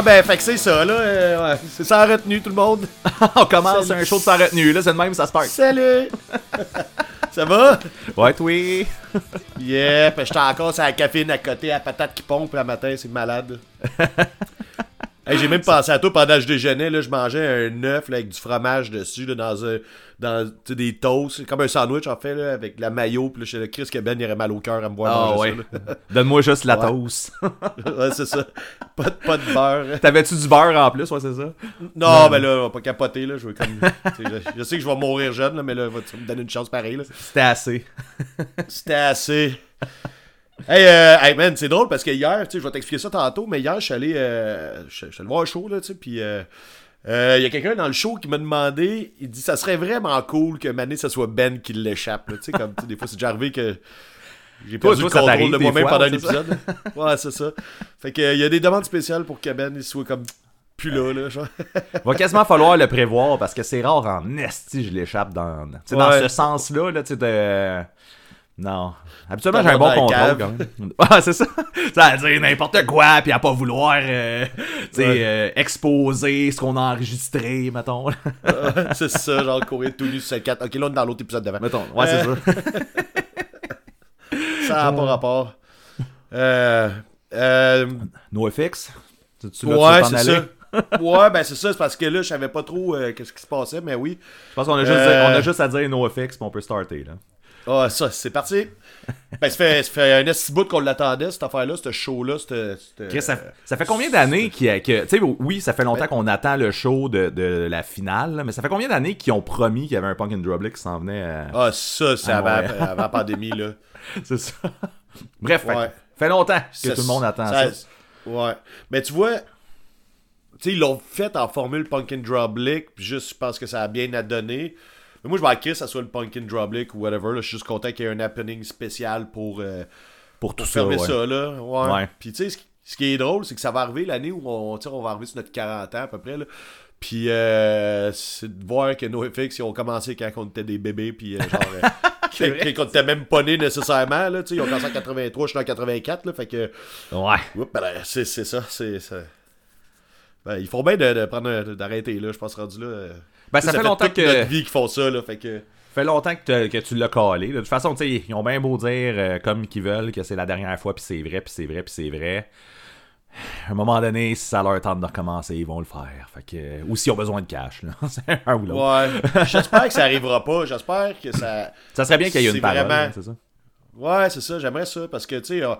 Ah ben, fait que c'est ça, là. euh, ouais, c'est sans retenue, tout le monde. On commence Salut. un show de sans retenue, là, c'est de même, ça se passe. Salut! ça va? Ouais, oui. Yeah, puis j'étais encore sur la caféine à côté, à la patate qui pompe le matin, c'est malade. Hey, j'ai même pensé à toi pendant que je déjeunais, là, je mangeais un œuf là, avec du fromage dessus, là, dans, un, des toasts, comme un sandwich en fait, là, avec la mayo, puis là, le Chris que Ben il aurait mal au cœur à me voir Ah ouais. ça. Donne-moi juste la toast. ouais, c'est ça. Pas de, pas de beurre. T'avais-tu du beurre en plus, ouais, c'est ça? Non, ben là, on va pas capoter, là, je veux comme... tu sais, je, je sais que je vais mourir jeune, là, mais là, tu me donner une chance pareille. C'était assez. C'était assez. Hey, euh, hey, man, c'est drôle parce que hier, tu sais, je vais t'expliquer ça tantôt, mais hier, je suis allé, euh, je je suis allé voir un show, là, tu sais, puis euh, euh, il y a quelqu'un dans le show qui m'a demandé, il dit, ça serait vraiment cool que Mané, ce soit Ben qui l'échappe, là, tu sais, comme, des fois, c'est déjà arrivé que j'ai Toi, perdu toi, le ça contrôle de moi-même pendant un épisode. ouais, c'est ça. Fait que, euh, il y a des demandes spéciales pour que Ben, il soit comme plus là, là, genre. Va quasiment falloir le prévoir parce que c'est rare en esti, je l'échappe dans. Tu sais, dans Ouais. ce sens-là, là, tu sais, de. Non. Habituellement, j'ai un bon contrôle quand même. Ah, c'est ça. Ça veut dire n'importe quoi, puis à pas vouloir, euh, tu sais, Ouais. euh, exposer ce qu'on a enregistré, mettons. c'est ça, genre courir tout nu sur 4. Ok, là, on est dans l'autre épisode d'avant. mettons. Ouais, c'est Euh, ça. Ça n'a pas rapport. Euh, euh, NoFX. Tu, ouais, c'est ça. ouais, ben c'est ça, c'est parce que là, je savais pas trop euh, qu'est-ce qui se passait, mais oui. Je pense qu'on a, juste Euh, on a juste à dire NoFX, puis on peut starter, là. Ah, ça, c'est parti. Ben, ça fait, ça fait un esti bout qu'on l'attendait, cette affaire-là, ce show-là. Chris, ça, ça fait combien d'années qu'il y a- que. Tu sais, oui, ça fait longtemps qu'on attend le show de, de la finale, là, mais ça fait combien d'années qu'ils ont promis qu'il y avait un Punk and Drublick qui s'en venait à- Ah, ça, c'est Ah, avant, la pandémie, là. C'est ça. Bref, fait- Ouais. fait, longtemps que tout le monde attend ça. Ouais. Mais tu vois, tu sais, ils l'ont fait en formule Punk and Drublick, juste, pense que ça a bien à donner. Mais moi, je m'en crisse, ça soit le Punk and Drublick ou whatever. là. Je suis juste content qu'il y ait un happening spécial pour, euh, Pour tout ça. fermer ouais. ça, là. Ouais. Ouais. Puis, tu sais, ce, qui- ce qui est drôle, c'est que ça va arriver l'année où on, on va arriver sur notre 40 ans, à peu près, là. Puis, euh, c'est de voir que NoFX, ils ont commencé quand on était des bébés, puis euh, genre... euh, quand on était même pas nés nécessairement, là, ils ont commencé en 83, je suis en 84, là, fait que... Ouais. Ben, c'est ça, c'est ça. Ben, ils font bien de, de prendre un- d'arrêter là, je pense rendu là. Ben, ça fait longtemps toute que. notre vie qu'ils font ça là, fait que fait longtemps que, que tu l'as calé. De toute façon, tu sais, ils ont bien beau dire euh, comme qu'ils veulent que c'est la dernière fois, puis c'est vrai, puis c'est vrai, puis c'est vrai. À un moment donné, si ça leur tente de recommencer, ils vont le faire. Fait que, ou s'ils ont besoin de cash, c'est un ou l'autre. ouais, j'espère que ça arrivera pas, j'espère que ça Ça serait bien qu'il y ait une parole, vraiment- hein, c'est ça. Ouais, c'est ça, j'aimerais ça parce que tu sais euh,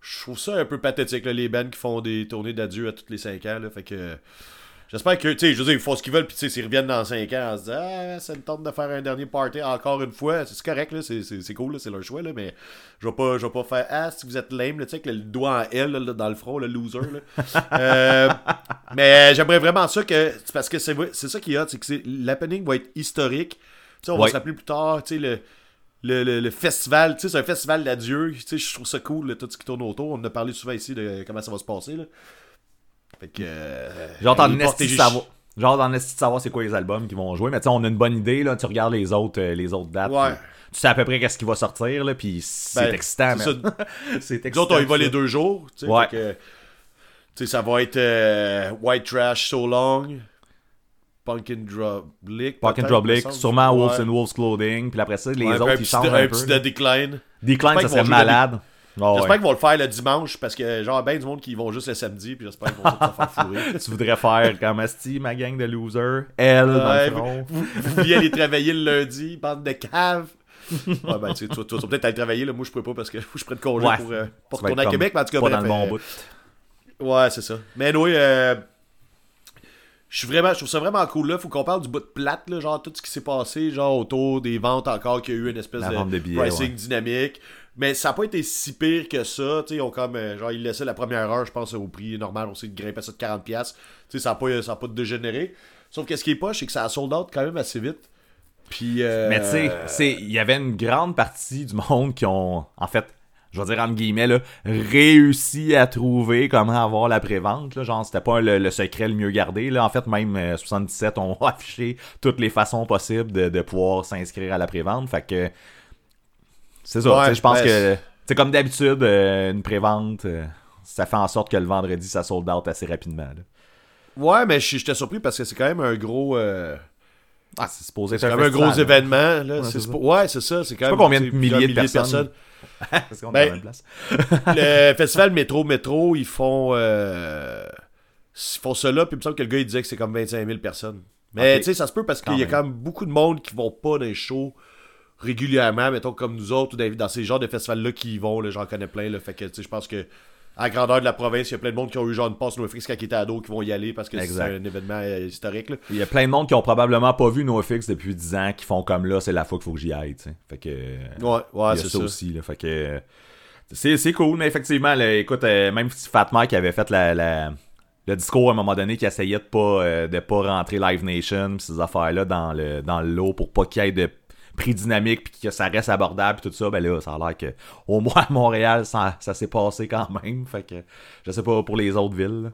je trouve ça un peu pathétique là, les bands qui font des tournées d'adieu à tous les 5 ans là, fait que J'espère que, tu sais, je veux dire, ils font ce qu'ils veulent, puis tu sais, s'ils reviennent dans 5 ans en se disant, ah, ça me tente de faire un dernier party encore une fois, c'est correct, là, c'est- c'est c'est cool, là, c'est leur choix, là, mais je vais pas, je vais pas faire, ah, si vous êtes lame, là, tu sais, avec le doigt en L, là, dans le front, le loser, là. Euh, mais j'aimerais vraiment ça que, parce que c'est ça qui est hot, c'est que c'est- l'happening va être historique, tu sais, on va Ouais. se rappeler plus tard, tu sais, le, le, le, le festival, tu sais, c'est un festival d'adieu, tu sais, je trouve ça cool, là, tout ce qui tourne autour, on en a parlé souvent ici de comment ça va se passer, là. Fait que. euh, Genre, t'en esti savoir. Genre, dans de savoir c'est quoi les albums qui vont jouer. Mais tu sais, on a une bonne idée, là. Tu regardes les autres, euh, les autres dates. Ouais. Tu sais à peu près qu'est-ce qui va sortir, là. Puis c'est Ben, excitant, c'est Nous excitant. autres, on y va les deux jours. Tu sais, Ouais. fait que, tu sais, ça va être euh, White Trash So Long, Punk and Drublick. Park and peut-être, Drublick, me semble. sûrement Wolves Ouais. and Wolves Clothing. Puis après ça, les Ouais, autres, ils changent un un, petit peu. de Decline. Ça serait jouer Ah ouais. J'espère qu'ils vont le faire le dimanche parce que, genre, ben du monde qui vont juste le samedi, puis j'espère qu'ils vont se faire fourrer. Tu voudrais faire comme Asti, ma gang de losers. Elle, dans Ouais, le front. vous, aller travailler le lundi, bande de caves. Ouais, ben, tu toi, tu vas peut-être aller travailler, là. Moi, je pourrais pas parce que je prends de congé Ouais. pour, euh, pour Tu retourner à Québec, mais en tout cas, Pas bref, dans le bon euh, bout. Ouais, c'est ça. Mais oui, euh, je suis vraiment, je trouve ça vraiment cool là. Faut qu'on parle du bout de plate, là, genre tout ce qui s'est passé, genre autour des ventes encore, qu'il y a eu une espèce La de, vente de billets, pricing ouais. dynamique. Mais ça n'a pas été si pire que ça. Ils ont comme, euh, genre, ils laissaient la première heure, je pense, au prix normal. Sait de grimper ça de 40$. Tu sais, ça n'a pas, ça a pas dégénéré. Sauf que ce qui est pas, c'est que ça a sold out quand même assez vite. Puis. euh, Mais tu sais, il y avait une grande partie du monde qui ont, en fait, je vais dire entre guillemets, là, réussi à trouver comment avoir la prévente. Genre, c'était pas le, secret le mieux gardé. Là. En fait, même euh, 77 ont affiché toutes les façons possibles de, de pouvoir s'inscrire à la prévente. Fait que c'est ça. Ouais, sais, je pense ben, que c'est comme d'habitude, euh, une prévente. euh, ça fait en sorte que le vendredi, ça sold out assez rapidement. là. Ouais, mais je- j'étais surpris parce que c'est quand même un gros. euh, Ah, c'est supposé être c'est quand même un gros événement. Là. Ouais, c'est ouais, ça. C'est quand sais même. pas combien de sais, milliers de personnes. Parce qu'on Ben, à la même place. le festival Métro Métro, ils font. Euh, ils font là, puis il me semble que le gars il disait que c'est comme 25 000 personnes. Mais tu sais, ça se peut parce qu'il y a quand même beaucoup de monde qui vont pas dans les shows régulièrement, mettons comme nous autres, ou dans, ces genres de festivals-là qui y vont, j'en connais plein. Là, fait que je pense que. À la grandeur de la province, il y a plein de monde qui ont eu genre une passe NoFX quand ils étaient ados qui vont y aller parce que c'est un événement euh, historique. Là. Il y a plein de monde qui ont probablement pas vu NoFX depuis 10 ans, qui font comme là, c'est la fois qu'il faut que j'y aille, tu sais. Fait que. Ouais, c'est ça, ça. aussi, là. Fait que. C'est, c'est cool, mais effectivement, là, écoute, euh, même si Fat Mike avait fait la, la- le discours à un moment donné qui essayait de pas, euh, de pas rentrer Live Nation pis ces affaires-là dans le, dans le lot pour pas qu'il y ait de prix dynamique puis que ça reste abordable pis tout ça, ben là, ça a l'air que au moins à Montréal, ça, ça s'est passé quand même. Fait que je sais pas pour les autres villes. là.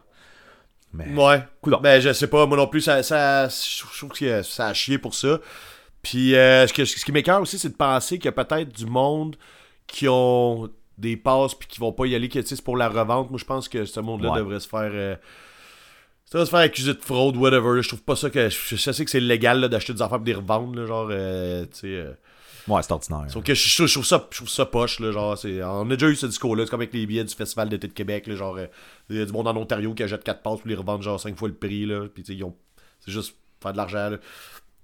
Mais Ouais. Coudonc. Ben, je sais pas, moi non plus, ça, ça, je trouve que ça a chié pour ça. Puis, euh, ce, que, ce qui m'écœure aussi, c'est de penser qu'il y a peut-être du monde qui ont des passes puis qui vont pas y aller, que c'est pour la revente. Moi, je pense que ce monde-là Ouais. devrait se faire. euh, ça devrait se faire accuser de fraude, whatever. Je trouve pas ça que. Je, je sais que c'est légal d'acheter des affaires pour les revendre, là, genre, euh, tu sais. euh, ouais, c'est ordinaire. Sauf que je, trouve ça, je trouve ça poche, là, genre, c'est, on a déjà eu ce discours-là, c'est comme avec les billets du Festival d'été de Québec, là, genre, euh, il y a du monde en Ontario qui achète 4 passes pour les revendre, genre, 5 fois le prix, là, tu ils ont, c'est juste faire de l'argent, là.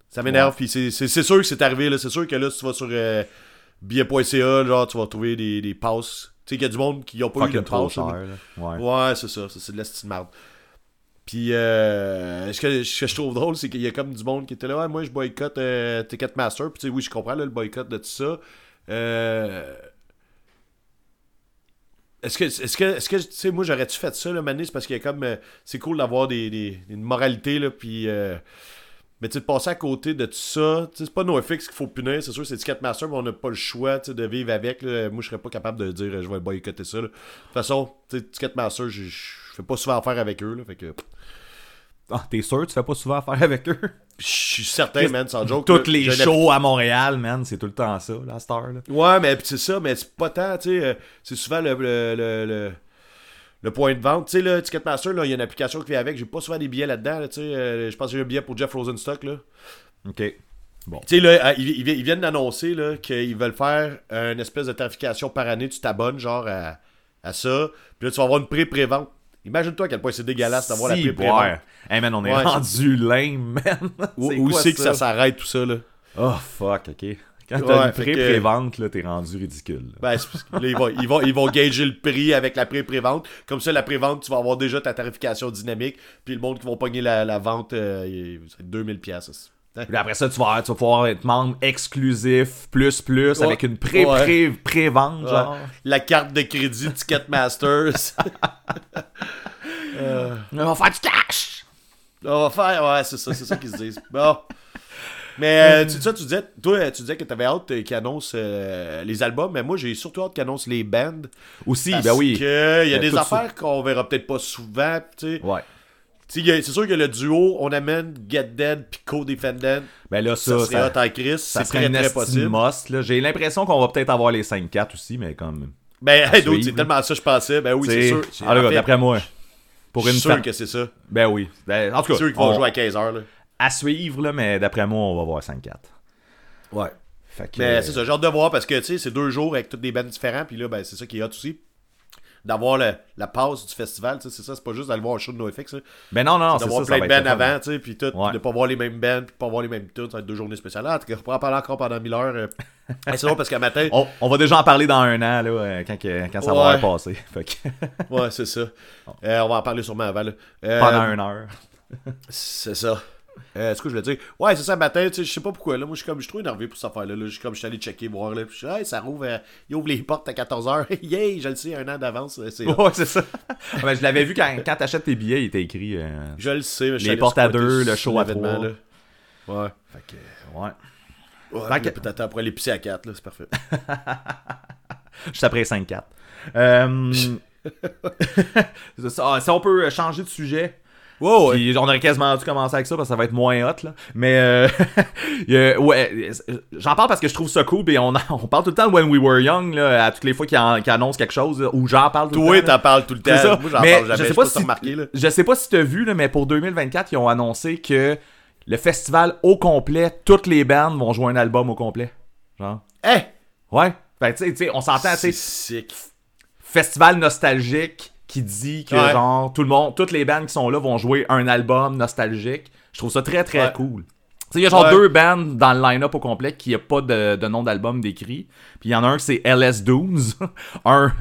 Ça m'énerve, Ouais. puis c'est, sûr que c'est arrivé, là, c'est sûr que là, si tu vas sur euh, billet.ca, genre, tu vas trouver des, des passes, tu sais, qu'il y a du monde qui ont pas eu de passe. Ouais. Ouais, c'est ça, c'est de la style marde. Puis, euh, ce, que, ce que je trouve drôle, c'est qu'il y a comme du monde qui était là, ouais, moi je boycotte euh, Ticketmaster. Puis, tu sais, oui, je comprends là, le boycott de tout ça. Euh, Est-ce que, est-ce que, est-ce que, tu sais, moi j'aurais-tu fait ça, là, Mané, c'est parce qu'il y a comme, euh, c'est cool d'avoir des, des, une moralité, là, puis. euh, mais tu sais, de passer à côté de tout ça, c'est pas NoFX qu'il faut punir, c'est sûr, c'est Ticketmaster, mais on n'a pas le choix de vivre avec. là. Moi, je serais pas capable de dire je vais boycotter ça. là. De toute façon, Ticketmaster, je fais pas souvent affaire avec eux. Là, fait que Ah, t'es sûr, tu fais pas souvent affaire avec eux? je suis certain, man, sans joke. Toutes là, les shows à Montréal, man, c'est tout le temps ça, la star. Là. Ouais, mais c'est ça, mais c'est pas tant, tu sais, euh, c'est souvent le, le, le, le- le point de vente. Tu sais, là, Ticketmaster, il y a une application qui vient avec, j'ai pas souvent des billets là-dedans, là, tu sais, euh, je pense que j'ai un billet pour Jeff Rosenstock, là. Ok. Tu sais, là, euh, ils, viennent d'annoncer, qu'ils veulent faire une espèce de tarification par année, tu t'abonnes, genre, à, à ça, puis là, tu vas avoir une pré-prévente. Imagine-toi à quel point c'est dégueulasse d'avoir la pré-prévente. ouais. Hey man, on est Ouais, rendu lame, man. Où, c'est que ça? s'arrête, tout ça, là? Oh fuck, ok. Quand Ouais, t'as une fait que- pré-prévente, là, t'es rendu ridicule. là. Ben, là, ils vont, ils, vont, ils vont gager le prix avec la pré-prévente. Comme ça, la prévente, tu vas avoir déjà ta tarification dynamique. Puis le monde qui vont pogner la, la vente, euh, c'est 2000 pièces. Puis après ça, tu vas, tu vas pouvoir être membre exclusif, plus, plus, Ouais. avec une pré Ouais. pré pré-vente, genre. La carte de crédit Ticketmasters. Euh, On va faire du cash! on va faire, ouais, c'est ça, c'est ça qu'ils se disent. Bon. Mais euh, tu, ça, tu disais, toi, tu disais que t'avais hâte euh, qu'ils annoncent euh, les albums, mais moi, j'ai surtout hâte qu'ils annoncent les bands. Aussi, Parce ben oui. que il y a Euh, des affaires qu'on verra peut-être pas souvent, tu sais. Ouais. C'est sûr que le duo, on amène Get Dead puis Co-Defendant. Ben là, Ça, ça, serait ça, Chris. ça C'est serait très, très possible. J'ai l'impression qu'on va peut-être avoir les 5-4 aussi, mais comme... Ben, hey, c'est tellement ça que je pensais. Ben oui, c'est sûr. Fait, d'après moi. Pour je une suis sûr que c'est ça. Ben oui. Ben, en tout C'est cas, sûr qu'ils vont on- jouer à 15h. À suivre, là, mais d'après moi, on va voir 5-4. Ouais. Fait que... Mais c'est ça, j'ai hâte de voir parce que tu sais, c'est deux jours avec toutes des bands différents. Puis là, ben, c'est ça qui est hot aussi. D'avoir la passe du festival, tu sais, c'est ça, c'est pas juste d'aller voir un show de NoFX. là. Ben non, non, c'est D'avoir ça, ça plein de bands avant, tu sais, puis tout, Ouais. de pas voir les mêmes bands, puis de pas voir les mêmes tunes, ça va être deux journées spéciales. Ah, en tout cas, on pourra en parler encore pendant 1000 heures. euh. C'est drôle parce qu'à matin, On, on va déjà en parler dans un an, là, euh, quand, que- quand ça va Ouais. avoir passé. Fait que, ouais, c'est ça. Euh, on va en parler sûrement avant. Là. Euh, pendant une heure. C'est ça. Euh, ce que je voulais dire? Ouais, c'est ça, matin, tu sais, je sais pas pourquoi. Là, moi, je suis comme, je suis trop énervé pour cette affaire-là. Là. Je suis comme, je suis allé checker, voir, là. Puis je suis, hey, ça rouvre, euh, il ouvre les portes à 14h. Yay, je le sais, un an d'avance. euh, Ouais, c'est ça. Ben, je l'avais vu quand, quand t'achètes tes billets, il était écrit. euh, Je le sais, mais je Les portes à deux, le show à trois. là. Ouais. Fait que, ouais. Ouais, que- peut-être après l'épicer à 4, là, c'est parfait. Juste après 5-4. Euh, c'est ça. Ah, si on peut changer de sujet. Puis on aurait quasiment dû commencer avec ça parce que ça va être moins hot là. Mais euh, ouais, j'en parle parce que je trouve ça cool. Et on, on parle tout le temps de When We Were Young là, à toutes les fois qu'il qu'il annonce quelque chose ou j'en parle tout le temps. là. t'en parles tout le temps. C'est ça. Moi, j'en parle jamais. je Je sais pas pas si remarqué, là. Je sais pas si t'as vu là, mais pour 2024 ils ont annoncé que le festival au complet, toutes les bandes vont jouer un album au complet. Genre. Hein? Ouais. Que, tu sais- on s'entend, tu C'est sais, sick. festival nostalgique qui dit que Ouais. genre tout le monde, toutes les bandes qui sont là vont jouer un album nostalgique. Je trouve ça très très Ouais. cool. Tu sais, il y a genre Ouais. deux bandes dans le line-up au complet qui a pas de, de nom d'album décrit. Puis il y en a un que c'est LS Dooms. un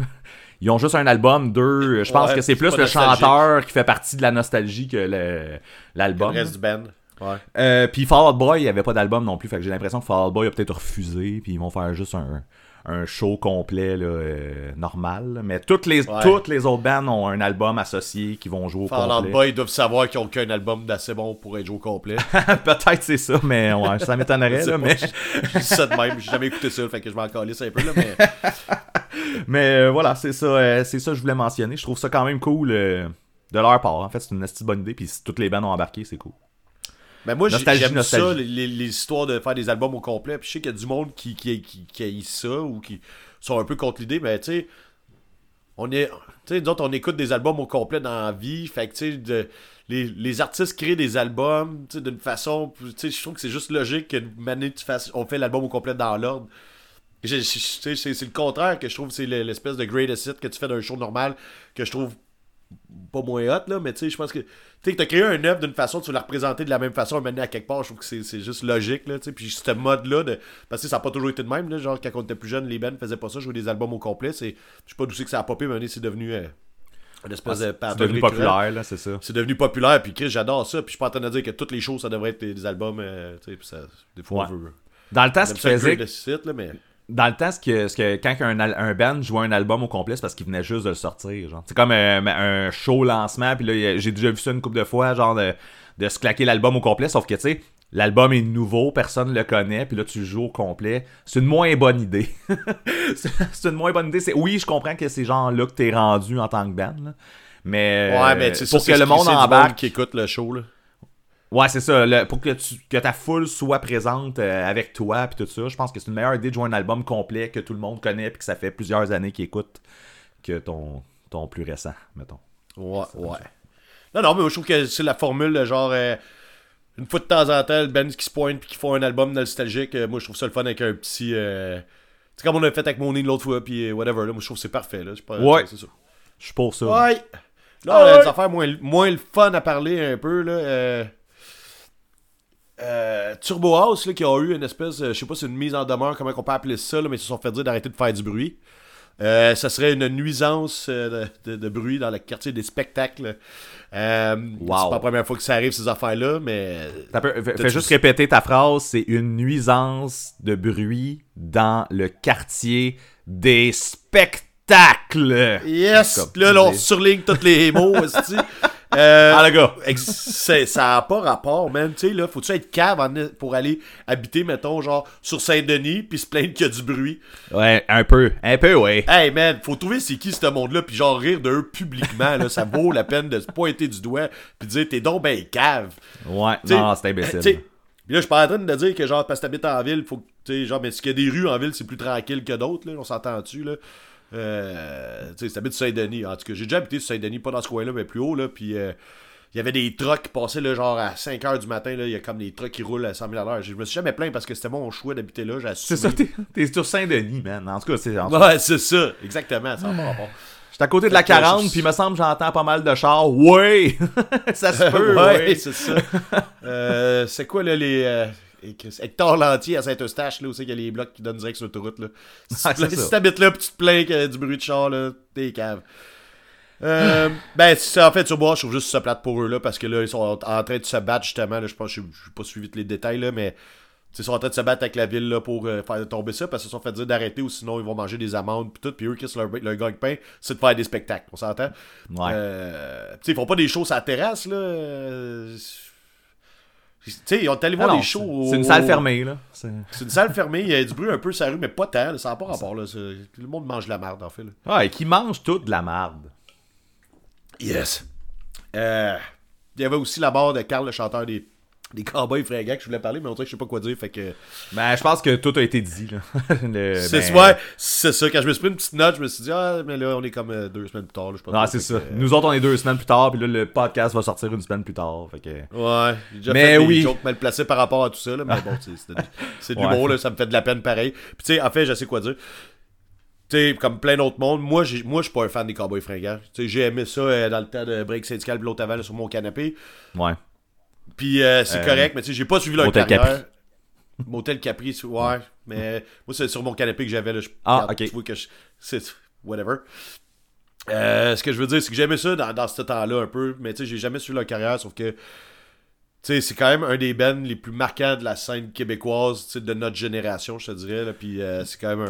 ils ont juste un album, deux, je pense Ouais, que c'est plus le chanteur qui fait partie de la nostalgie que le- l'album. Le reste du band. Ouais. Euh, puis Fall Out Boy, il n'y avait pas d'album non plus. Fait que j'ai l'impression que Fall Out Boy a peut-être refusé. Puis ils vont faire juste un, un show complet là, euh, normal. Mais toutes les, Ouais. toutes les autres bands ont un album associé qui vont jouer au Fall Out. Boy, ils doivent savoir qu'ils ont qu'un album d'assez bon pour être joué au complet. peut-être c'est ça, mais ouais, ça Je m'étonnerait. sais là, pas, mais je- je dis ça de même. J'ai jamais écouté ça, fait que je m'en calisse un peu, là, mais. mais euh, voilà, c'est ça, c'est ça que je voulais mentionner. Je trouve ça quand même cool de leur part. En fait, c'est une bonne idée. Puis si toutes les bands ont embarqué, c'est cool. Mais moi, j'aime ça, les, histoires de faire des albums au complet. Puis je sais qu'il y a du monde qui, qui, qui, qui ça ou qui sont un peu contre l'idée, mais tu sais, on est. Tu sais, nous autres, on écoute des albums au complet dans la vie. Fait que, tu sais, les, les artistes créent des albums, d'une façon. Tu sais, je trouve que c'est juste logique que année, tu fasses, on fait l'album au complet dans l'ordre. C'est le contraire que je trouve, c'est le- l'espèce de greatest hit que tu fais d'un show normal que je trouve pas moins hot, là, mais tu sais, je pense que. Tu sais, que t'as créé un œuvre d'une façon, tu veux la représenter de la même façon, mener à quelque part, je trouve que c'est c'est juste logique, là, tu sais. Puis ce mode-là, de... parce que ça a pas toujours été de même, là, genre quand on était plus jeune, les bands faisaient pas ça, jouer des albums au complet, c'est. Je sais pas d'où c'est que ça a popé, mais c'est devenu. euh, une espèce de C'est devenu populaire, là, c'est ça. C'est devenu populaire, puis Chris, j'adore ça, puis je suis pas en train de dire que toutes les choses, ça devrait être des, albums, euh, tu sais, puis ça. Des fois, Ouais. on veut. Dans le temps, ce faisaient, greatest hit, là, mais. Dans le temps, ce que, ce que quand un, un band jouait un album au complet, c'est parce qu'il venait juste de le sortir. genre. C'est comme un, un show lancement, puis là, j'ai déjà vu ça une couple de fois, genre de, de se claquer l'album au complet, sauf que tu sais, l'album est nouveau, personne le connaît, puis là tu le joues au complet. C'est une moins bonne idée. c'est une moins bonne idée. C'est, oui, je comprends que c'est genre là que t'es rendu en tant que band, là. mais, Ouais, mais tu sais, ça, pour que le monde embarque, qui écoute le show, là. Ouais, c'est ça. le- pour que, tu, que ta foule soit présente euh, avec toi puis tout ça, je pense que c'est une meilleure idée de jouer un album complet que tout le monde connaît puis que ça fait plusieurs années qu'il écoute que ton, ton plus récent, mettons. Ouais, ouais. Non, non, mais moi, je trouve que c'est la formule, de genre, euh, une fois de temps en temps, le band qui se pointe puis qui font un album nostalgique, euh, moi, je trouve ça le fun avec un petit. euh, C'est comme on a fait avec Money l'autre fois, puis whatever, là, moi, je trouve que c'est parfait, là. Pas- Ouais. C'est ça. Je suis pour ça. Ouais! Là, Ah on a des affaires moins, moins le fun à parler un peu, là. Euh... Turbo House, là, qui a eu une espèce, euh, je sais pas si c'est une mise en demeure, comment on peut appeler ça, là, mais ils se sont fait dire d'arrêter de faire du bruit. Euh, ça serait une nuisance euh, de, de- de bruit dans le quartier des spectacles. Wow. C'est pas la première fois que ça arrive, ces affaires-là, mais. Peu- fais- juste répéter ta phrase. C'est une nuisance de bruit dans le quartier des spectacles. Yes! Comme Là, là, on surligne tous les mots, esti. Euh, Ah, le gars. Ça a pas rapport, man. Tu sais, là, faut-tu être cave en- pour aller habiter, mettons, genre, sur Saint-Denis, puis se plaindre qu'il y a du bruit? Ouais, un peu. Un peu, ouais. Hey, man, faut trouver c'est qui ce monde-là, puis genre rire d'eux publiquement, là. Ça vaut la peine de se pointer du doigt, puis dire, t'es donc ben cave. Ouais, T'sais, non, c'est imbécile. t'sais, Puis là, je suis pas en train de dire que, genre, parce que t'habites en ville, faut que, tu sais, genre, mais s'il y a des rues en ville, c'est plus tranquille que d'autres, là. On s'entend-tu, là? Euh, tu sais, Saint-Denis, en tout cas, j'ai déjà habité sur Saint-Denis, pas dans ce coin-là, mais plus haut, là, puis euh, il y avait des trucks qui passaient, là, genre, à 5h du matin, là, il y a comme des trucks qui roulent à 100 000 à l'heure. Je me suis jamais plaint parce que c'était mon choix d'habiter là, C'est ça, t'es sur Saint-Denis, man. En tout cas, c'est. Ouais, c'est ça, exactement, ça n'a pas rapport. J'étais à côté de la Fait que, 40, je- puis il me semble que j'entends pas mal de chars. Ouais! ça se peut, ouais, ouais. c'est ça. Euh, c'est quoi, là, les. euh, et Chris, Hector Lantier à Saint-Eustache, là, où c'est qu'il y a les blocs qui donnent direct sur l'autoroute, là. Si Ah, t'habites là, pis tu te plains qu'il y a du bruit de char, là, t'es cave. Euh, ben, en fait, sur bois, je trouve juste ça plate pour eux, là, parce que là, ils sont en train de se battre, justement, là, je pense, je n'ai pas suivi les détails, là, mais. Ils sont en train de se battre avec la ville là, pour euh, faire tomber ça parce qu'ils se sont fait dire d'arrêter ou sinon ils vont manger des amendes puis tout. Puis eux, qu'est-ce que leur, leur gagne-pain C'est de faire des spectacles, on s'entend? Ouais. euh, tu sais, ils font pas des shows sur la terrasse, là. Tu sais, ils ont allé Ah voir non, des shows. c'est- une salle fermée, là. C'est- une salle fermée, il y a du bruit un peu sur la rue, mais pas tant, là, ça n'a pas rapport, là. Tout le monde mange de la merde, en fait, là. Ouais, qui mange toute de la marde. Yes. Euh, il y avait aussi la barre de Carl, le chanteur des, des Cowboys fringants que je voulais parler, mais on dirait que je sais pas quoi dire. Fait que. Ben, je pense que tout a été dit, là. Le- C'est ben, ouais, c'est ça. Quand je me suis pris une petite note, je me suis dit, ah, mais là, on est comme euh, deux semaines plus tard. Là, je sais pas Non, c'est ça. que, euh, Nous autres, on est deux semaines plus tard, puis là, le podcast va sortir une semaine plus tard. Fait que... Ouais, j'ai déjà Mais fait des oui. jokes mal placés par rapport à tout ça, là, mais bon, c'est de- de Ouais. l'humour, là, ça me fait de la peine pareil. Puis tu sais, en fait, je sais quoi dire. Tu sais, comme plein d'autres mondes, moi, je suis pas un fan des Cowboys fringants. J'ai aimé ça euh, dans le temps de break syndical, l'autre avant, là, sur mon canapé. Ouais. Puis euh, c'est Euh, correct, mais tu sais, j'ai pas suivi leur Motel carrière. Capri. Motel Capri, ouais. Mais moi, c'est sur mon canapé que j'avais, là. je- Ah, ok. Tu vois que je... C'est... Whatever. Euh, ce que je veux dire, c'est que j'aimais ça dans, dans ce temps-là un peu, mais tu sais, j'ai jamais suivi leur carrière, sauf que, tu sais, c'est quand même un des bands les plus marquants de la scène québécoise, tu sais, de notre génération, je te dirais, là, puis euh, c'est quand même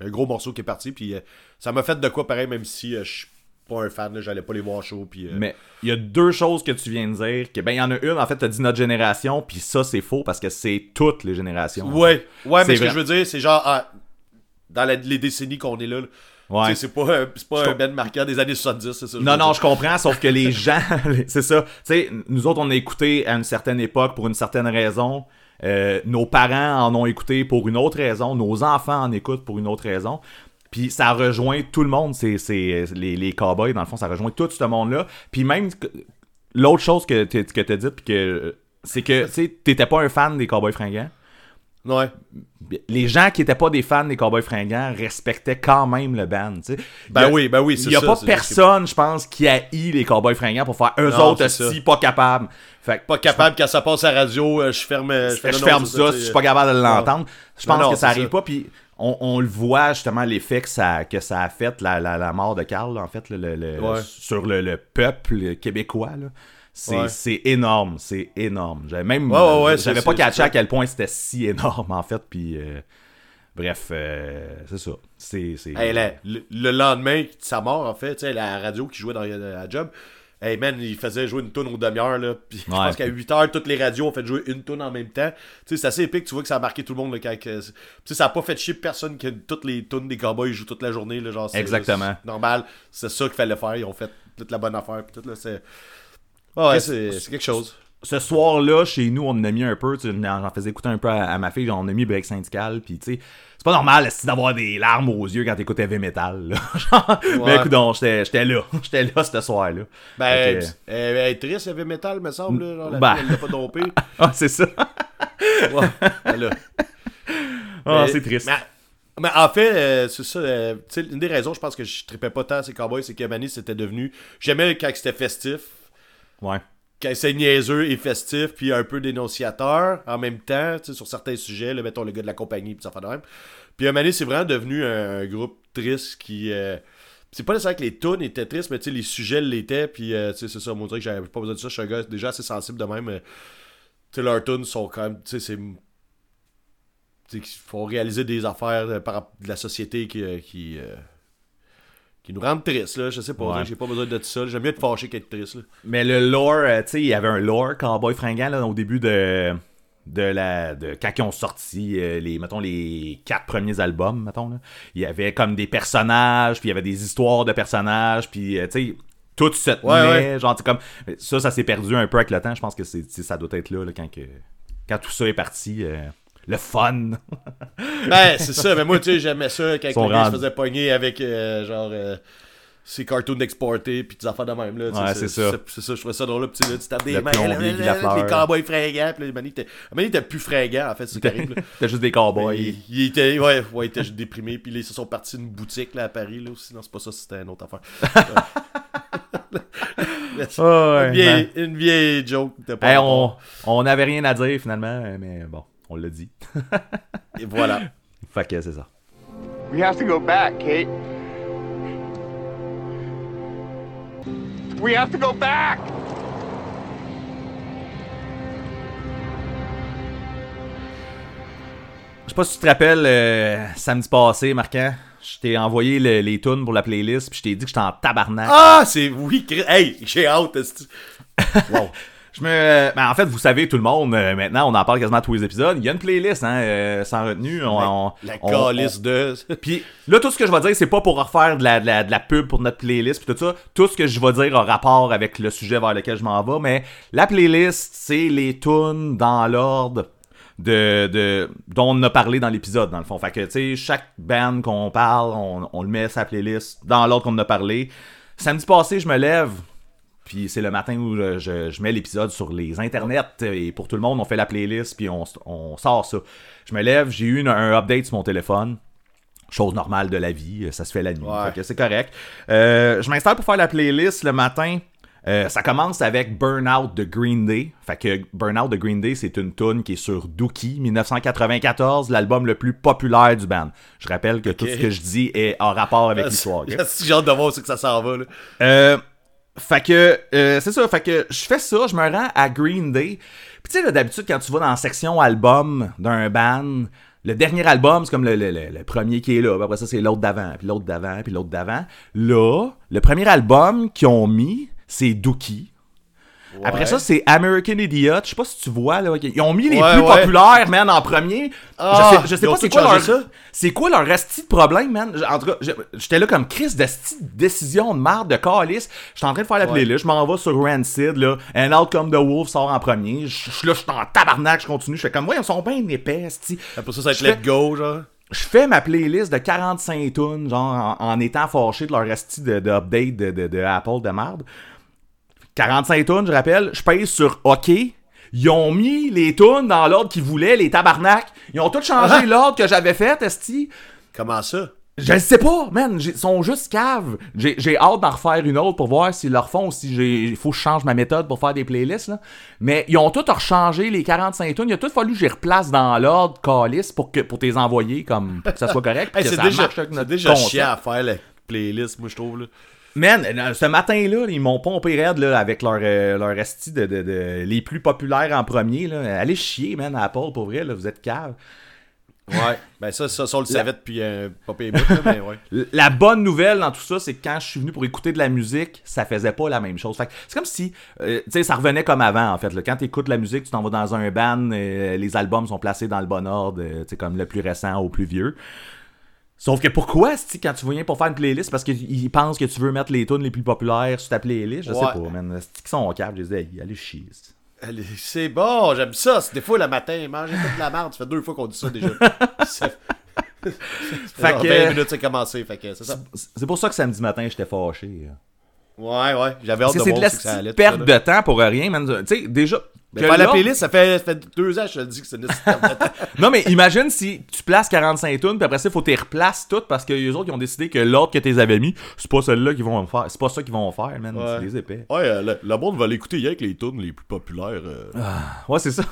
un, un gros morceau qui est parti, puis euh, ça m'a fait de quoi pareil, même si je suis pas un fan, là, j'allais pas les voir chaud, puis... euh, Mais il y a deux choses que tu viens de dire. Que, ben, il y en a une, en fait, t'as dit notre génération, puis ça, c'est faux parce que c'est toutes les générations. Ouais, ouais, mais ce que je veux dire, c'est genre, ah, dans la- les décennies qu'on est là, Ouais. tu c'est pas, un- c'est pas Je un band marquant des années 70, c'est ça? Non, non, je comprends, sauf que les gens, c'est ça. Tu sais, nous autres, on a écouté à une certaine époque pour une certaine raison. Euh, nos parents en ont écouté pour une autre raison. Nos enfants en écoutent pour une autre raison. Puis ça rejoint tout le monde, c'est, c'est les, les cowboys, dans le fond, ça rejoint tout ce monde-là. Puis même, l'autre chose que tu que as dit, puis que c'est que, tu sais, t'étais pas un fan des cowboys fringants. Ouais. Les gens qui étaient pas des fans des cowboys fringants respectaient quand même le band, tu sais. Ben a- oui, ben oui, c'est Il y a ça, pas personne, je pense, qui haït les cowboys fringants pour faire eux Non, autres aussi ça. pas capables. Fait que Pas capable, quand ça passe à la radio, euh, je ferme, euh, je, non, ferme ça, je suis pas capable de l'entendre. Je pense Non, non, que ça arrive ça. pas, puis on, on le voit justement l'effet que ça, que ça a fait, la, la, la mort de Carl, en fait, le, le- le- Ouais. sur le, le peuple québécois. C'est Ouais. énorme, c'est énorme. J'avais même Ouais, j'avais pas catché à quel point c'était si énorme en fait, puis euh, bref, euh, c'est ça. C'est Hey, le, le lendemain de sa mort, en fait, tu sais, la radio qui jouait dans la job, hey man, il faisait jouer une tune aux demi-heures, là. Puis je Ouais. pense qu'à 8 heures, toutes les radios ont fait jouer une tune en même temps. Tu sais, c'est assez épique, tu vois que ça a marqué tout le monde, là, quand. que- Tu sais, ça a pas fait chier personne que toutes les tunes des cowboys jouent toute la journée, là. Genre, c'est- Exactement. normal, c'est ça qu'il fallait faire. Ils ont fait toute la bonne affaire, puis tout, là, c'est. Ouais, c'est quelque chose. Ce soir-là, chez nous, on en a mis un peu, j'en faisais écouter un peu à, à ma fille, on a mis Break Syndical, puis tu sais, c'est pas normal d'avoir des larmes aux yeux quand t'écoutes heavy metal, là? Genre, Mais écoute, donc, j'étais là, j'étais là ce soir-là. Ben, elle, elle est triste, heavy metal, me semble. Genre, la Ben. fille, elle l'a pas dompé. Ah, c'est ça. Ouais, Ah, c'est triste. Mais, mais en fait, euh, c'est ça. euh, une des raisons, je pense que je tripais pas tant ces cowboys, c'est que Manny, c'était devenu. J'aimais quand c'était festif, Ouais. Quand c'est niaiseux et festif, puis un peu dénonciateur en même temps, sur certains sujets, là, mettons le gars de la compagnie, puis ça fait de même. Puis Manny, c'est vraiment devenu un, un groupe triste qui. euh, c'est pas nécessairement que les tunes étaient tristes, mais les sujets l'étaient, puis euh, c'est ça, moi, on dirait que j'avais pas besoin de ça. Je suis un gars déjà assez sensible de même. euh, tu leurs tunes sont quand même. Tu sais, c'est. Tu faut réaliser des affaires euh, par de la société qui. euh, qui qui nous rendent tristes, là. Je sais pas, Ouais. j'ai pas besoin de ça. J'aime mieux être fâché qu'être triste, là. Mais le lore, euh, tu sais, il y avait un lore cowboy fringant là, au début de de la de quand ils ont sorti euh, les mettons les quatre premiers albums mettons là. il y avait comme des personnages puis il y avait des histoires de personnages puis euh, tu sais tout se tenait Ouais, genre sais, comme ça ça s'est perdu un peu avec le temps je pense que c'est c'est- ça doit être là, là, quand que quand tout ça est parti euh, le fun Ben, c'est ça, mais moi, tu sais, j'aimais ça quand gars se faisait pogner avec, euh, genre, euh, ses cartoons exportés, puis des affaires de même, là. Ouais, c'est ça. C'est ça, je trouvais ça drôle, là, là, tu tapes des mains, les cowboys fringants, puis là, Manny, était plus fringant, en fait, c'est terrible, c'était juste des cowboys Il, il était, ouais, ouais, il était juste déprimé, puis là, ils se sont partis d'une boutique, là, à Paris, là, aussi. Non, c'est pas ça, c'était une autre affaire. Ouais, une, vieille, ben. une vieille joke. t'as pas Hey, rapport. on on n'avait rien à dire finalement mais bon on l'a dit Et voilà. fait que c'est ça We have to go back, Kate. We have to go back! Je sais pas si tu te rappelles, euh, samedi passé, Marquant, je t'ai envoyé le- les tunes pour la playlist, puis je t'ai dit que j'étais en tabarnak. Ah, c'est, oui, Chris- hey, j'ai hâte. Wow. Je me. Ben, en fait, vous savez, tout le monde, euh, maintenant, on en parle quasiment tous les épisodes. Il y a une playlist, hein, euh, sans retenue. On, on- La on- calice de. Puis là, tout ce que je vais dire, c'est pas pour refaire de la, de la, de la pub pour notre playlist puis tout ça. Tout ce que je vais dire a rapport avec le sujet vers lequel je m'en vais. Mais la playlist, c'est les tunes dans l'ordre de, de dont on a parlé dans l'épisode, dans le fond. Fait que, tu sais, chaque band qu'on parle, on, on le met à sa playlist dans l'ordre qu'on en a parlé. Samedi passé, je me lève, puis c'est le matin où je, je- je mets l'épisode sur les internets et pour tout le monde, on fait la playlist puis on, on sort ça. Je me lève, j'ai eu une- un update sur mon téléphone. Chose normale de la vie, ça se fait la nuit. Ouais. Fait que c'est correct. Euh, je m'installe pour faire la playlist le matin. Euh, ça commence avec Burnout de Green Day. Fait que Burnout de Green Day, c'est une tune qui est sur Dookie 1994, l'album le plus populaire du band. Je rappelle que tout ce que je dis est en rapport avec l'histoire. J'ai hâte de voir c'est que ça s'en va. Là. Euh, fait que, euh, c'est ça, fait que je fais ça, je me rends à Green Day. Puis tu sais, d'habitude, quand tu vas dans la section album d'un band, le dernier album, c'est comme le, le- le- premier qui est là. Après ça, c'est l'autre d'avant, puis l'autre d'avant, puis l'autre d'avant. Là, le premier album qu'ils ont mis, c'est Dookie. Après ça, c'est American Idiot. Je sais pas si tu vois, là. Ils ont mis les Ouais, plus ouais. populaires, man, en premier. Ah, je sais, je sais ont pas c'est quoi leur. C'est quoi leur esti de problème, man? En tout cas, j'étais là comme Chris de sti de décision de marde, de calice. J'étais en train de faire la playlist, je m'en vais sur Rancid, là. And Out Come the Wolf sort en premier. Je suis là, je suis en tabarnak, je continue. Je fais comme, ouais, ils sont bien épais, esti. Après ça, ça va être Let Go, genre. Je fais ma playlist de 45 tunes, genre, en, en étant fâché de leur esti de, de update de, de, de Apple de marde. 45 tunes, je rappelle. Je paye sur OK. Ils ont mis les tunes dans l'ordre qu'ils voulaient, les tabarnak. Ils ont tout changé l'ordre que j'avais fait, esti. Comment ça? Je le sais pas, man. Ils sont juste caves. J'ai hâte d'en refaire une autre pour voir s'ils le refont ou si il faut que je change ma méthode pour faire des playlists. Là. Mais ils ont tout rechangé les 45 tunes. Il a tout fallu que je les replace dans l'ordre calice pour que pour les envoyer comme pour que ça soit correct. Hey, c'est déjà, chiant à faire la playlist, moi, je trouve. Man, euh, ce matin-là, ils m'ont pompé raide là, avec leur, euh, leur esti de, de- de- les plus populaires en premier. Là. Allez chier, man, à Apple, pour vrai, là, vous êtes cave. Ouais. ben ça, ça, ça, on le savait depuis un pas là, mais ouais. La bonne nouvelle dans tout ça, c'est que quand je suis venu pour écouter de la musique, ça faisait pas la même chose. Fait c'est comme si, euh, tu sais, ça revenait comme avant, en fait. là. Quand tu écoutes la musique, tu t'en vas dans un band, euh, les albums sont placés dans le bon ordre, euh, tu sais, comme le plus récent au plus vieux. Sauf que pourquoi, si quand tu viens pour faire une playlist, parce qu'ils pensent que tu veux mettre les tunes les plus populaires sur ta playlist, je sais pas, man. C'est qu'ils sont au câble, je les dis, Hey, allez chier. c'est- Allez, C'est bon, j'aime ça. C'est des fois le matin, manger toute la merde. Ça fait deux fois qu'on dit ça déjà. Fait que- 20 minutes, c'est commencé. Fait que c'est ça. C'est pour ça que samedi matin, j'étais fâché. Ouais, ouais. J'avais hâte de que c'est de voir si ça allait. tout ça, perte de temps pour rien, man. Tu sais, déjà. Mais que faire la playlist, ça fait, ça fait deux ans que je te dis que c'est une. Non, mais imagine si tu places 45 tunes, puis après ça, il faut que tu les replaces toutes parce que les autres, ils ont décidé que l'ordre que tu les avais mis, c'est pas celle-là qu'ils vont faire. C'est pas ça qu'ils vont faire, man. Ouais. C'est des épais. Ouais, euh, le, le monde va l'écouter hier avec les tunes les plus populaires. euh. Ouais, c'est ça.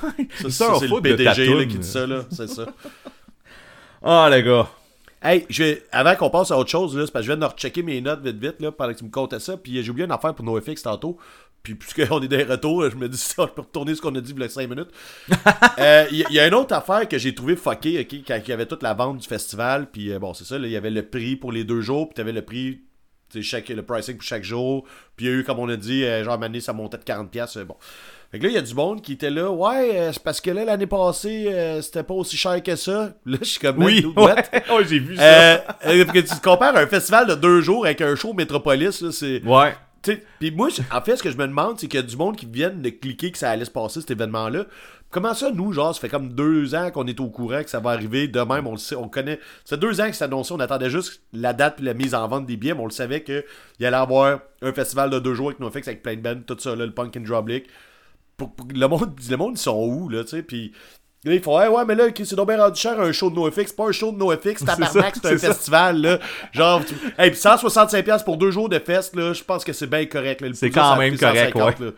Ils ça, c'est le PDG là, qui dit ça, là. C'est ça. Ah, les gars. Hey, je avant qu'on passe à autre chose, là, c'est parce que je viens de rechecker mes notes vite vite là, pendant que tu me comptais ça. Puis j'ai oublié une affaire pour NoFX tantôt. Puis puisqu'on est des retours, je me dis ça, je peux retourner ce qu'on a dit il y a 5 minutes. Euh, Il y, il y a une autre affaire que j'ai trouvé fucké, ok, quand il y avait toute la vente du festival. Puis euh, bon, c'est ça, il y avait le prix pour les deux jours, puis tu avais le prix, chaque, le pricing pour chaque jour. Puis il y a eu, comme on a dit, euh, genre, année, ça montait de 40$. euh, bon. Fait que là, il y a du monde qui était là. Ouais, euh, c'est parce que là, l'année passée, euh, c'était pas aussi cher que ça. Là, je suis comme, Oui, ouais, ouais, j'ai vu ça. Euh, euh, que tu te compares un festival de deux jours avec un show Métropolis, là, c'est. Ouais. Puis moi, en fait, ce que je me demande, c'est qu'il y a du monde qui viennent de cliquer que ça allait se passer, cet événement-là. Comment ça, nous, genre, ça fait comme deux ans qu'on est au courant que ça va arriver? De même, on le sait, on connaît. Ça fait deux ans que c'est annoncé, on attendait juste la date puis la mise en vente des billets, mais on le savait qu'il allait avoir un festival de deux jours avec NoFX, avec plein de bands, tout ça, le Punk and. Pour, pour- le, monde, le monde, ils sont où, là, tu sais, puis. Là, ils font, ouais, ouais, mais là, c'est donc bien rendu cher un show de NoFX. C'est pas un show de NoFX, tabarnak, c'est un festival, là. Genre, tu... hey, puis 165$ pour deux jours de fest, là, je pense que c'est bien correct, C'est quand même correct, 150, là.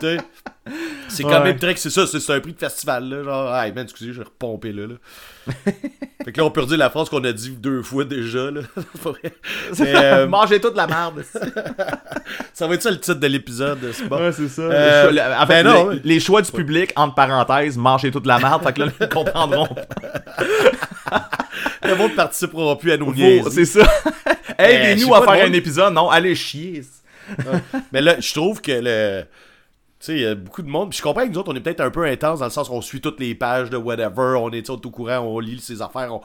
Tu sais, c'est quand Ouais. même très c'est ça, c'est c'est un prix de festival, là. Genre, hey, man, excusez, je vais repomper là, là. fait que là, on peut dire la phrase qu'on a dit deux fois déjà, là. C'est. Mais, euh, Mangez toute la merde. ça va être ça le titre de l'épisode, c'est bon. Ouais, c'est ça. Euh, Les choix- en fait, ben non, les, ouais. les choix du public, entre parenthèses, mangez toute la merde. fait que là, ils comprendront. Le monde participera plus à nos niaiseries. C'est ça. Aidez-nous je sais à faire un épisode. Non, allez chier. Mais là, je trouve que le. Sais, il y a beaucoup de monde. Puis je comprends que nous autres, on est peut-être un peu intense dans le sens qu'on suit toutes les pages de whatever, on est tu sais, au courant, on lit ses affaires, on,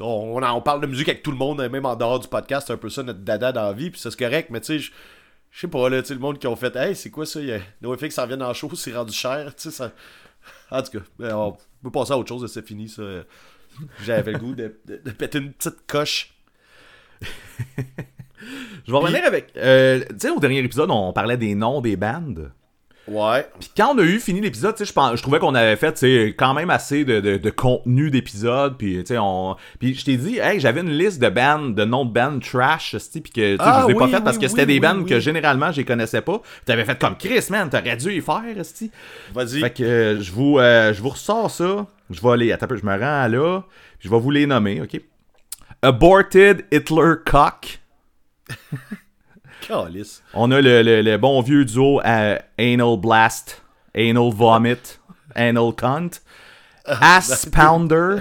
on, on parle de musique avec tout le monde, même en dehors du podcast, c'est un peu ça notre dada dans la vie, puis ça c'est correct, mais tu sais, je sais pas, là, tu sais, le monde qui ont fait, hey, c'est quoi ça, NoFX ça revient en show, c'est rendu cher, tu sais, ça. En tout cas, ben, on peut passer à autre chose, c'est fini, ça. J'avais le goût de, de- de péter une petite coche. Je vais revenir avec. euh, tu sais, au dernier épisode, on parlait des noms des bandes. Ouais. Puis quand on a eu fini l'épisode, tu sais, je je trouvais qu'on avait fait, tu quand même assez de, de, de contenu d'épisode, puis tu sais, on, puis je t'ai dit, hey, j'avais une liste de bands, de noms de bands trash, tu puis que tu sais, Ah, je les ai pas oui, fait parce oui, que c'était des bands que généralement je les connaissais pas. T'avais fait comme Chris, man, t'aurais dû y faire. Vas-y. Fait que euh, je vous, euh, je vous ressors ça. Je vais aller, attends je me rends là, je vais vous les nommer, ok? Aborted Hitler Cock. Calice. On a le, le- le bon vieux duo euh, Anal Blast, Anal Vomit, Anal Cunt, Ass Pounder.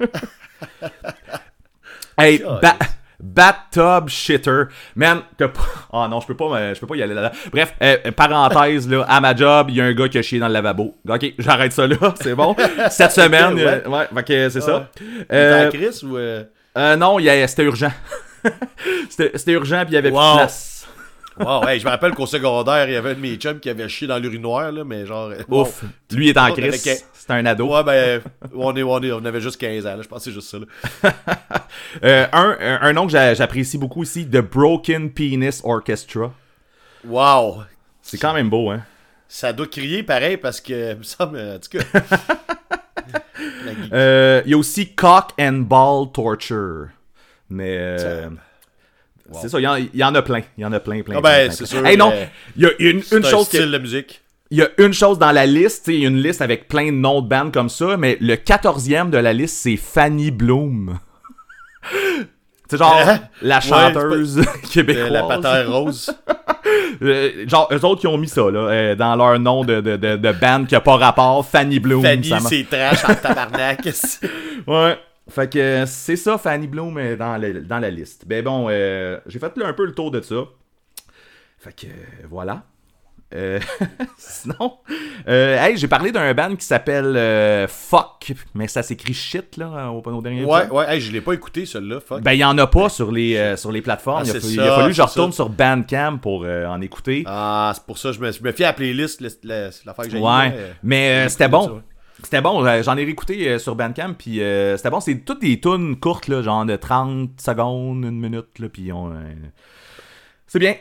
hey, ba Bathtub Shitter. Man, t'as pas... Oh non, je peux pas, je peux pas y aller là-dedans. Bref, euh, euh, parenthèse, là, à ma job, il y a un gars qui a chié dans le lavabo. Ok, j'arrête ça là, c'est bon. Cette semaine, Ouais. euh, ouais, c'est ça. T'es Euh, à Chris ou. euh, euh, non, c'était urgent. c'était urgent, puis il y avait plus de place. Wow, hey, je me rappelle qu'au secondaire, il y avait un de mes chums qui avait chié dans l'urinoir, là, mais genre. euh, Ouf. Lui est en avait crise. que- C'est un ado. Ouais, ben, on, est, on, est, on avait juste 15 ans, là, je pense que c'est juste ça. Là. Euh, un, un, nom que j'a- j'apprécie beaucoup ici, The Broken Penis Orchestra. Wow! C'est quand même beau, hein. Ça doit crier pareil parce que, il me semble, en tout cas. Euh, Il y a aussi Cock and Ball Torture. Mais. euh, C'est ça, il y, y en a plein. Il y en a plein, plein. Ah ben, c'est sûr, Hey, non, il y a une, une un chose style de musique. Il y a une chose dans la liste, il y a une liste avec plein de noms de bandes comme ça, mais le 14e de la liste, c'est Fanny Bloom. C'est genre Hein? la Ouais, chanteuse Euh, québécoise. la patère rose. Euh, genre, eux autres qui ont mis ça, là, euh, dans leur nom de, de, de, de band qui a pas rapport, Fanny Bloom. Fanny, c'est trash en tabarnak. Ouais. Fait que euh, c'est ça, Fanny Bloom est dans, le- dans la liste. Ben bon, euh, j'ai fait là, un peu le tour de ça. Fait que euh, voilà. Euh, sinon, euh, hey, j'ai parlé d'un band qui s'appelle euh, Fuck, mais ça s'écrit shit là au, au dernier ouais, épisode. ouais, hey, je l'ai pas écouté, celui-là, fuck. Ben, il y en a pas sur les, euh, sur les plateformes. Ah, il, a, fallu- ça, il a fallu que je retourne ça. sur Bandcamp pour euh, en écouter. Ah, c'est pour ça, je me, je me fie à la playlist, l'affaire que j'ai Ouais, mais euh, c'était ça, bon. ouais. C'était bon, j'en ai réécouté euh, sur Bandcamp, puis euh, c'était bon. C'est toutes des tunes courtes, là, genre de 30 secondes, une minute, là, puis on... euh, C'est bien.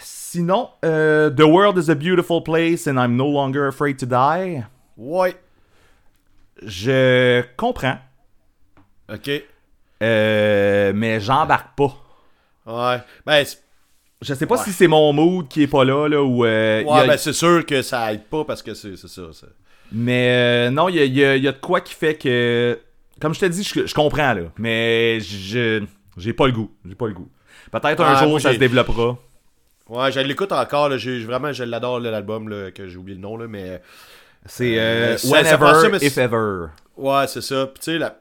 Sinon, euh, The World is a Beautiful Place and I'm No Longer Afraid to Die. Ouais, Je comprends, ok. mais j'embarque pas. Ouais, ben, Je sais pas Ouais. si c'est mon mood qui est pas là, là, ou... y ouais, a- ben, c'est sûr que ça aide pas parce que c'est c'est ça. Mais euh, non, il y a, il y a- il y a de quoi qui fait que. Comme je te dis, je, je comprends là. Mais je j'ai pas le goût. J'ai pas le goût. Peut-être un jour ça se développera. Ouais, je l'écoute encore, là, vraiment, je l'adore, l'album, que j'ai oublié le nom, là, mais... C'est Euh, euh, ça- ça Whenever, ça, if ever. Ouais, c'est ça. Puis tu sais, là,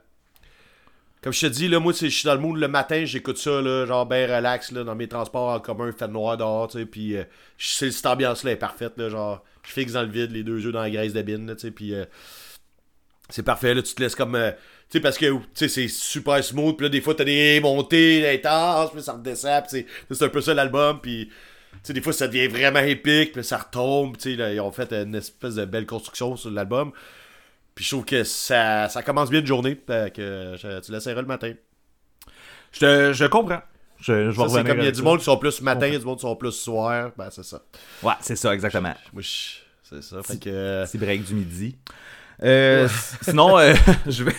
comme je te dis, là, moi, je suis dans le mood le matin, j'écoute ça, là, genre ben relax, là, dans mes transports en commun, fait noir dehors, tu sais, puis euh, cette ambiance-là est parfaite, là, genre, je fixe dans le vide, les deux yeux dans la graisse de bine, tu sais, puis euh, c'est parfait, là, tu te laisses comme, euh, tu sais, parce que, tu sais, c'est super smooth, puis là, des fois, t'as des montées intenses, puis ça redescend, puis c'est- un peu ça l'album, puis... Des fois, ça devient vraiment épique, puis ça retombe. Tu sais, là, ils ont fait une espèce de belle construction sur l'album. Puis je trouve que ça, ça commence bien une journée. Fait que je- tu l'essaieras le matin. Je, te- je comprends. Je, je c'est comme il y a du monde qui sont plus matin, il y a du monde qui sont plus soir. Ben, c'est ça. Ouais, c'est ça, exactement. C'est ça. Fait que. euh, Petit break du midi. Euh, Sinon, euh, je, vais,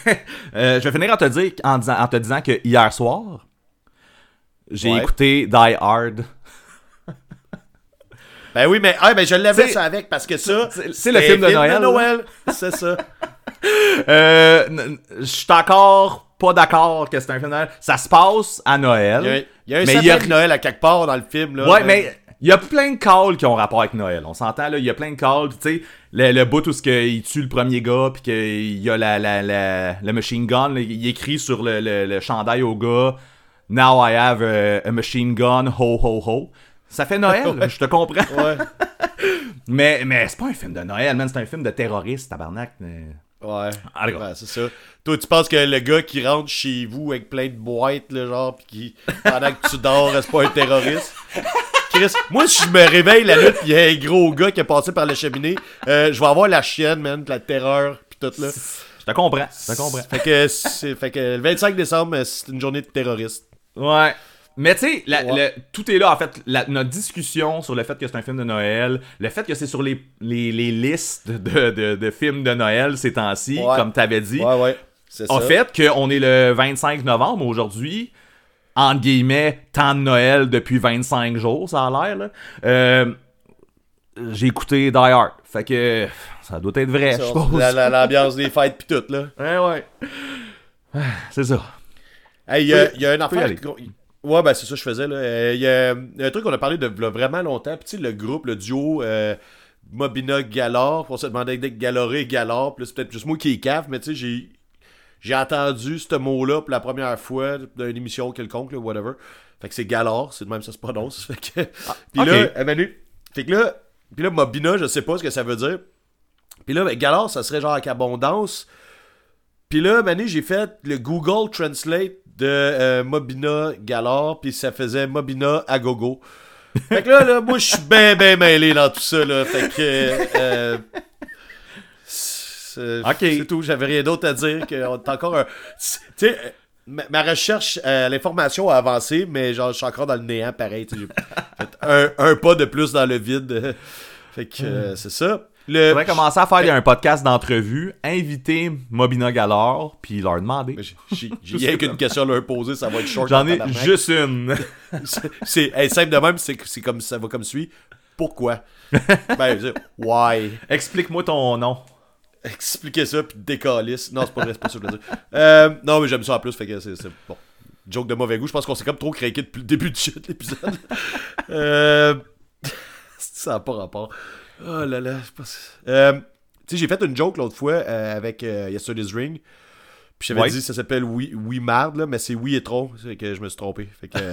euh, je vais finir en te, dire, en, disant- en te disant que hier soir, j'ai Ouais. écouté Die Hard. Ben oui, mais ah, ben, je l'avais ça avec parce que ça. c'est- le film de Noël, Noël. C'est ça. Euh, je suis encore pas d'accord que c'est un film de Noël. Ça se passe à Noël. Il y a, il y a un Mais sapin il y a- de Noël à quelque part dans le film. Là, Ouais, Euh, mais il y a plein de calls qui ont rapport avec Noël. On s'entend, là. Il y a plein de calls. Tu sais, le, le bout où il tue le premier gars, puis qu'il y a la, la, la, le machine gun. là, il écrit sur le, le, le chandail au gars Now I have a, a machine gun, ho ho ho. Ça fait Noël, je te comprends. Ouais. Mais, mais c'est pas un film de Noël, man, c'est un film de terroriste, tabarnak. mais- Ouais. Allez, Ouais, c'est ça. Toi, tu penses que le gars qui rentre chez vous avec plein de boîtes, là, genre, pis qui, pendant que tu dors, c'est pas un terroriste? Chris, moi, si je me réveille la nuit pis il y a un gros gars qui est passé par la cheminée, euh, je vais avoir la chienne, man, pis la terreur, pis tout, là. Je te comprends, je te comprends. Fait que, c'est- fait que le 25 décembre, c'est une journée de terroriste. Ouais. Mais tu sais, Ouais. tout est là, en fait. La- notre discussion sur le fait que c'est un film de Noël, le fait que c'est sur les, les, les listes de, de, de films de Noël ces temps-ci, Ouais. comme t'avais dit, Ouais, en ça. fait qu'on est le 25 novembre aujourd'hui, entre guillemets, temps de Noël depuis 25 jours, ça a l'air, là. Euh, j'ai écouté Die Hard. Fait que ça doit être vrai, je la- L'ambiance des fêtes pis tout, là. Ouais, ouais. C'est ça. Hey, il y, a- y a une affaire. Ouais, ben c'est ça que je faisais. là. Euh, Il y, a il y a un truc qu'on a parlé de vraiment longtemps. Puis tu sais, le groupe, le duo euh, Mobina Galore, on se demandait Galoré et Galore. Puis là, c'est peut-être juste moi qui est cave, mais tu sais, j'ai. J'ai entendu ce mot-là pour la première fois d'une émission quelconque, là, whatever. Fait que c'est Galore, c'est de même ça se prononce. Fait que. Puis là, ok. euh, Manu, fait que là, puis là, Mobina, je sais pas ce que ça veut dire. Puis là, ben, Galore, ça serait genre avec abondance. Puis là, Manu, j'ai fait le Google Translate de euh, Mobina Galore, puis ça faisait Mobina à gogo. Fait que là, là moi, je suis ben, ben mêlé dans tout ça, là. Fait que. euh, c'est Ok. c'est tout, j'avais rien d'autre à dire que on est encore un. Tu sais, ma, ma recherche, euh, l'information a avancé, mais genre, je suis encore dans le néant, pareil. fait un, un pas de plus dans le vide. Fait que euh, c'est ça. Le, On va commencer à faire un podcast d'entrevue, inviter Mobina Galore, puis leur demander. J'ai- rien qu'une question à leur poser, ça va être short. J'en en ai juste une. C'est- hey, simple de même, c'est comme ça va comme suit. Pourquoi? ben, why? Explique-moi ton nom. Expliquez ça, puis décalisse. Non, c'est pas vrai, c'est pas veux dire. Euh, non, mais j'aime ça en plus, fait que c'est bon. Joke de mauvais goût, je pense qu'on s'est comme trop craqué depuis le début du shit, l'épisode. euh... ça n'a pas rapport. Oh là là, je pense... Euh, tu sais, j'ai fait une joke l'autre fois euh, avec euh, Yesterday's Ring. Puis j'avais Ouais. dit ça s'appelle Oui, oui Marde, là, mais c'est Oui et trop. C'est que je me suis trompé. Fait que.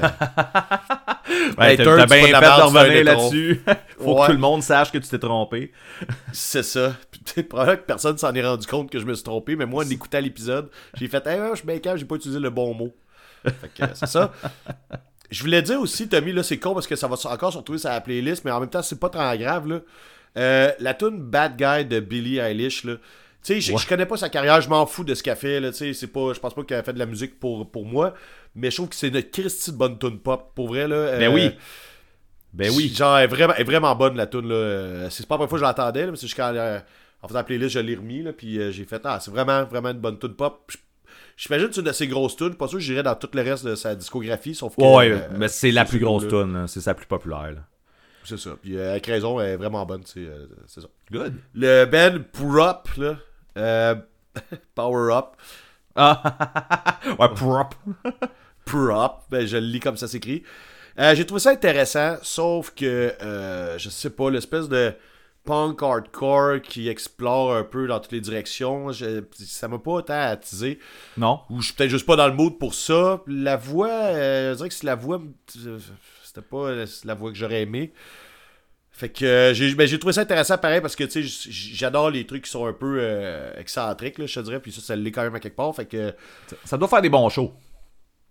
Ouais, Hey, t'as bien fait de revenir là-dessus. Faut Ouais. que tout le monde sache que tu t'es trompé. C'est ça. Puis, tu sais, probablement que personne s'en est rendu compte que je me suis trompé, mais moi, en écoutant l'épisode, j'ai fait Hey, je suis bien calme, j'ai pas utilisé le bon mot. Fait que euh, c'est ça. Je voulais dire aussi, Tommy, là, c'est con parce que ça va encore se retrouver sur la playlist, mais en même temps, c'est pas très grave, là. Euh, la tune Bad Guy de Billie Eilish, là. Tu sais, je- Ouais. je connais pas sa carrière, je m'en fous de ce qu'elle fait, là. Tu sais, je pense pas qu'elle a fait de la musique pour, pour moi, mais je trouve que c'est une Christie de bonne tune pop, pour vrai, là. Ben Euh, oui. Ben oui. Genre, elle est vraiment, elle est vraiment bonne la tune là. Euh, C'est pas la première fois que je l'entendais, mais c'est juste quand euh, en faisant la playlist, je l'ai remis, là, puis euh, j'ai fait Ah, c'est vraiment, vraiment une bonne tune pop. J- J'imagine que c'est une de ses grosses tunes. Pas sûr que j'irais dans tout le reste de sa discographie, sauf que. Ouais, euh, mais c'est la plus grosse tune, hein. c'est sa plus populaire. là. C'est ça. Puis euh, avec raison, elle est vraiment bonne, c'est euh, c'est ça. Good. Le Ben Prop, là. euh, Power Up. Ah, ouais, prop. Prop, ben, je le lis comme ça s'écrit. Euh, j'ai trouvé ça intéressant, sauf que, euh, je sais pas, l'espèce de punk hardcore qui explore un peu dans toutes les directions, je- ça m'a pas tant attisé. Non. Ou je suis peut-être juste pas dans le mood pour ça. La voix, euh, je dirais que c'est la voix, c'était pas la voix que j'aurais aimé. Fait que euh, j'ai ben, j'ai trouvé ça intéressant pareil parce que tu sais j'adore les trucs qui sont un peu euh, excentriques là, je te dirais puis ça ça l'est quand même à quelque part fait que Ça doit faire des bons shows.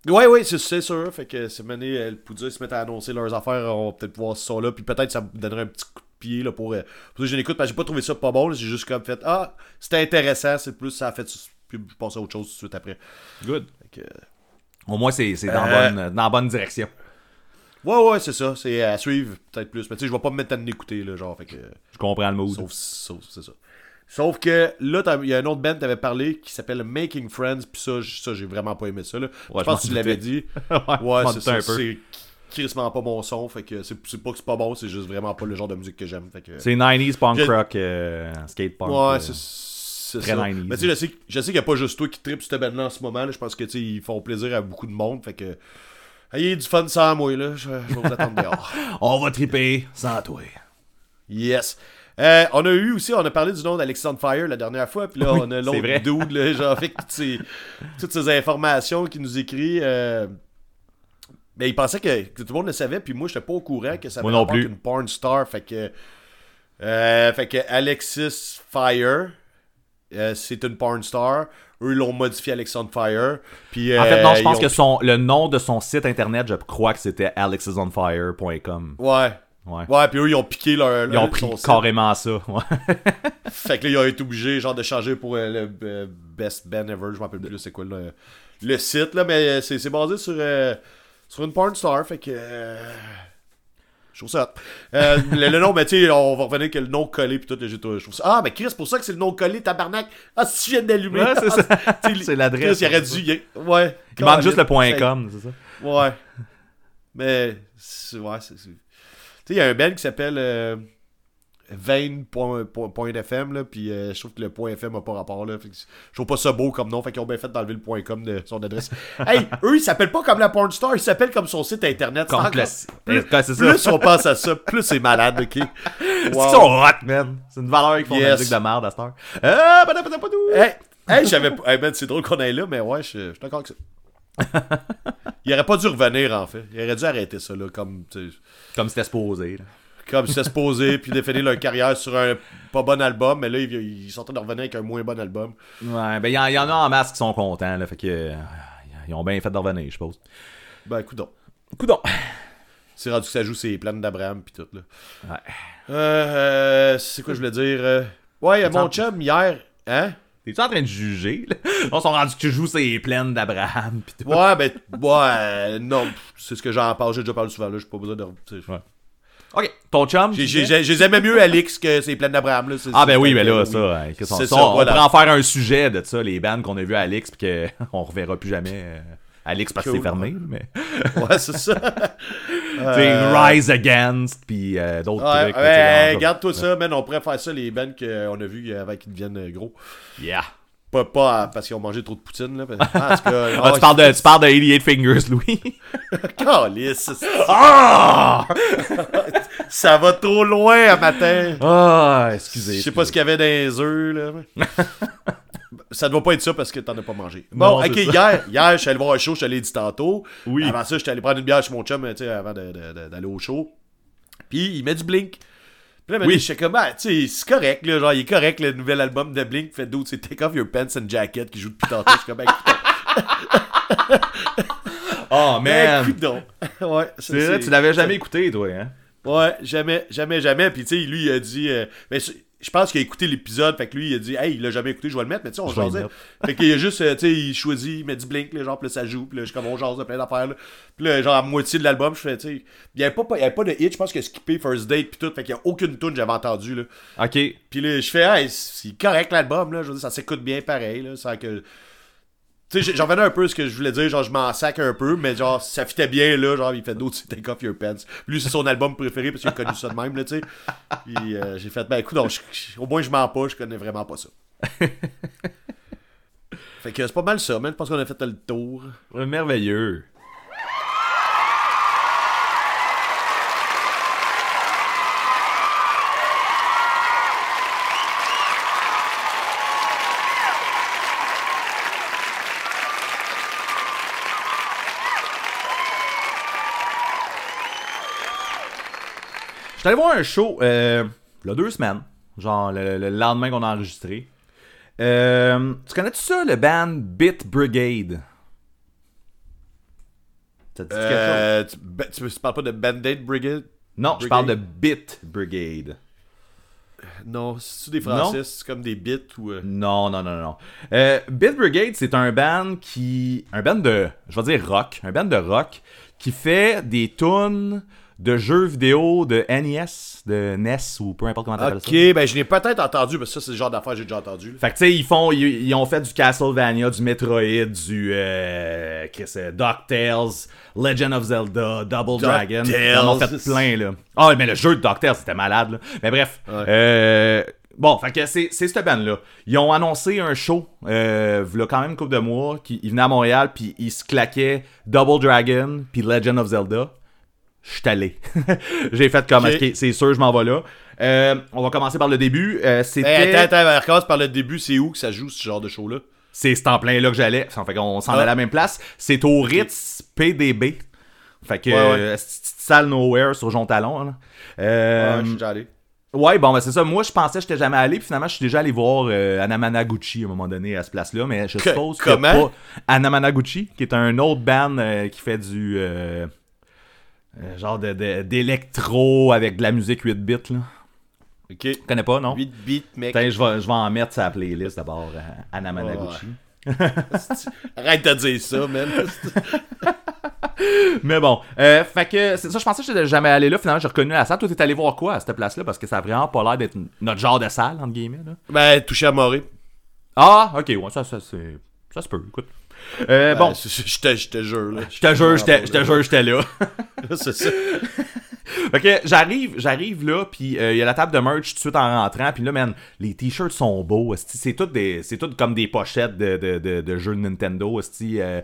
Ouais, ouais, c'est, sûr. Fait que c'est mené, euh, le Poudre se met à annoncer leurs affaires, on va peut-être voir ce son-là, puis peut-être ça me donnerait un petit coup de pied là, pour, euh, je l'écoute, parce que j'ai pas trouvé ça pas bon, j'ai juste comme fait Ah, c'était intéressant, c'est plus ça a fait, puis je passe à autre chose tout de suite après. Good. Fait que, Au moins, c'est dans, Euh. bonne, dans la bonne direction. Ouais, ouais, c'est ça, c'est à suivre, peut-être plus. Mais tu sais, je vais pas me mettre à l'écouter, là, genre, fait que. Je comprends le mood. Sauf, sauf c'est ça. Sauf que là, il y a un autre band t'avais parlé qui s'appelle Making Friends, puis ça, ça j'ai vraiment pas aimé ça. Là. Ouais, je pense que tu l'avais dit. ouais, Ouais, c'est ça. C'est crissement pas mon son. Fait que c'est pas que c'est pas bon, c'est juste vraiment pas le genre de musique que j'aime. Fait que... C'est 90s punk rock, euh, skate punk. Ouais, euh. c'est c'est très ça. 90s. Mais tu sais, je sais, qu'il n'y a pas juste toi qui tripes cette band-là en ce moment. là. Je pense que ils font plaisir à beaucoup de monde. Fait que. Ayez du fun sans moi, là. Je, je vais vous attendre dehors. On va triper sans toi. Yes. Euh, on a eu aussi, on a parlé du nom d'Alexandre Fire la dernière fois, puis là, Oui, on a l'autre dude, là, genre, avec toutes ces, toutes ces informations qu'il nous écrit. euh, Ben, il pensait que, que tout le monde le savait, puis moi, j'étais pas au courant que ça avait une porn star, fait que. Euh, fait que Alexis Fire, euh, c'est une porn star. Eux l'ont modifié Alexandre Fire. Puis, En fait, non, euh, je pense ils que son, le nom de son site internet, je crois que c'était alexisonfire.com. Ouais. Ouais. Ouais, puis eux, ils ont piqué leur. Ils ont pris site. carrément ça. ouais. Fait que là, ils ont été obligés, genre, de changer pour euh, le euh, Best Ben Ever. Je m'en rappelle plus c'est quoi le, le site, là. Mais euh, c'est basé sur, euh, sur une porn star. Fait que. Je trouve ça. Euh, le, le nom, mais tu sais, on va revenir que le nom collé puis tout. Je trouve ça. Ah, mais Chris, pour ça que c'est le nom collé, tabarnak. Ah, si tu viens d'allumer. Ouais, c'est ça. Tu sais, C'est l'adresse, Chris, il aurait dû. il- Ouais. Il manque juste le point .com, c'est ça? Ouais. Mais, ouais, c'est. c'est- Tu sais, il y a un band qui s'appelle euh, Vane.fm, là, puis euh, je trouve que le point .fm a pas rapport, là. Fait que je trouve pas ça beau comme nom, fait qu'ils ont bien fait d'enlever le point .com de son adresse. hey, eux, ils s'appellent pas comme la porn star, ils s'appellent comme son site internet. Comme C'est. Plus, c'est plus on pense à ça, plus c'est malade, ok? Ils Wow. sont hot, man. C'est une valeur qu'ils font Yes. musique de merde à cette heure. Ah, padapadapodou. Hey, hey j'avais. Hey, man, c'est drôle qu'on aille là, mais ouais, je suis d'accord avec ça. il aurait pas dû revenir, en fait. Il aurait dû arrêter ça, là, comme. tu sais, Comme c'était supposé. Là. Comme c'était supposé, puis définir leur carrière sur un pas bon album, mais là, ils, ils sont en train de revenir avec un moins bon album. Ouais, ben il y, en- il y en a en masse qui sont contents, là. Fait que. euh, ils ont bien fait de revenir, je suppose. Ben, écoute donc. Coudon. C'est rendu que ça joue ses planes d'Abraham, puis tout, là. Ouais. Euh, euh, c'est quoi je voulais dire? euh, Ouais, mon chum, hier, hein? T'es-tu en train de juger, là? On s'est rendu que tu joues ces plaines d'Abraham. Ouais, ben, ouais, euh, non, c'est ce que j'en parle, j'ai déjà parlé souvent, là, j'ai pas besoin de... Ouais. Ok, ton chum. Je les aimais mieux Alex que ces plaines d'Abraham, là. c'est- Ah ben c'est- oui, mais là, oui. ça, hein, qu'est-ce qu'on- C'est ça, ça, on voilà. pourrait en faire un sujet de ça, les bands qu'on a vus à Alix, pis qu'on reverra plus jamais euh, Alix parce que c'est fermé, mais... Ouais, c'est ça. Tu sais, Euh, Rise Against, puis euh, d'autres Ouais, trucs. ouais, tu sais, genre, garde-toi ça, man. On pourrait faire ça, les bands qu'on a vus avant qu'ils deviennent euh, gros. Yeah. Pas, pas parce qu'ils ont mangé trop de poutine, là. Ah, en tout cas, Ah, tu, parles de, tu parles de 88 Fingers, Louis. Calisse, Ah! ça va trop loin à matin. Ah, Je excusez. sais pas ce qu'il y avait dans les œufs, là. ça doit pas être ça parce que t'en as pas mangé. Bon, Non, ok, hier, hier, je suis allé voir un show, je te l'ai dit tantôt. Oui. Avant ça, j'étais allé prendre une bière chez mon chum, tu sais, avant d'aller au show. Puis il met du Blink. Puis là, Oui. je comme, ah, tu sais, c'est correct, là, genre, il est correct, le nouvel album de Blink fait d'autres, c'est Take Off Your Pants and Jacket qui joue depuis tantôt. Je suis comme, ben, Oh, man. donc. ouais, C'est tu l'avais jamais écouté, toi, hein? Ouais, jamais, jamais, jamais. Puis tu sais, lui, il a dit. euh, mais je pense qu'il a écouté l'épisode, fait que lui, il a dit, hey, il l'a jamais écouté, je vais le mettre, mais tu sais, on mettre. Fait qu'il a juste, euh, tu sais, il choisit, il met du blink, là, genre, puis là, ça joue, puis là, je suis comme, on jase de plein d'affaires, là. Puis là, genre, à moitié de l'album, je fais, tu sais, il y avait pas, avait de hit, je pense qu'il a skippé First Date, puis tout, fait qu'il y a aucune tune que j'avais entendue, là. Ok. Puis là, je fais, hey, c'est correct l'album, là, je veux dire, ça s'écoute bien pareil, là, sans que. Tu sais, j'en revenais un peu à ce que je voulais dire, genre, je m'en sac un peu, mais genre, ça fitait bien, là, genre, il fait d'autres, c'est Take Off Your Pants. Lui, c'est son album préféré parce qu'il a connu ça de même, là, tu sais. Puis euh, j'ai fait, ben écoute, donc, je- je- au moins, je mens pas, je connais vraiment pas ça. fait que c'est pas mal ça, man, je pense qu'on a fait le tour. Merveilleux. Je suis allé voir un show euh, il y a deux semaines, genre le, le lendemain qu'on a enregistré. Euh, tu connais-tu ça, le band Bit Brigade? Ça te dit quelque chose? Euh, tu, ben, tu, tu parles pas de Band-Aid Brigade? Non, je parle de Bit Brigade. Non, c'est-tu des français, c'est comme des bits ou. Non, non, non, non. Euh, Bit Brigade, c'est un band qui. Un band de. Je vais dire rock. Un band de rock qui fait des tunes de jeux vidéo de NES, de NES ou peu importe comment t'appelles Ok, ça. ben je l'ai peut-être entendu, parce que ça, c'est le genre d'affaires que j'ai déjà entendu. là. Fait que tu sais, ils font. Ils, ils ont fait du Castlevania, du Metroid, du. Euh, Qu'est-ce que c'est DuckTales, Legend of Zelda, Double Dragon. Ils en ont fait plein, là. Ah, mais le jeu de DuckTales, c'était malade, là. Mais bref. Ouais. Euh, Bon, fait que c'est c'est cette band-là. Ils ont annoncé un show, euh, quand même une couple de mois, qui ils venaient à Montréal, puis ils se claquaient Double Dragon, puis Legend of Zelda. Je suis allé. J'ai fait comme, c'est sûr, je m'en vais là. Euh, on va commencer par le début. Euh, C'était... Hey, attends, attends, on par le début, c'est où que ça joue ce genre de show-là? C'est en plein là que j'allais. Ça fait qu'on s'en Ah. allait à la même place. C'est au Ritz PDB. Fait que Ouais, ouais. euh, salle nowhere sur Jontalon. Euh, Ouais, je suis déjà allé. Ouais, bon, ben c'est ça. Moi, je pensais que j'étais jamais allé, puis finalement, je suis déjà allé voir euh, Anamanaguchi à un moment donné à ce place-là, mais je suppose que comment? pas Anamanaguchi, qui est un autre band qui fait du euh, genre de- de- d'électro avec de la musique 8 bits là. Ok. Tu connais pas, non? 8 bits, mec. Putain, je vais, je vais en mettre la playlist d'abord, euh, Anamanaguchi. Arrête de dire ça, man. Mais bon, euh, fait que c'est ça, je pensais que j'étais jamais allé là. Finalement, j'ai reconnu la salle. Toi, t'es allé voir quoi à cette place-là? Parce que ça a vraiment pas l'air d'être notre genre de salle, entre guillemets. Là. ben, touché à Moré. Ah, ok, ouais, ça, ça, c'est- ça se peut, écoute. Euh, bon, Ben, je te je te jure, là. je te jure, j'étais- je te jure, j'étais là. C'est ça. que j'arrive, j'arrive là, puis euh, il y a la table de merch tout de suite en rentrant, puis là, man, les t-shirts sont beaux, c'est tout des, c'est tout comme des pochettes de, de, de, de jeux de Nintendo, euh,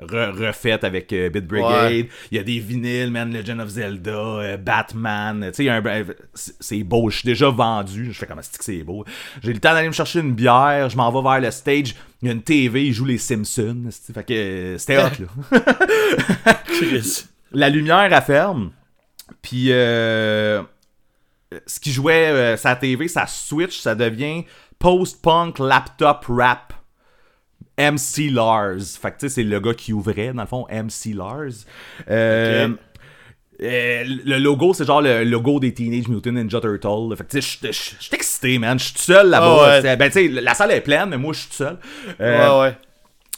re- refaites avec euh, Bit Brigade. Il y a des vinyles, man, Legend of Zelda, euh, Batman, tu sais, il un- euh, c'est beau, je suis déjà vendu, je fais comme esti que c'est beau? J'ai le temps d'aller me chercher une bière, je m'en vais vers le stage, il y a une TV, ils jouent les Simpsons, fait que euh, c'était hot, là. La lumière elle ferme. Puis euh, ce qui jouait sa TV, ça switch, ça devient post-punk laptop rap. MC Lars. Fait que tu sais, c'est le gars qui ouvrait, dans le fond, MC Lars. Euh, euh, le logo, c'est genre le logo des Teenage Mutant Ninja Turtles. Fait que tu sais, je- suis excité, man. Je suis tout seul là-bas. Ah ouais. Ben, tu sais, la salle est pleine, mais moi, je suis tout seul. Euh, Ouais, ouais.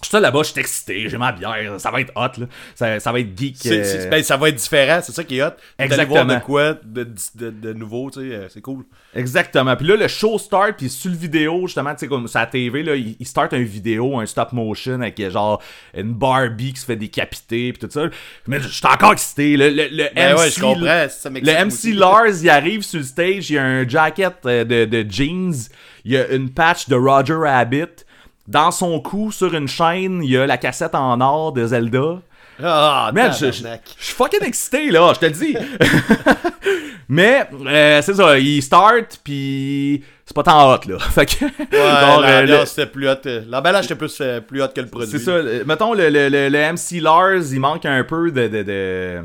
Je suis là-bas, je suis excité, j'ai ma bière. Ça va être hot, là. Ça, ça va être geek. Euh, c'est- ben, ça va être différent, c'est ça qui est hot. Exactement. voir de quoi de, de, de nouveau, tu sais, euh, c'est cool. Exactement. Puis là, le show start, puis sur le vidéo, justement, tu sais, comme sur la TV, là, il, il start un vidéo, un stop motion avec euh, genre une Barbie qui se fait décapiter, puis tout ça. Mais je suis encore excité. Le, le, le Ben MC, ouais, je comprends. Ça le MC aussi. Lars, il arrive sur le stage, il y a un jacket de, de jeans, il y a une patch de Roger Rabbit. Dans son cou, sur une chaîne, il y a la cassette en or de Zelda. Ah, Man, je, je- suis fucking excité, là, je te le dis. Mais, euh, c'est ça, il start, puis c'est pas tant hot, là. Fait que, Ouais, euh, l'ambiance le- c'était plus hot. euh, L'emballage était plus, plus hot que le produit. c'est ça, mettons, le, le, le, le MC Lars, il manque un peu de... de, de,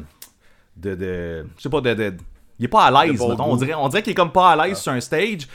de, de- je sais pas, de... de il est pas à l'aise. On dirait, on dirait qu'il est comme pas à l'aise sur un stage.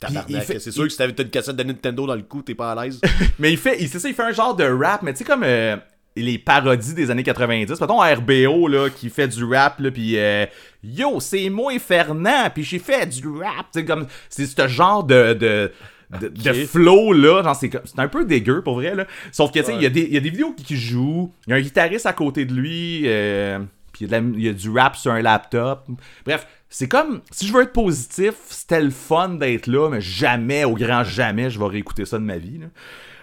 Tabarnak, fait- C'est sûr que si t'avais une cassette de Nintendo dans le cou, t'es pas à l'aise. Mais il fait, c'est ça, il fait un genre de rap, mais tu sais, comme euh, les parodies des années 90. Mettons RBO, là, qui fait du rap, là, pis euh, Yo, c'est moi Fernand, pis j'ai fait du rap. Sais, comme, c'est ce genre de. de de, de flow là, genre c'est comme- c'est un peu dégueu pour vrai là. Sauf que tu sais, il y, a des- il y a des vidéos qui, qui jouent, il y a un guitariste à côté de lui, euh, puis y, il y a du rap sur un laptop. Bref, c'est comme si je veux être positif, c'était le fun d'être là, mais jamais, au grand jamais, je vais réécouter ça de ma vie. Là.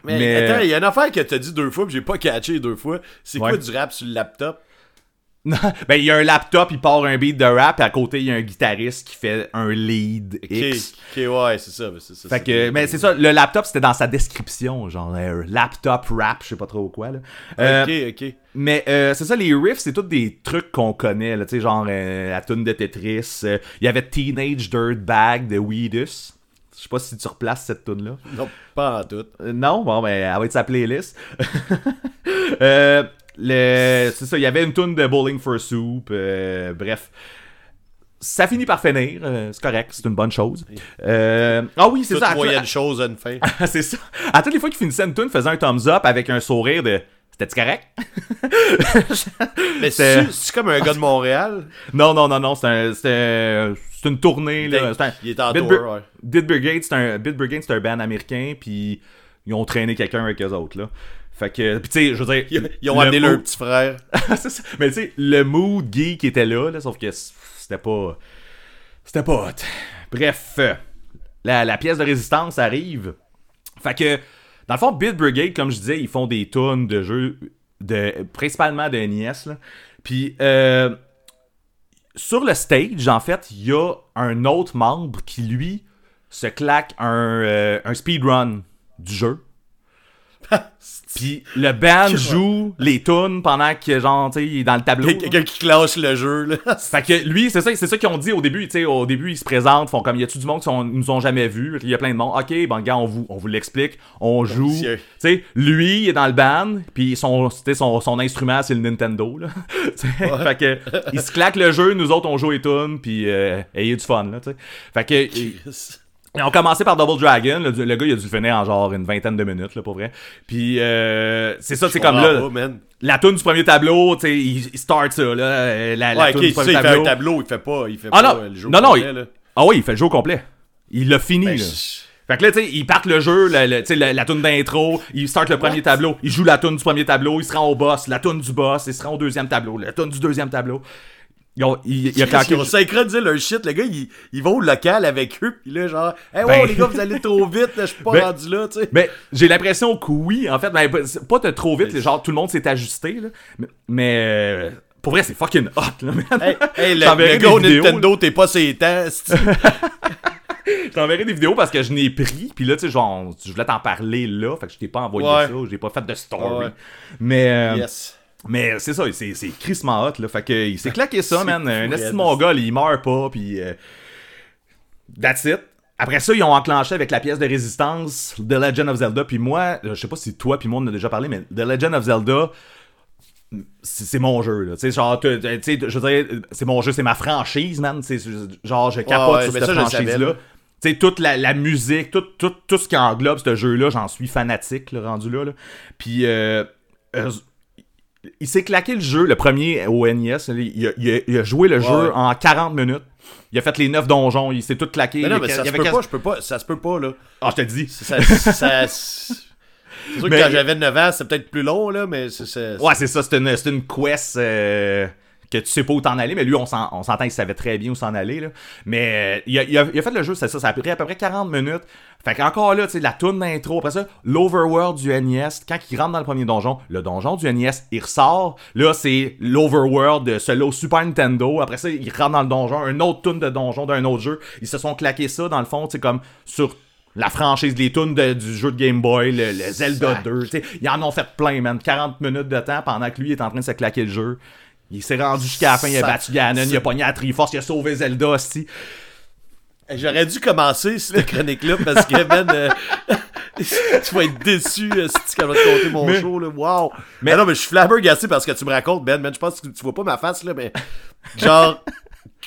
Mais, Mais- attends, il y a une affaire que t'as dit deux fois, pis j'ai pas catché deux fois. C'est Ouais. quoi du rap sur le laptop? Ben il y a un laptop, il part un beat de rap, et à côté il y a un guitariste qui fait un lead Ok, X. ok, ouais, c'est ça. c'est ça, Fait que, mais c'est ça, le laptop c'était dans sa description, genre euh, laptop rap, je sais pas trop quoi là. Euh, Ok, ok. Mais euh, c'est ça, les riffs, c'est tous des trucs qu'on connaît, là, tu sais, genre euh, la tune de Tetris. Il y avait Teenage Dirtbag de Weedus. Je sais pas si tu replaces cette tune là. Non, pas en tout. Non, bon, ben, elle va être sa playlist. Euh, le, c'est ça, il y avait une tune de Bowling for Soup. euh, bref. Ça finit par finir, euh, c'est correct, c'est une bonne chose. Euh, ah oui, c'est ça. à- moyenne chose à une fin. c'est ça. À toutes les fois qu'il finissait une tune, faisait un thumbs up avec un sourire de C'était-tu correct? Mais C'est- comme un gars de Montréal? Non, non, non, non, c'est un, une tournée. Là. Un- Il est en Bit tour, ouais. Bit Brigade, c'est un, Bit Brigade, c'est un band américain, puis ils ont traîné quelqu'un avec eux autres, là. Fait que, tu sais, je veux dire... Ils, ils ont le amené mood- leur petit frère. Ça. Mais tu sais, le mood geek était là, là, sauf que c'était pas... C'était pas hot. Bref, euh, la, la pièce de résistance arrive. Fait que, dans le fond, Bit Brigade, comme je disais, ils font des tonnes de jeux, de, principalement de NES. Là. Puis, euh, sur le stage, en fait, il y a un autre membre qui, lui, se claque un, euh, un speedrun du jeu. Puis le band joue les tunes pendant que, genre, tu sais, il est dans le tableau. Quelqu'un qui classe le jeu, là. Fait que lui, c'est ça, c'est ça qu'ils ont dit au début. Tu sais, au début, ils se présentent, font comme, y a-tu du monde qui sont, nous ont jamais vus? Il y a plein de monde. Ok, bon, gars, on vous, on vous l'explique. On joue. Monsieur. Tu sais, lui, il est dans le band, puis son, son, son instrument, c'est le Nintendo, là. Fait que, il se claque le jeu, nous autres, on joue les tunes, puis euh, ayez du fun, là, tu sais. Fait que, ils ont commencé par Double Dragon. Le, le gars, il a dû finir en genre une vingtaine de minutes, là, pour vrai. Puis, euh, c'est ça, c'est comme là. Pas, man. La tune du premier tableau, tu sais, il, il start ça, là. euh, La, la Ouais, tune du ça, premier il fait tableau. un tableau, il fait pas, il fait Ah pas non, euh, le jeu non, non, complet, il- là. Ah oui, il fait le jeu au complet. Il l'a fini, Ben, là. Fait que là, tu sais, ils partent le jeu, la, la tune d'intro, ils start le premier tableau, ils jouent la tune du premier tableau, ils se rendent au boss, la tune du boss, ils se rendent au deuxième tableau, la tune du deuxième tableau. Ils ont, il, il a Ils claqué. ont synchronisé leur shit, le gars, il, il va au local avec eux, pis là, genre, hey, Ben- wow, les gars, vous allez trop vite, là, je suis pas Ben- rendu là, tu sais. Mais j'ai l'impression que oui, en fait, mais pas- de trop vite, genre tout le monde s'est ajusté, là. Mais, mais, euh, pour vrai, c'est fucking hot, là, man. Hey, hey, le, gars Nintendo, t'es pas ses c'est- Je t'enverrai des vidéos parce que je n'ai pris, puis là, tu sais, genre, je voulais t'en parler là, fait que je t'ai pas envoyé Ouais. ça, j'ai pas fait de story. Ouais. Mais, euh, Yes. Mais c'est ça, c'est, c'est crissement hot, là. Fait que, il s'est claqué ça, man. Un fou, esti de raide. mongol, il meurt pas, pis. euh, That's it. Après ça, ils ont enclenché avec la pièce de résistance The Legend of Zelda. Puis moi, je sais pas si toi puis moi on en a déjà parlé, mais The Legend of Zelda, c'est, c'est mon jeu, là. Tu sais, genre, tu sais, je veux dire, c'est mon jeu, c'est ma franchise, man. C'est, genre, je capote ouais, sur cette ça, franchise-là. là. Tu sais, toute la, la musique, tout, tout, tout ce qui englobe ce jeu-là, j'en suis fanatique, là, rendu là. là. Puis, euh, euh, il s'est claqué le jeu, le premier au NES. Il a, il a- il a joué le jeu en 40 minutes. Il a fait les 9 donjons, il s'est tout claqué. Mais non, mais ça se peut pas, je peux pas, ça se peut pas, là. Ah, je te dis. Ça, ça, c'est sûr que Mais- quand j'avais 9 ans, c'est peut-être plus long, là, mais c'est... Ouais, c'est ça, c'est une, c'est une quest euh, que tu sais pas où t'en aller, mais lui, on s'en- on s'entend qu'il savait très bien où s'en aller. Là. Mais euh, il, a, il a- il a fait le jeu, c'est ça, ça a pris à peu près 40 minutes. Fait qu'encore là, tu sais, la toune d'intro, après ça, l'overworld du NES, quand il rentre dans le premier donjon, le donjon du NES, il ressort. Là, c'est l'overworld de au Super Nintendo. Après ça, il rentre dans le donjon, un autre toune de donjon d'un autre jeu. Ils se sont claqués ça, dans le fond, tu sais, comme sur la franchise, les tunes de- du jeu de Game Boy, le, le Zelda 2, tu sais, ils en ont fait plein, man. 40 minutes de temps pendant que lui est en train de se claquer le jeu. Il s'est rendu jusqu'à la fin, il a battu Ganon, il a pogné la Triforce, il a sauvé Zelda aussi. J'aurais dû commencer cette chronique-là parce que, man, euh, tu vas être déçu euh, si tu vas te compter mon Mais- show, là. Wow! Mais- Mais non, mais je suis flabbergassé parce que tu me racontes, Ben, man, je pense que tu vois pas ma face, là, mais genre,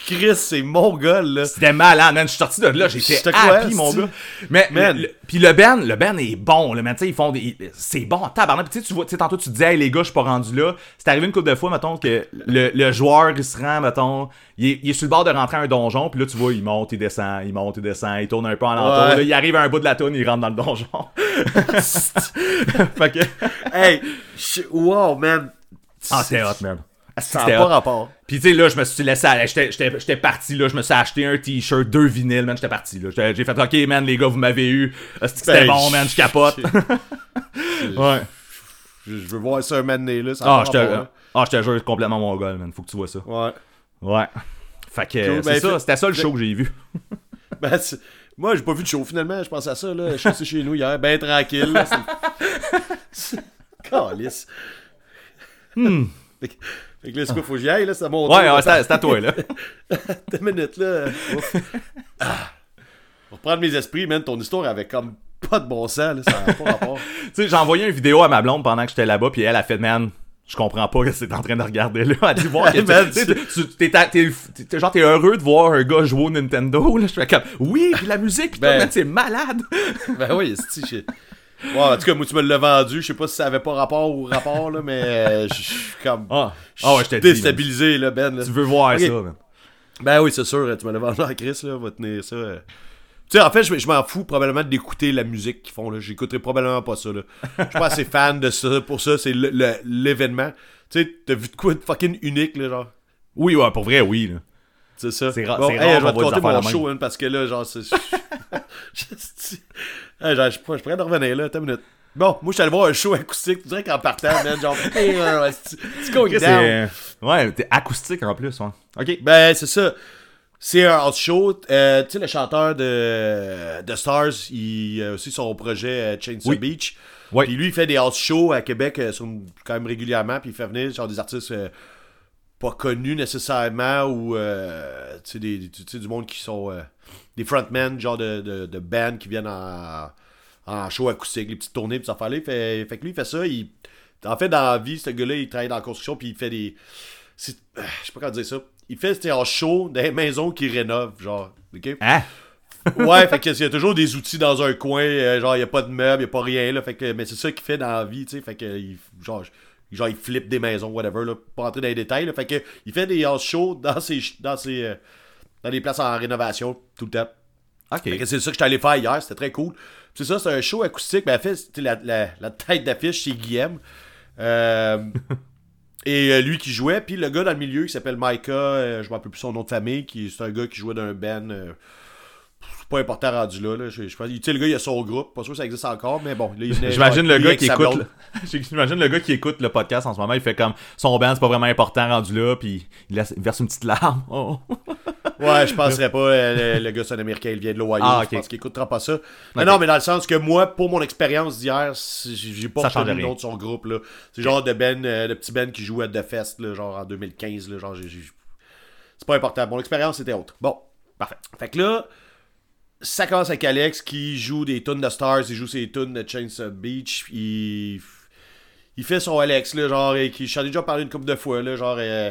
Chris, c'est mon gars, là. C'était malade, man. Je suis sorti de là, j'étais happy, mon gars. Mais, puis le band, le band est bon, là, man. Tu sais, ils font des. C'est bon, tabarnak. Puis tu sais, tu vois, tu sais, tantôt tu te disais, hey, les gars, je suis pas rendu là. C'est arrivé une couple de fois, mettons, que le, le joueur, il se rend, mettons, il est, il est sur le bord de rentrer à un donjon, puis là, tu vois, il monte, il descend, il monte, il descend, il tourne un peu en l'entour. Ouais. Là, il arrive à un bout de la toune, il rentre dans le donjon. fait que. hey, wow, man. Ah, c'était hot, man. Ah, Ça n'a pas rapport. Puis tu sais, là, je me suis laissé aller. J'étais- J'étais j'étais parti, là. Je me suis acheté un t-shirt, deux vinyles, man. J'étais parti, là. J'ai fait, OK, man, les gars, vous m'avez eu. C'était Ben, bon, man. Je capote. ouais. Je, veux voir ça un donné, là. Ça Ah, je te ah, je te jure, complètement mon gars, man. Faut que tu vois ça. Ouais. Ouais. Fait que, Cool, c'est ben, ça. C'était ça le show que j'ai vu. Ben, moi, j'ai pas vu de show finalement. Je pensais à ça, là. Je suis chez nous hier, ben tranquille. là. C'est- Calice. Que, fait que là, c'est quoi, faut que j'y aille, là? C'est à mon tour. Hmm. Ouais, ouais, c'était à toi, là. Deux minutes, là. Ouf. Ah. Pour reprendre mes esprits, man, ton histoire avait comme pas de bon sens, là. Ça n'a pas rapport. tu sais, j'ai envoyé une vidéo à ma blonde pendant que j'étais là-bas, puis elle a fait, man. Je comprends pas ce que c'est en train de regarder là. Elle dit voir que t'es- genre t'es heureux de voir un gars jouer au Nintendo là. Je fais comme oui, puis la musique, tout, Ben- c'est malade. Ben oui, c'est en tout cas, moi, tu me l'as vendu. Je sais pas si ça avait pas rapport ou rapport, là, mais euh, je suis comme. Ah, ah ouais, je man. déstabilisé, là, Ben. là. Tu veux voir ça, man. Ben oui, c'est sûr, tu me l'as vendu en Chris, là, va tenir ça. euh. Tu sais, en fait, je, m'en fous probablement d'écouter la musique qu'ils font, là. J'écouterai probablement pas ça, là. Je suis pas assez fan de ça. Pour ça, c'est l'événement. Tu sais, t'as vu de quoi de fucking unique, là, genre? Oui, ouais, pour vrai, oui. Là. C'est ça. C'est ra- bon, hey, rare je vais te compter mon show, hein, parce que là, genre, c'est. je genre, je pourrais de revenir, là, attends une minute. Bon, moi, je suis allé voir un show acoustique. Tu dirais qu'en partant, man, genre, down? c'est- Ouais, t'es acoustique en plus, ouais. Ok. Ben, c'est ça. C'est un house show. Euh, tu sais, le chanteur de, de Stars, il a aussi son projet euh, Chainsaw Oui. Beach. Oui. Puis lui, il fait des house shows à Québec euh, sur- quand même régulièrement. Puis il fait venir genre des artistes euh, pas connus nécessairement ou euh, tu sais, du monde qui sont euh, des frontmen, genre de, de, de bands qui viennent en, en show acoustique, les petites tournées, puis ça fait fait, fait que lui, il fait ça. Il, en fait, dans la vie, ce gars-là, il travaille dans la construction, puis il fait des. euh, Je sais pas comment dire ça. Il fait c'était en show les maisons qu'il rénove, genre. OK? Hein? Ouais, fait que il y a toujours des outils dans un coin, euh, genre il y a pas de meubles, il y a pas rien là, fait que mais c'est ça qu'il fait dans la vie, tu sais, fait que il, genre genre il flippe des maisons whatever là, pas rentrer dans les détails là, fait que il fait des shows dans ses dans ses euh, dans des places en rénovation tout le temps. Ok. Fait que c'est ça que j'étais allé faire hier, c'était très cool. C'est ça, c'est un show acoustique, mais en fait, la, la, la tête d'affiche, c'est Guillaume. Euh, et euh, lui qui jouait, puis le gars dans le milieu qui s'appelle Micah, euh, je me rappelle plus son nom de famille, qui c'est un gars qui jouait dans un band. Pas important rendu là. là. Je, je pense- tu sais, le gars, il a son groupe. Pas sûr que ça existe encore, mais bon. J'imagine le gars qui écoute. le- J'imagine le gars qui écoute le podcast en ce moment, il fait comme son band c'est pas vraiment important rendu là, puis il laisse- il verse une petite larme. Oh. Ouais, je penserais pas. euh, le, le gars, c'est un américain, il vient de l'Ohio. Ah, Je ok. pense qu'il écoutera pas ça. Mais non, mais dans le sens que moi, pour mon expérience d'hier, j'ai pas retenu le nom de son groupe. là. C'est genre de ben, de petit Ben qui joue à The Fest, là, genre en 2015. Là, genre, j'ai- c'est pas important. Mon expérience était autre. Bon, parfait. Fait que là, ça commence avec Alex qui joue des tunes de Stars, il joue ses tunes de Chainsaw Beach. Il, il fait son Alex, là, genre, et qui, j'en ai déjà parlé une couple de fois, là, genre, euh,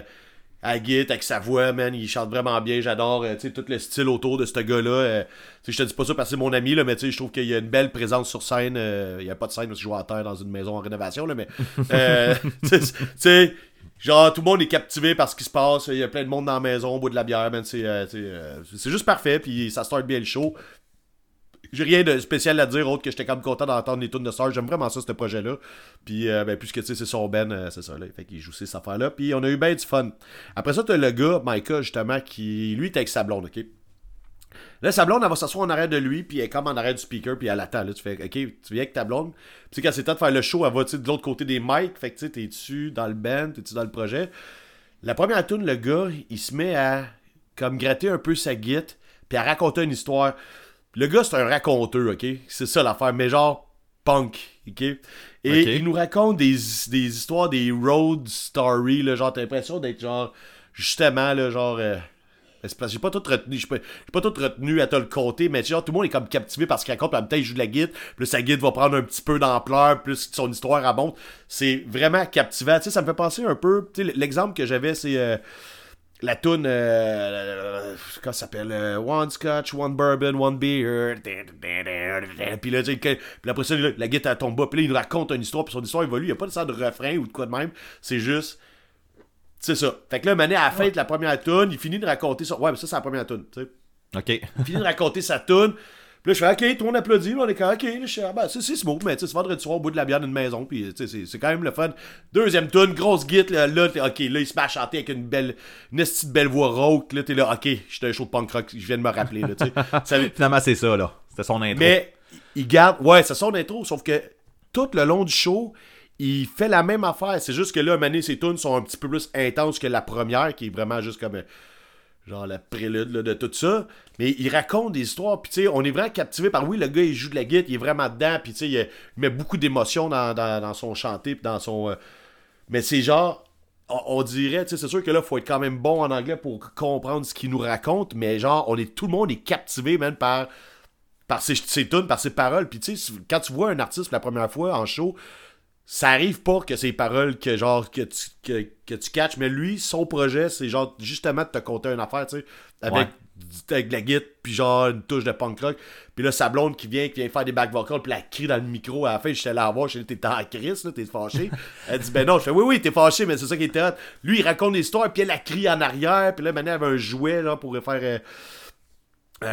à Git, avec sa voix, man, il chante vraiment bien, j'adore, euh, tu sais, tout le style autour de ce gars-là. euh, tu sais, je te dis pas ça parce que c'est mon ami, mais tu sais, je trouve qu'il y a une belle présence sur scène. euh, il y a pas de scène parce qu'il joue à terre dans une maison en rénovation, là, mais, tu sais, genre, tout le monde est captivé par ce qui se passe, il y a plein de monde dans la maison, au bout de la bière, man, c'est, euh, euh, juste parfait, puis ça start bien le show. J'ai rien de spécial à dire autre que j'étais quand même content d'entendre les tunes de Stars. J'aime vraiment ça, ce projet-là. Puis, euh, ben, puisque tu sais, c'est son Ben, c'est ça, là. Fait qu'il joue ces affaires-là. Puis, on a eu bien du fun. Après ça, t'as le gars, Micah, justement, qui, lui, est avec sa blonde, ok? Là, sa blonde, elle va s'asseoir en arrière de lui, puis elle est comme en arrière du speaker, puis elle attend. Là, tu fais, ok, tu viens avec ta blonde. Puis, quand c'est temps de faire le show, elle va, de l'autre côté des mics. Fait que, tu sais, t'es-tu dans le band, t'es-tu dans le projet? La première tune, le gars, il se met à, comme, gratter un peu sa guite, puis à raconter une histoire. Le gars, c'est un raconteur, ok? C'est ça l'affaire, mais genre punk, ok? Et il nous raconte des, des histoires, des road stories, là, genre, t'as l'impression d'être genre, justement, là, genre. euh, j'ai pas tout retenu, j'ai pas, tout à te le compter, mais genre, tout le monde est comme captivé parce qu'il raconte, en même temps, il joue de la puis là, sa guitare va prendre un petit peu d'ampleur, plus son histoire abonde. C'est vraiment captivant. Tu sais, ça me fait penser un peu, tu sais, l'exemple que j'avais, c'est. euh, la toune, euh, comment ça s'appelle euh, One Scotch, One Bourbon, One Beer. Puis là, puis après ça, la guitare tombe. Puis là, il nous raconte une histoire. Puis son histoire évolue. Il n'y a pas de sorte de refrain ou de quoi de même. C'est juste. C'est ça. Fait que là, Mané, à la fin de la première tune, il finit de raconter ça. Ouais, mais ça, c'est la première tune. tu sais. Ok. Il finit de raconter sa tune. Puis là, je fais OK, tout le monde applaudit. là, on est comme OK. Là, je fais, ah, ben, c'est c'est smooth, mais tu sais, c'est vendredi soir au bout de la bière d'une maison. Puis tu sais, c'est- c'est quand même le fun. Deuxième tune, grosse git. Là, là, t'es- OK, là, il se met à chanter avec une belle, une petite belle voix rauque. Là, t'es là, OK, j'étais un show de punk rock. Je viens de me rappeler. Là, tu sais. Finalement, c'est ça, là. C'était son intro. mais il garde. Ouais, c'est son intro, sauf que tout le long du show, il fait la même affaire. C'est juste que là, Mané, ses tunes sont un petit peu plus intenses que la première, qui est vraiment juste comme. euh, Genre la prélude de tout ça. Mais il raconte des histoires. Puis tu sais, on est vraiment captivé par oui, le gars il joue de la guitare, il est vraiment dedans. Puis tu sais, il, il met beaucoup d'émotions dans, dans, son chanté. Puis dans son. euh, Mais c'est genre. On, dirait, tu sais, c'est sûr que là, faut être quand même bon en anglais pour comprendre ce qu'il nous raconte. Mais genre, on est, tout le monde est captivé même par par ses, ses tunes, par ses paroles. Puis tu sais, quand tu vois un artiste pour la première fois en show, ça arrive pas que ses paroles que genre que tu, que, que tu catches, mais lui, son projet, c'est genre justement de te conter une affaire, tu sais, avec, Ouais. avec la guitare, puis genre une touche de punk rock. Puis là, sa blonde qui vient, qui vient faire des back vocals, puis elle crie dans le micro à la fin, j'étais là à voir, je t'es en crise, là, t'es fâché. Elle dit, ben non, je fais, oui, oui, t'es fâché, mais c'est ça qui était hot. Lui, il raconte l'histoire, puis elle a crie en arrière, puis là, maintenant, elle avait un jouet, là, pour faire. euh,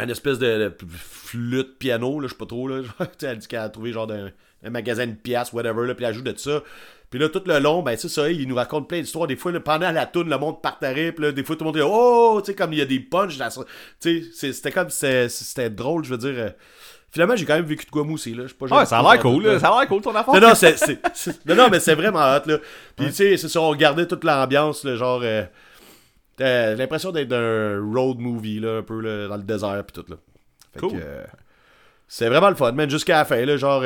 une espèce de, de flûte piano, là, je sais pas trop, là. Tu sais, elle dit qu'elle a trouvé genre d'un un magasin de pièces, whatever, là, puis elle ajoute de ça. Puis là, tout le long, ben, c'est ça, il nous raconte plein d'histoires. Des fois, là, pendant la tourne, le monde partarait, puis là, des fois, tout le monde dit Oh, tu sais, comme il y a des punchs. ça. Tu sais, c'était comme, c'était c'était drôle, je veux dire. euh. Finalement, j'ai quand même vécu de quoi mousser, là. Pas, Ouais, ça a l'air cool, là. Ça a l'air cool ton affaire. non, non, non, non, mais c'est vraiment hot, là. Puis, tu sais, c'est ça, on regardait toute l'ambiance, là, genre... euh, T'as l'impression d'être un road movie, là, un peu là, dans le désert, puis tout, là. Fait Cool. euh, c'est vraiment le fun, man, jusqu'à la fin, là, genre...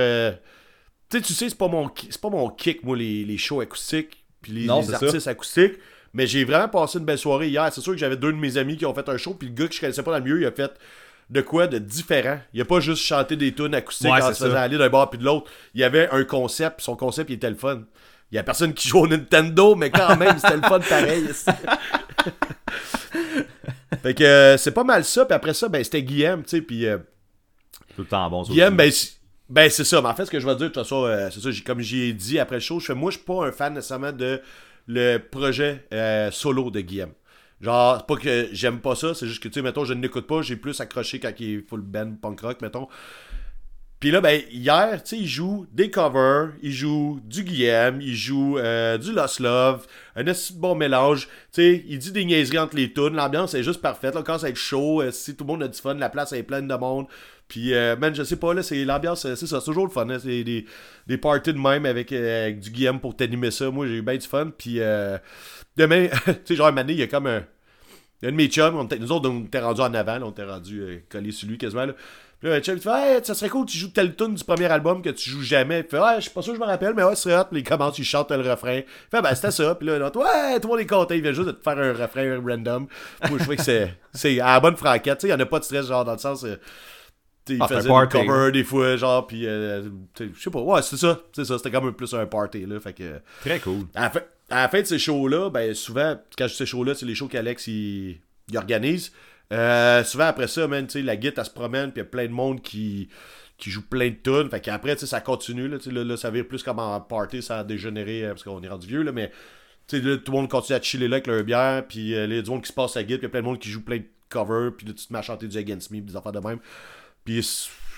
tu sais, tu sais, c'est pas mon pas kick, moi, les, les shows acoustiques, puis les, Non, les c'est ça. artistes acoustiques, mais j'ai vraiment passé une belle soirée hier. C'est sûr que j'avais deux de mes amis qui ont fait un show, puis le gars que je connaissais pas dans le milieu, il a fait de quoi de différent. Il a pas juste chanté des tunes acoustiques Ouais, en se faisant ça. aller d'un bord puis de l'autre. Il y avait un concept, son concept, il était le fun. Il y a personne qui joue au Nintendo, mais quand même, c'était le fun pareil. fait que euh, c'est pas mal ça, puis après ça, ben c'était Guillaume, tu sais, puis... euh, Tout le temps bon. Guillaume, ben, ben c'est ça. Mais en fait, ce que je vais dire, de toute façon, euh, c'est ça, comme j'ai dit après le show, je fais, moi, je suis pas un fan nécessairement de le projet euh, solo de Guillaume. Genre, pas que j'aime pas ça, c'est juste que, tu sais, mettons, je ne l'écoute pas, j'ai plus accroché quand il est full band punk rock, mettons. Puis là, ben, hier, tu sais, il joue des covers, il joue du Guillaume, il joue euh, du Lost Love, un bon mélange. Tu sais, il dit des niaiseries entre les tunes, l'ambiance est juste parfaite. Là, quand ça va être chaud, euh, si tout le monde a du fun, la place est pleine de monde. Puis, euh, je sais pas, là, c'est l'ambiance, euh, c'est ça, c'est toujours le fun. hein, c'est des, des parties de même avec, avec du Guillaume pour t'animer ça. Moi, j'ai eu bien du fun. Puis, demain, tu sais, genre, un moment donné, il y a comme un. Il y a un de mes chums, nous autres, on était rendus en avant, on était rendus collés sur lui quasiment. Là. Puis là, un chum, il fait Hey, ça serait cool, tu joues telle tune du premier album que tu joues jamais. Fait Ouais, je suis pas sûr que je me rappelle, mais ouais, c'est hot. Puis il commence, il chante le refrain. Fait Ben, c'était ça. Puis là, l'autre, ouais, tout le monde est content, il vient juste de te faire un refrain random. Moi, je trouvais que c'est, c'est à la bonne franquette. Tu sais, il y en a pas de stress, genre, dans le sens. euh, il Ah, c'est un faisait des fois, genre, puis euh, je sais pas, ouais, c'est ça, c'est ça, c'était comme un- plus un party, là, fait que... Très cool. À la fin, à la fin de ces shows-là, ben souvent, quand je dis ces shows-là, c'est les shows qu'Alex il, il organise. Euh, souvent après ça, la guitare elle se promène, puis il y a plein de monde qui, qui joue plein de tunes. Fait qu'après, ça continue, là, là, ça vire plus comme en party, ça a dégénéré, euh, parce qu'on est rendu vieux, là, mais tout le monde continue à chiller là avec leur bière, puis il y a monde qui se passe la guitare, puis il y a plein de monde qui joue plein de covers, puis là, tu te mets chanter du Against Me, des affaires de même. Puis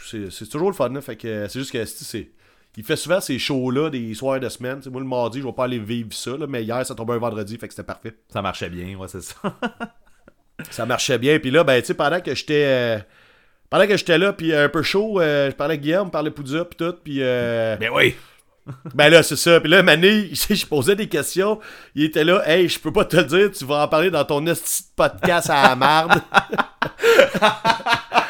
c'est toujours le fun, fait que euh, c'est juste que c'est-. Il fait souvent ces shows-là, des soirs de semaine. Moi, le mardi, je vais pas aller vivre ça, là, mais hier, ça tombait un vendredi, fait que c'était parfait. Ça marchait bien, ouais, c'est ça. Ça marchait bien. Puis là, ben, tu sais, pendant que j'étais. euh, pendant que j'étais là, puis un peu chaud, euh, je parlais avec Guillaume, je parlais Poudza, puis tout, puis. euh, ben oui. ben là, c'est ça. Puis là, Mané, je posais des questions. Il était là, hey, je peux pas te le dire, tu vas en parler dans ton esti podcast à la marde.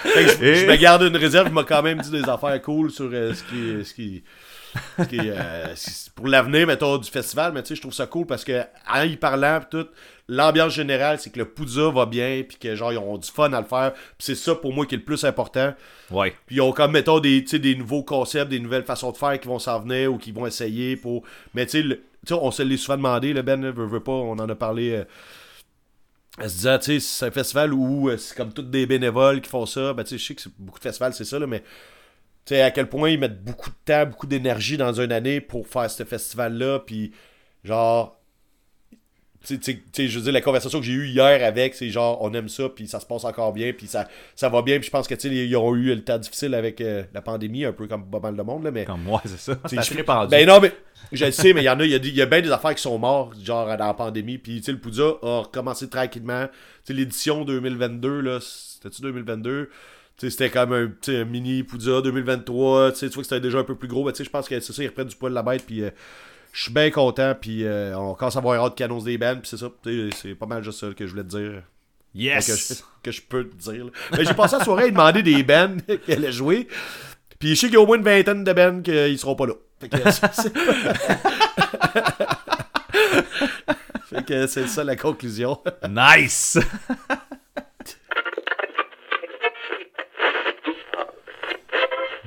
Je me garde une réserve. Il m'a quand même dit des affaires cool sur euh, ce qui. Ce qui euh, pour l'avenir, mettons, du festival, mais tu sais, je trouve ça cool parce que, en y parlant, tout, l'ambiance générale, c'est que le Poudza va bien, puis que, genre, ils ont du fun à le faire, puis c'est ça pour moi qui est le plus important. Ouais. Puis ils ont comme, mettons, des, des nouveaux concepts, des nouvelles façons de faire qui vont s'en venir ou qui vont essayer pour. Mais tu sais, on se l'est souvent demandé, le Ben, veut, veut pas, on en a parlé. euh, elle se disait, tu sais, c'est un festival où euh, c'est comme tous des bénévoles qui font ça. Ben, tu sais, je sais que c'est- beaucoup de festivals, c'est ça, là, mais sais, à quel point ils mettent beaucoup de temps, beaucoup d'énergie dans une année pour faire ce festival-là. Puis, genre, tu sais- je veux dire, la conversation que j'ai eue hier avec, c'est genre, on aime ça, puis ça se passe encore bien, puis ça, ça va bien. Puis je pense que, tu sais, ils ont eu le temps difficile avec euh, la pandémie, un peu comme pas mal de monde, là, mais. Comme moi, c'est ça. Je- répandu. Ben non, mais je le sais, mais il y en a, il y y a bien des affaires qui sont mortes, genre dans la pandémie. Puis, tu sais, le Poudza a recommencé tranquillement. Tu sais, l'édition 2022, là, c'était-tu 2022? C'était comme un, un mini Poudza 2023. Tu vois que c'était déjà un peu plus gros. Mais tu sais, je pense que c'est ça, ils reprennent du poil de la bête. Puis, euh, je suis bien content. Puis, euh, on commence à avoir hâte qu'ils annoncent des bands. Puis, c'est ça. C'est pas mal juste ça que je voulais te dire. Que je, Yes! que je peux te dire. là. Mais j'ai passé la soirée à demander des bands qu'elle allait jouer. Puis je sais qu'il y a au moins une vingtaine de bands qui seront pas là. Fait que c'est- c'est- Fait que c'est ça la conclusion. Nice!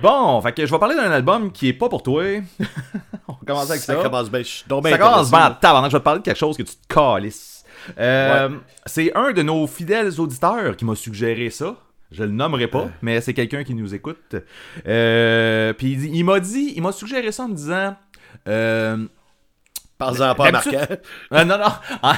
bon, fait que je vais parler d'un album qui est pas pour toi. On va commencer avec ça. Ça commence bien. Ça commence bien. Je vais te parler de quelque chose que tu te calisses. Euh, C'est un de nos fidèles auditeurs qui m'a suggéré ça. Je le nommerai pas, mais c'est quelqu'un qui nous écoute. Euh, Puis il, il m'a dit, il m'a suggéré ça en me disant. Euh, Parle-en pas Marquant. ah, non, non. En,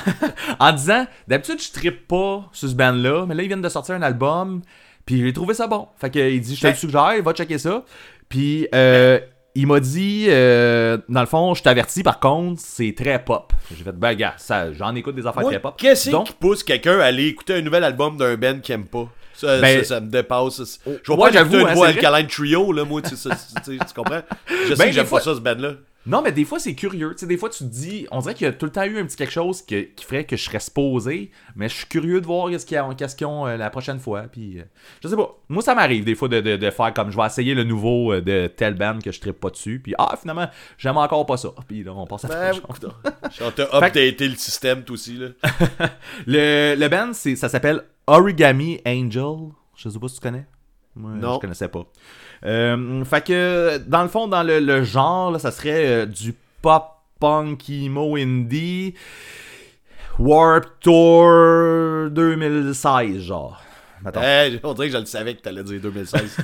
en disant, d'habitude, je trippe pas sur ce band-là, mais là, ils viennent de sortir un album, puis j'ai trouvé ça bon. Fait que, il dit, je te le Ben- suggère, va checker ça. Puis, euh, il m'a dit, euh, dans le fond, je t'avertis, par contre, c'est très pop. J'ai fait, ben, gars, ça, j'en écoute des affaires Moi, très pop. Qu'est-ce qui pousse quelqu'un à aller écouter un nouvel album d'un band qu'il aime pas? Ça, Ben- ça, ça me dépasse. Je vais Ouais, pas j'avoue, une hein, voix. Alkaline Trio, là, moi, tu, tu tu comprends? Je sais Ben, que j'aime pas ça, ce band-là. Non, mais des fois, c'est curieux. Tu sais, des fois, tu te dis, on dirait qu'il y a tout le temps eu un petit quelque chose que- qui ferait que je serais supposé, mais je suis curieux de voir qu'est-ce qu'ils ont, qu'est-ce qu'ils ont, euh, la prochaine fois. Puis, euh, je sais pas. Moi, ça m'arrive des fois de, de- de faire comme je vais essayer le nouveau euh, de tel band que je trippe pas dessus. Puis, ah, finalement, j'aime encore pas ça. Puis là, on passe à Ben, autre chose. On t'a updaté le système, toi aussi, là. Le, le band, c'est, ça s'appelle Origami Angel. Je sais pas si tu connais. Moi, Non. je connaissais pas. Euh, fait que, dans le fond, dans le, le genre, là, ça serait euh, du pop punk emo indie Warp Tour 2016, genre. Mettons. Hey, on dirait que je le savais que t'allais dire 2016.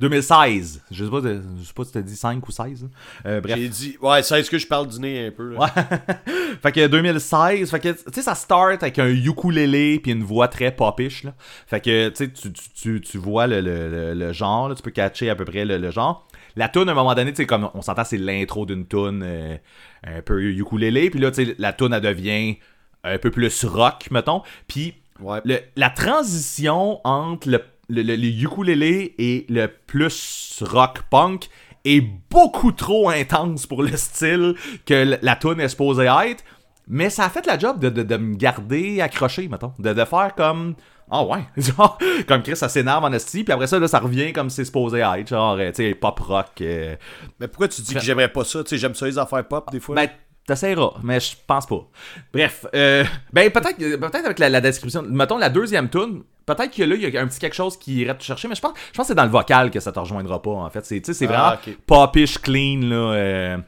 2016. Je sais pas, je sais pas si t'as dit 5 ou 16. hein. Euh, bref. J'ai dit, ouais, c'est ce que je parle du nez un peu, là? fait que 2016, fait que tu sais ça start avec un ukulélé puis une voix très popish là. Fait que tu sais tu, tu, tu, tu vois le, le, le, le genre, là, tu peux catcher à peu près le, le genre. La tune à un moment donné, tu sais comme on s'entend c'est l'intro d'une tune euh, un peu ukulélé puis là tu sais la tune elle devient un peu plus rock mettons. Puis Ouais. le- la transition entre le, le, le- ukulélé et le plus rock punk est beaucoup trop intense pour le style que la tune est supposée être. Mais ça a fait la job de, de, de me garder accroché, mettons. De, de faire comme. Ah ouais, genre, comme Chris, ça s'énerve en esti, puis après ça, là, ça revient comme c'est supposé être, genre, euh, tu sais, pop rock. euh, Mais pourquoi tu dis que j'aimerais pas ça? Tu sais, j'aime ça les affaires pop, des fois. ben, t'essaieras, mais je pense pas. Bref, euh, ben peut-être peut-être avec la, la description, mettons la deuxième tune, peut-être que là il y a un petit quelque chose qui irait te chercher, mais je pense, je pense que c'est dans le vocal que ça te rejoindra pas en fait. C'est, tu sais, c'est vraiment Ah, ok. popish, clean là. euh.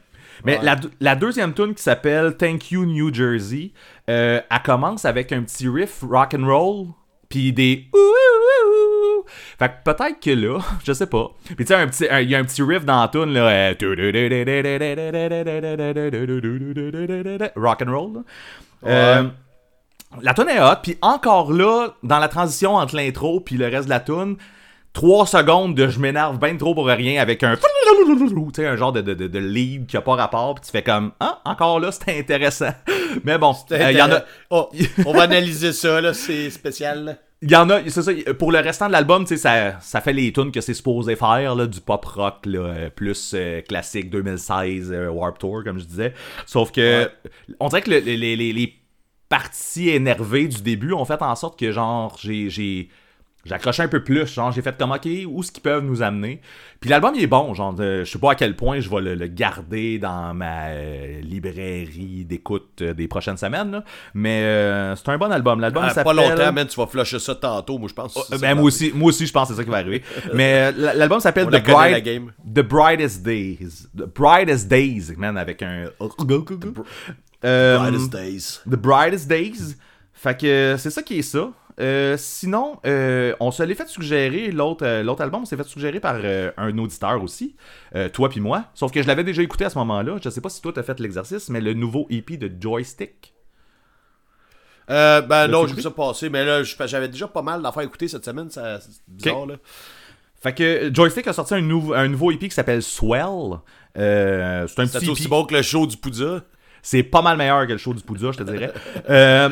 Mais Ouais. la, la deuxième tune qui s'appelle Thank You New Jersey, euh, elle commence avec un petit riff rock and roll, puis des ouh. Fait que peut-être que là, je sais pas. Puis tu sais, un petit- il y a un petit riff dans la tune là. euh, rock and roll. là. Euh, la tune est hot, puis encore là, dans la transition entre l'intro puis le reste de la tune, 3 secondes de je m'énerve bien trop pour rien avec un tu sais un genre de, de, de, de lead qui a pas rapport puis tu fais comme ah encore là c'était intéressant mais bon euh, il y en a Oh, on va analyser ça, là, c'est spécial, là. il y en a, c'est ça, pour le restant de l'album, tu sais, ça, ça fait les tunes que c'est supposé faire, là, du pop rock, là, euh, plus euh, classique 2016, euh, Warp Tour, comme je disais. Sauf que, on dirait que le- les, les- les parties énervées du début ont fait en sorte que, genre, j'ai, accroché un peu plus, genre, j'ai fait comme, ok, où est-ce qu'ils peuvent nous amener? Puis l'album, il est bon, genre, je sais pas à quel point je vais le, le garder dans ma euh, librairie d'écoute euh, des prochaines semaines, là. mais euh, c'est un bon album. L'album Ah, pas longtemps, man, tu vas flusher ça tantôt, moi, je pense. Oh, ben, moi aussi, moi aussi, je pense que c'est ça qui va arriver. Mais l'album s'appelle The, game. The Brightest Days. The Brightest Days, man, avec un. Euh, Brightest Days. The Brightest Days. Fait que c'est ça qui est ça. Euh, sinon, euh, on se l'est fait suggérer, l'autre euh, l'autre album, on s'est fait suggérer par un auditeur aussi, toi puis moi. Sauf que je l'avais déjà écouté à ce moment-là. Je sais pas si toi t'as fait l'exercice, mais le nouveau EP de Joystick. Ben non, j'ai vu ça passer, mais là, je- j'avais déjà pas mal d'affaires écouter cette semaine, ça- c'est bizarre, là. Fait que Joystick a sorti un, nouveau un nouveau EP qui s'appelle Swell. C'est un C'est petit aussi EP. bon que le show du Poudja. C'est pas mal meilleur que le show du Poudja, je te dirais. Euh,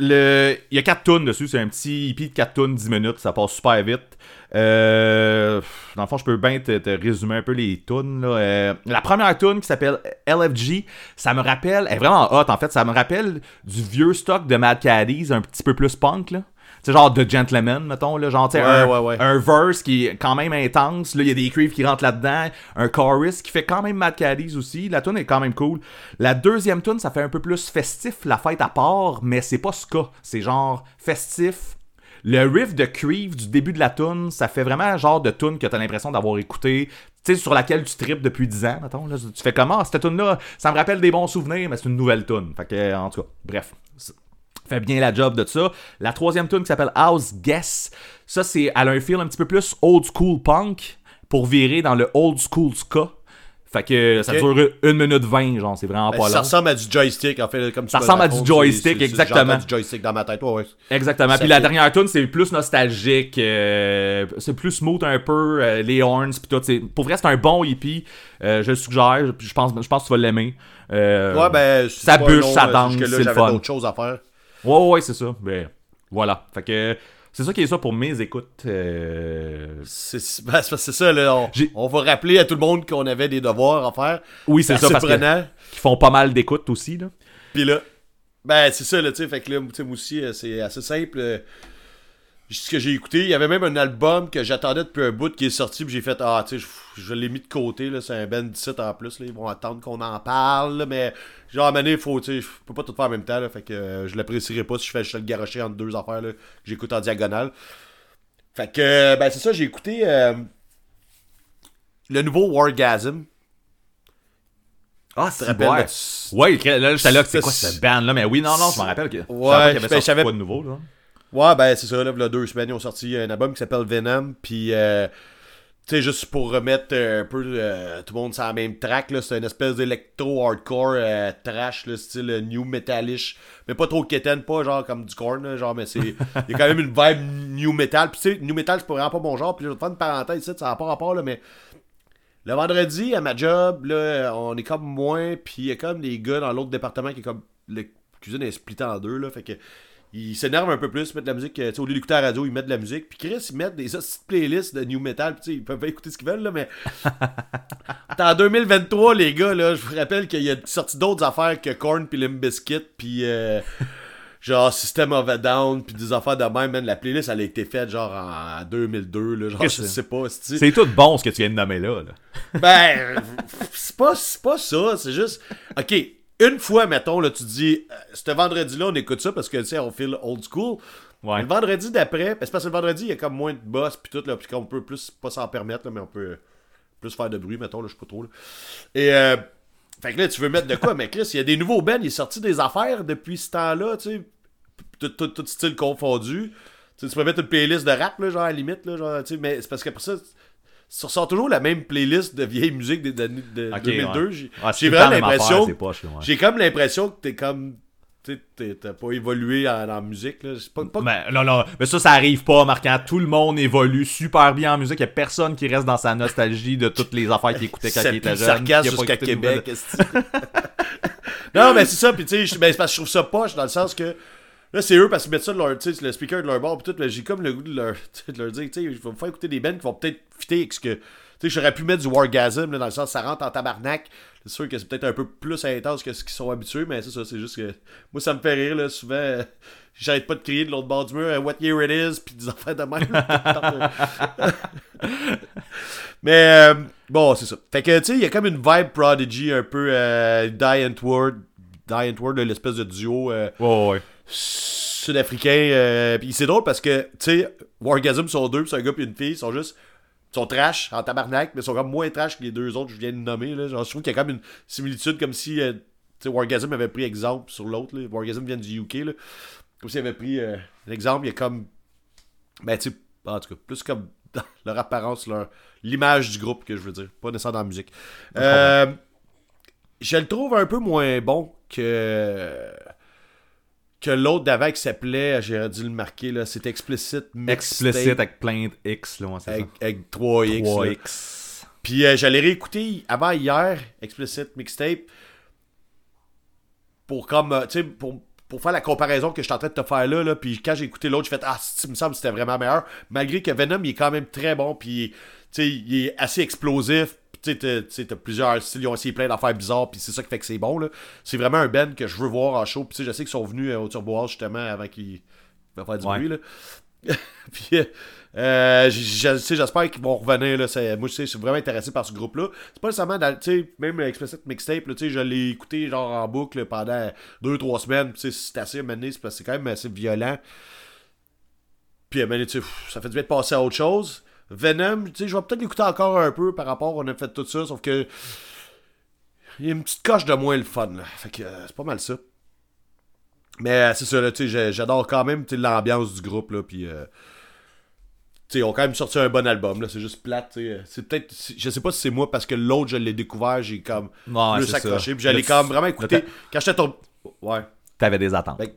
Il y a 4 tunes dessus, c'est un petit EP de 4 tunes, 10 minutes, ça passe super vite. Euh... Dans le fond, je peux bien te, te résumer un peu les tunes. Là. Euh, La première tune qui s'appelle LFG, ça me rappelle, elle est vraiment hot en fait, ça me rappelle du vieux stock de Mad Caddies, un petit peu plus punk. là. Tu sais, genre de Gentleman, mettons, là, genre, tu sais, Ouais, un, ouais, ouais. un verse qui est quand même intense. Là, il y a des creeps qui rentrent là-dedans. Un chorus qui fait quand même Mad Caddies aussi. La tune est quand même cool. La deuxième tune, ça fait un peu plus festif, la fête à part, mais c'est pas ce cas. C'est genre festif. Le riff de Creeve du début de la tune, ça fait vraiment un genre de tune que t'as l'impression d'avoir écouté, tu sais, sur laquelle tu tripes depuis 10 ans, mettons. Là, tu fais comment, cette tune-là, ça me rappelle des bons souvenirs, mais c'est une nouvelle tune. Fait que, en tout cas, bref fait bien la job de ça. La troisième tune qui s'appelle House Guess, ça c'est elle a un feel un petit peu plus old school punk pour virer dans le old school ska. Fait que ça dure une minute 20, genre c'est vraiment Ben, pas ça long. ressemble à du joystick, en fait, comme tu Ça ressemble à du joystick, c'est- exactement. du joystick dans ma tête, ouais, ouais. Exactement. Ça Puis la dernière tune c'est plus nostalgique, euh, c'est plus smooth un peu, euh, les horns puis tout. c'est- Pour vrai c'est un bon hippie, euh, je le suggère, je pense, je pense que tu vas l'aimer. Ouais, ben, ça bûche, long, ça danse, c'est le fun. d'autres choses à faire. Ouais, ouais, c'est ça. Ben, voilà. Fait que C'est ça qui est ça pour mes écoutes. euh, C'est ben, ça, là. On, on va rappeler à tout le monde qu'on avait des devoirs à faire. Oui, c'est ça, parce que- qui font pas mal d'écoutes aussi, là. Puis là, ben c'est ça, là, tu sais. Fait que là, tu sais, moi aussi, euh, c'est assez simple. Ce que j'ai écouté, il y avait même un album que j'attendais depuis un bout qui est sorti, puis j'ai fait, ah, tu sais, je, je l'ai mis de côté, là. C'est un band 17 en plus, là. Ils vont attendre qu'on en parle, là, mais genre, à donné, faut, tu sais, je peux pas tout faire en même temps, là. Fait que euh, je l'apprécierais pas si je fais le garocher entre deux affaires, là, que j'écoute en diagonale. Fait que, euh, ben c'est ça, j'ai écouté euh, le nouveau Wargasm. Ah, c'est rappelles ouais. là, j'étais là, c'est quoi cette band-là? Mais oui, non, non, je me rappelle que. Ouais, pas ben, je savais- de nouveau, là. Ouais, ben c'est ça, là, il y a deux semaines, ils ont sorti un album qui s'appelle Venom, puis euh, tu sais, juste pour remettre un peu euh, tout le monde sur la même track, là, c'est une espèce d'électro-hardcore euh, trash, là, style new metalish, mais pas trop quétaine, pas genre comme du corn, genre, mais c'est, il y a quand même une vibe new metal, puis tu sais, new metal, c'est vraiment pas mon genre, puis je vais te faire une parenthèse ça n'a pas rapport, là, mais le vendredi, à ma job, là, on est comme moins, puis il y a comme des gars dans l'autre département qui est comme, le cuisine est splittée en deux, là, fait que ils s'énervent un peu plus, ils mettent de la musique, euh, tu sais, au lieu d'écouter la radio, ils mettent de la musique. Puis Chris, ils mettent des de playlists de new metal, puis tu sais, ils peuvent pas écouter ce qu'ils veulent, là, mais. T'es en 2023, les gars, là, je vous rappelle qu'il y a sorti d'autres affaires que Korn puis Limp Bizkit, puis euh, genre System of a Down, puis des affaires de même, man. La playlist, elle a été faite genre en 2002, là, genre, je sais pas, c'est C'est tout bon ce que tu viens de nommer là. là. ben, c'est pas, c'est pas ça, c'est juste. Ok, une fois, mettons, là, tu dis, euh, ce vendredi-là, on écoute ça parce que, tu sais, on file old school. Ouais. Le vendredi d'après, parce que le vendredi, il y a comme moins de boss, puis tout, là, puis qu'on peut plus, pas s'en permettre, là, mais on peut euh, plus faire de bruit, mettons, là, je sais pas trop, là. Et, euh, fait que là, tu veux mettre de quoi, mais Chris, il y a des nouveaux bands, il est sorti des affaires depuis ce temps-là, tu sais, tout, tout, tout style confondu. Tu, sais, tu peux mettre une playlist de rap, là, genre, à la limite, là, genre, tu sais, mais c'est parce qu'après ça, tu ressors toujours la même playlist de vieilles musiques des années de Ok, 2002. ouais. J'ai Ah, vraiment l'impression. J'ai comme l'impression que t'es comme. T'as pas évolué en, en musique, là. C'est pas, pas- Mais non, non, mais ça, ça arrive pas, marquant. Tout le monde évolue super bien en musique. Il y a personne qui reste dans sa nostalgie de toutes les affaires qu'il écoutait quand il était jeune. jusqu'à Québec. non, mais c'est ça, puis tu sais, je- ben, c'est parce que je trouve ça poche dans le sens que. Là, c'est eux parce qu'ils mettent ça de leur, le speaker de leur bord, pis tout, j'ai comme le goût de leur, dire, tu sais, je vais me faire écouter des bands qui vont peut-être fitter avec ce que. Tu sais, j'aurais pu mettre du Wargasm, là, dans le sens, ça rentre en tabarnak. C'est sûr que c'est peut-être un peu plus intense que ce qu'ils sont habitués, mais c'est ça, c'est juste que. Moi, ça me fait rire, là, souvent. J'arrête pas de crier de l'autre bord du mur, What year it is, pis des affaires de même. Mais euh, bon, c'est ça. Fait que tu sais, il y a comme une vibe Prodigy un peu euh, Die Antwoord. Die Antwoord, l'espèce de duo euh, Ouais, ouais. Sud-africain. euh, Puis c'est drôle parce que, tu sais, Wargasm sont deux, c'est un gars puis une fille, ils sont juste. Ils sont trash en tabarnak, mais ils sont comme moins trash que les deux autres que je viens de nommer. Là. Genre, je trouve qu'il y a comme une similitude, comme si euh, Wargasm avait pris exemple sur l'autre. là. Wargasm vient du UK. Là. Comme s'il avait pris euh, l'exemple, il y a comme. Ben, tu sais, en tout cas, plus comme dans leur apparence, leur l'image du groupe que je veux dire, pas nécessairement dans la musique. Euh, je le trouve un peu moins bon que que l'autre d'avant qui s'appelait, j'ai dû le marquer là, c'était explicite Mixtape Explicite avec plein de X, là, c'est avec, ça. avec 3X. là. 3X. Puis euh, j'allais réécouter avant hier Explicit Mixtape pour comme euh, tu sais pour pour faire la comparaison que je suis en train de te faire là, là puis quand j'ai écouté l'autre, j'ai fait ah, ça me semble que c'était vraiment meilleur malgré que Venom il est quand même très bon puis tu sais il est assez explosif. Tu sais, t'as- plusieurs styles, ils ont essayé plein d'affaires bizarres, puis c'est ça qui fait que c'est bon. là. C'est vraiment un band que je veux voir en show. Puis tu sais, je sais qu'ils sont venus euh, au Turbo House justement avant qu'ils va faire du Ouais. bruit. Là. puis, euh, j'espère qu'ils vont revenir. Là, moi, je suis vraiment intéressé par ce groupe-là. C'est pas nécessairement, dans, tu sais, même Explicit Mixtape, là, tu sais, je l'ai écouté genre en boucle pendant 2-3 semaines. Tu sais, C'est assez amené, c'est parce que c'est quand même assez violent. Puis, à un moment ça fait du bien de passer à autre chose. Venom, tu sais, je vais peut-être l'écouter encore un peu par rapport, on a fait tout ça, sauf que. Il y a une petite coche de moins le fun, là. Fait que euh, c'est pas mal ça. Mais euh, c'est ça, là, tu sais, j'adore quand même l'ambiance du groupe, là, puis... euh, tu sais, ils ont quand même sorti un bon album, là, c'est juste plate, tu sais. C'est peut-être... Je sais pas si c'est moi, parce que l'autre, je l'ai découvert, j'ai comme... Ouais, plus accroché, puis j'allais quand même vraiment écouter... Quand j'étais tombé... Ouais. T'avais des attentes. Ben,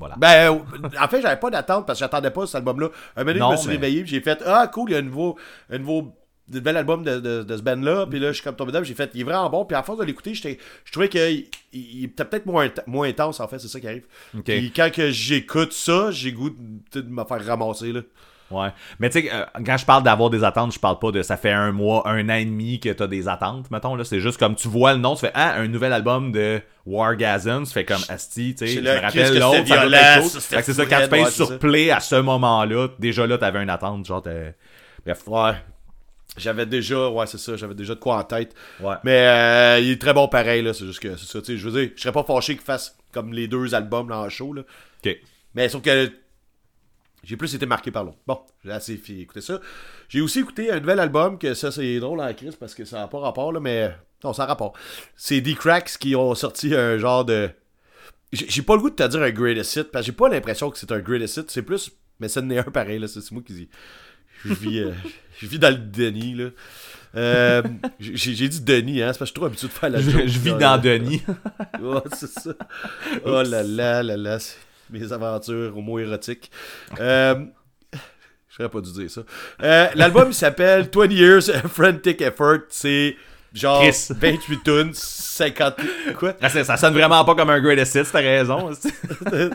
Voilà. Ben, euh, en fait, j'avais pas d'attente parce que j'attendais pas cet album-là. Un moment donné, je me suis mais- réveillé j'ai fait Ah, cool, il y a un nouveau, un nouveau bel album de, de, de ce band-là, puis là, je suis comme tombé dedans, j'ai fait, il est vraiment bon, puis à force de l'écouter, je trouvais qu'il il, il était peut-être moins, moins intense, en fait, c'est ça qui arrive. Puis quand que j'écoute ça, j'ai goût de, de me faire ramasser, là. Ouais. Mais tu sais, euh, quand je parle d'avoir des attentes, je parle pas de ça fait un mois, un an et demi que t'as des attentes, mettons. là C'est juste comme tu vois le nom, tu fais Ah, un nouvel album de Wargasm, tu fais comme Asti, tu sais. C'est Je me rappelle l'autre, ça violent, chose. ça, c'est ça, quand tu raide, payes ouais, c'est sur. Play à ce moment-là, déjà là, t'avais une attente, genre t'es- Bref. Ouais. J'avais déjà, ouais, c'est ça, j'avais déjà de quoi en tête. Ouais. Mais euh, il est très bon pareil, là, c'est juste que c'est ça, tu sais, je veux dire, je serais pas fâché qu'il fasse comme les deux albums là en show, là. Ok. Mais sauf que j'ai plus été marqué par l'autre. Bon, j'ai assez fait écouter ça. J'ai aussi écouté un nouvel album, que ça c'est drôle en crise parce que ça n'a pas rapport, là, mais. Non, ça a rapport. C'est D-Cracks qui ont sorti un genre de. J'ai pas le goût de te dire un greatest hit, parce que j'ai pas l'impression que c'est un greatest hit, c'est plus. Mais ça n'est un pareil, là, c'est moi qui dis. Je vis, euh, je vis dans le Denis, là. Euh, j'ai dit Denis, hein, c'est parce que je suis trop habitué de faire la Je, joke, je vis là. dans Denis. Ouais, c'est ça. Oh là là là là, mes aventures homo-érotiques. Euh, J'aurais pas dû dire ça. Euh, L'album s'appelle 20 Years Frantic Effort. C'est genre Chris. 28 tunes, 50. Quoi? Ah, ça sonne vraiment pas comme un greatest hits, t'as raison.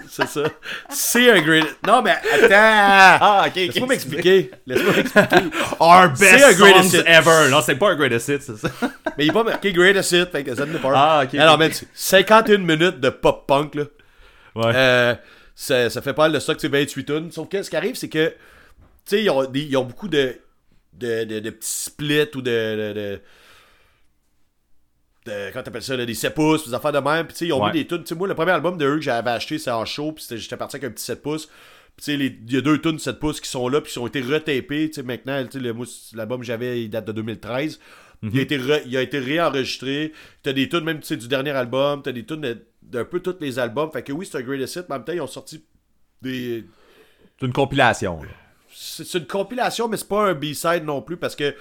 C'est ça. C'est un great. Non, mais attends ah, ok. Laisse-moi m'expliquer. Laisse-moi m'expliquer. Our C'est best un greatest songs hits. ever. Non, c'est pas un greatest hits, c'est ça. Mais il est pas marqué Greatest Hit, fait que ça ne pas. Ah, ok, Alors, c'est 51 minutes de pop-punk, là. Ouais. Euh, ça, ça fait pas mal de ça que c'est 28 tunes. Sauf que ce qui arrive, c'est que, tu sais, ils ont, ils ont beaucoup de, de, de, de petits splits ou de. de, de, de- comment t'appelles ça, là, des 7 pouces, des affaires de même. Puis, tu sais, ils ont Ouais. mis des tunes. Tu sais, moi, le premier album de eux que j'avais acheté, c'est en show. Puis, j'étais parti avec un petit 7 pouces. Puis, tu sais, les- il y a deux tunes 7 pouces qui sont là, puis qui ont été retapés. Tu sais, maintenant, tu sais, le- moi, l'album que j'avais, il date de 2013. Il, a été re- il a été réenregistré. T'as des tunes même tu sais, du dernier album. T'as des tunes de- d'un peu tous les albums. Fait que oui, c'est un greatest hit. Mais en même temps, ils ont sorti des. C'est une compilation. C'est une compilation, mais c'est pas un B-side non plus parce que.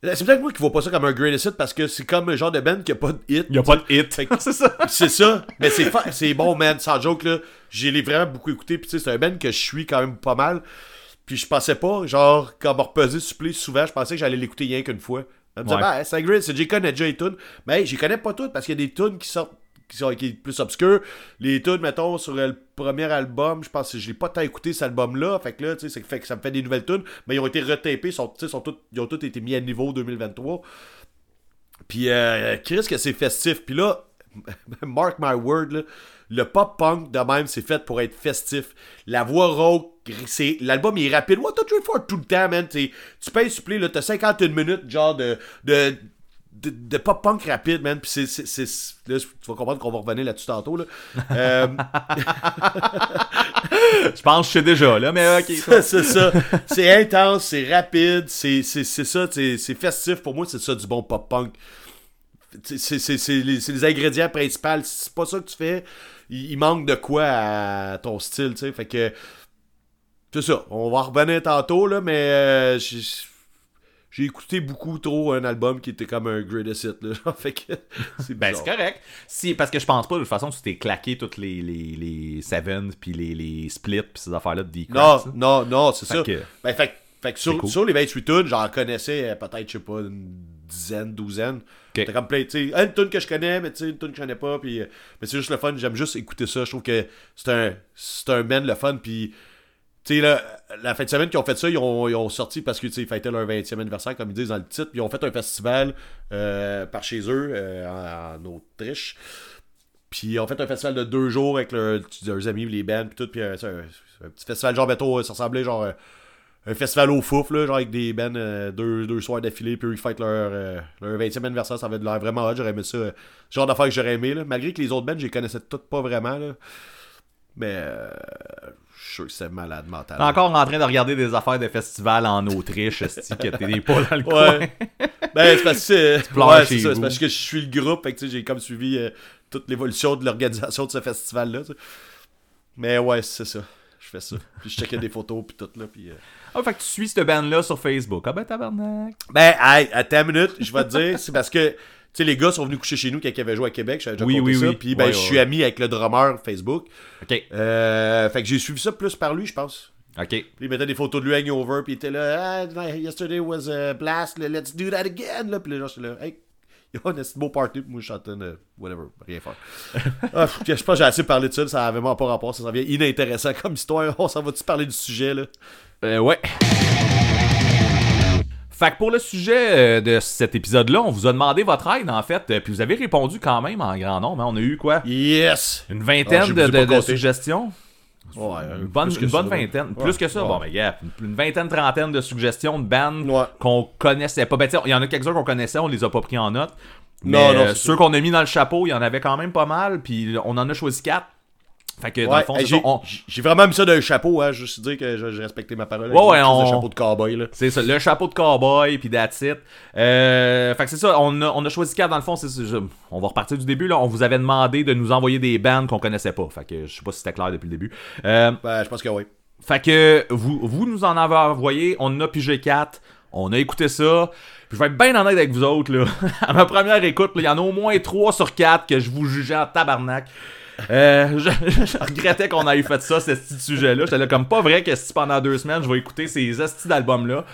C'est peut-être moi qui vois pas ça comme un greatest hit parce que c'est comme un genre de band qui a pas de hit. Il y a pas de hit. C'est ça. C'est ça, mais c'est fa- c'est bon, man, sans joke, là. J'ai vraiment beaucoup écouté, puis tu sais, c'est un band que je suis quand même pas mal. Puis je pensais pas, genre, quand on repesait supplé souvent, je pensais que j'allais l'écouter rien qu'une fois. Me Ouais. ben, c'est un great, c'est j'y connais déjà les tunes. Mais hey, j'y connais pas toutes parce qu'il y a des tunes qui sortent qui sont qui est plus obscures. Les tunes, mettons, sur le premier album, je pense que je l'ai pas tant écouté cet album-là. Fait que là, tu sais, fait que ça me fait des nouvelles tunes, mais ils ont été retapés, sont, sont ils ont tous été mis à niveau 2023. Puis, euh, Chris, que c'est festif. Puis là, mark my word, là, le pop-punk de même, c'est fait pour être festif. La voix rauque, l'album est rapide. What the three for tout le temps, man. Tu payes supplé, là, t'as 51 minutes, genre de de, de pop-punk rapide, man. Puis c'est, c'est, c'est- Là, tu vas comprendre qu'on va revenir là-dessus tantôt, là. Euh, Je pense que je sais déjà, là, mais ok. c'est ça. C'est intense, c'est rapide, c'est c'est- c'est ça, c'est c'est festif. Pour moi, c'est ça du bon pop-punk. C'est- C'est les, les ingrédients principaux. Si c'est pas ça que tu fais, il, il manque de quoi à ton style, tu sais. Fait que. C'est ça. On va revenir tantôt, là, mais euh, j'ai écouté beaucoup trop un album qui était comme un greatest hit, là. fait que. C'est Ben, c'est correct. Si, parce que je pense pas, de toute façon, tu t'es claqué toutes les, les, les Seven, puis les, les Splits, puis ces affaires-là de D-Cracks. Non, non, non, c'est ça. que- Ben, fait, fait que sur, cool. sur les 28 tunes, j'en connaissais euh, peut-être, je sais pas, une dizaine, douzaine. C'était comme plein, tu sais, une tune que je connais, mais tu sais, une tune que je connais pas, puis, euh, mais c'est juste le fun, j'aime juste écouter ça, je trouve que c'est un, c'est un man le fun, puis, sais, la fin de semaine qu'ils ont fait ça, ils ont, ils ont sorti parce que, tu sais, ils fêtaient leur 20e anniversaire, comme ils disent dans le titre, puis ils ont fait un festival euh, par chez eux, euh, en, Autriche. Puis ils ont fait un festival de deux jours avec leurs, amis, les bands, puis tout. Puis euh, un, petit festival, genre, mettons, ça ressemblait genre un festival au fouf, là, genre avec des bands deux, deux soirs d'affilée, puis ils fêtent leur, leur 20e anniversaire. Ça avait l'air vraiment hot, j'aurais aimé ça. euh, genre d'affaires que j'aurais aimé. Malgré que les autres bands, je les connaissais toutes pas vraiment. Mais euh, je suis sûr que c'est malade mental. T'es encore en train de regarder des affaires de festival en Autriche, esti, que t'es pas dans le coin. Ouais. ben, c'est parce que c'est. pleures Ouais, chez c'est ça. C'est vous. parce que je suis le groupe. Fait que, j'ai comme suivi euh, toute l'évolution de l'organisation de ce festival-là. Mais ouais, c'est ça. Je fais ça. Puis je checkais des photos, puis tout, là. Puis, euh, Ah, fait que tu suis cette band-là sur Facebook. Ah ben, tabarnak. Ben, hey, attends une minute. Je vais te dire. C'est parce que. Sais, les gars sont venus coucher chez nous quand ils avaient joué à Québec. J'avais déjà Oui, compté oui, ça. oui. Puis, ben, Ouais, je suis ouais. ami avec le drummer Facebook. Ok. Euh, fait que j'ai suivi ça plus par lui, je pense. Ok. Puis il mettait des photos de lui hangover, puis il était là, ah, yesterday was a blast, let's do that again. Là. Puis les gens, j'étais là, hey, on a ce beau party, puis moi je chantais, euh, whatever, rien faire. ah, je pense que j'ai assez parlé de ça, ça a vraiment pas rapport, ça s'en vient inintéressant comme histoire. On s'en va-tu parler du sujet, là? Euh, ouais. Fait que pour le sujet euh, de cet épisode-là, on vous a demandé votre aide, en fait, euh, puis vous avez répondu quand même en grand nombre. hein. On a eu quoi? Yes! Une Ah, vingtaine j'ai- de, suggestions? Ouais, Une bonne, une bonne ça, vingtaine. Ouais. Plus que ça, Ouais. bon, mais gars, une, vingtaine, trentaine de suggestions de bands Ouais. qu'on connaissait pas. Ben, il y en a quelques-uns qu'on connaissait, on les a pas pris en note. Mais Non, non, euh, ceux qu'on a mis dans le chapeau, il y en avait quand même pas mal, puis on en a choisi quatre. Fait que dans Ouais, le fond, hey, j'ai on- vraiment mis ça d'un chapeau, hein, juste dire que j'ai respecté ma parole. Ouais, ouais, on- le chapeau de cowboy, là. C'est ça, le chapeau de cowboy, puis that's it. Euh, fait que c'est ça, on a, on a choisi quatre dans le fond. c'est- on va repartir du début. là. On vous avait demandé de nous envoyer des bands qu'on connaissait pas. Fait que je sais pas si c'était clair depuis le début. Euh, Ben, je pense que oui. fait que vous, vous nous en avez envoyé, on en a pigé quatre, on a écouté ça. Puis je vais être bien honnête avec vous autres, là. à ma première écoute, il y en a au moins trois sur quatre que je vous jugeais en tabarnak. Euh, je, je regrettais qu'on ait fait ça, ce petit sujet-là. J'étais là comme pas vrai que si pendant deux semaines, je vais écouter ces astis d'albums-là.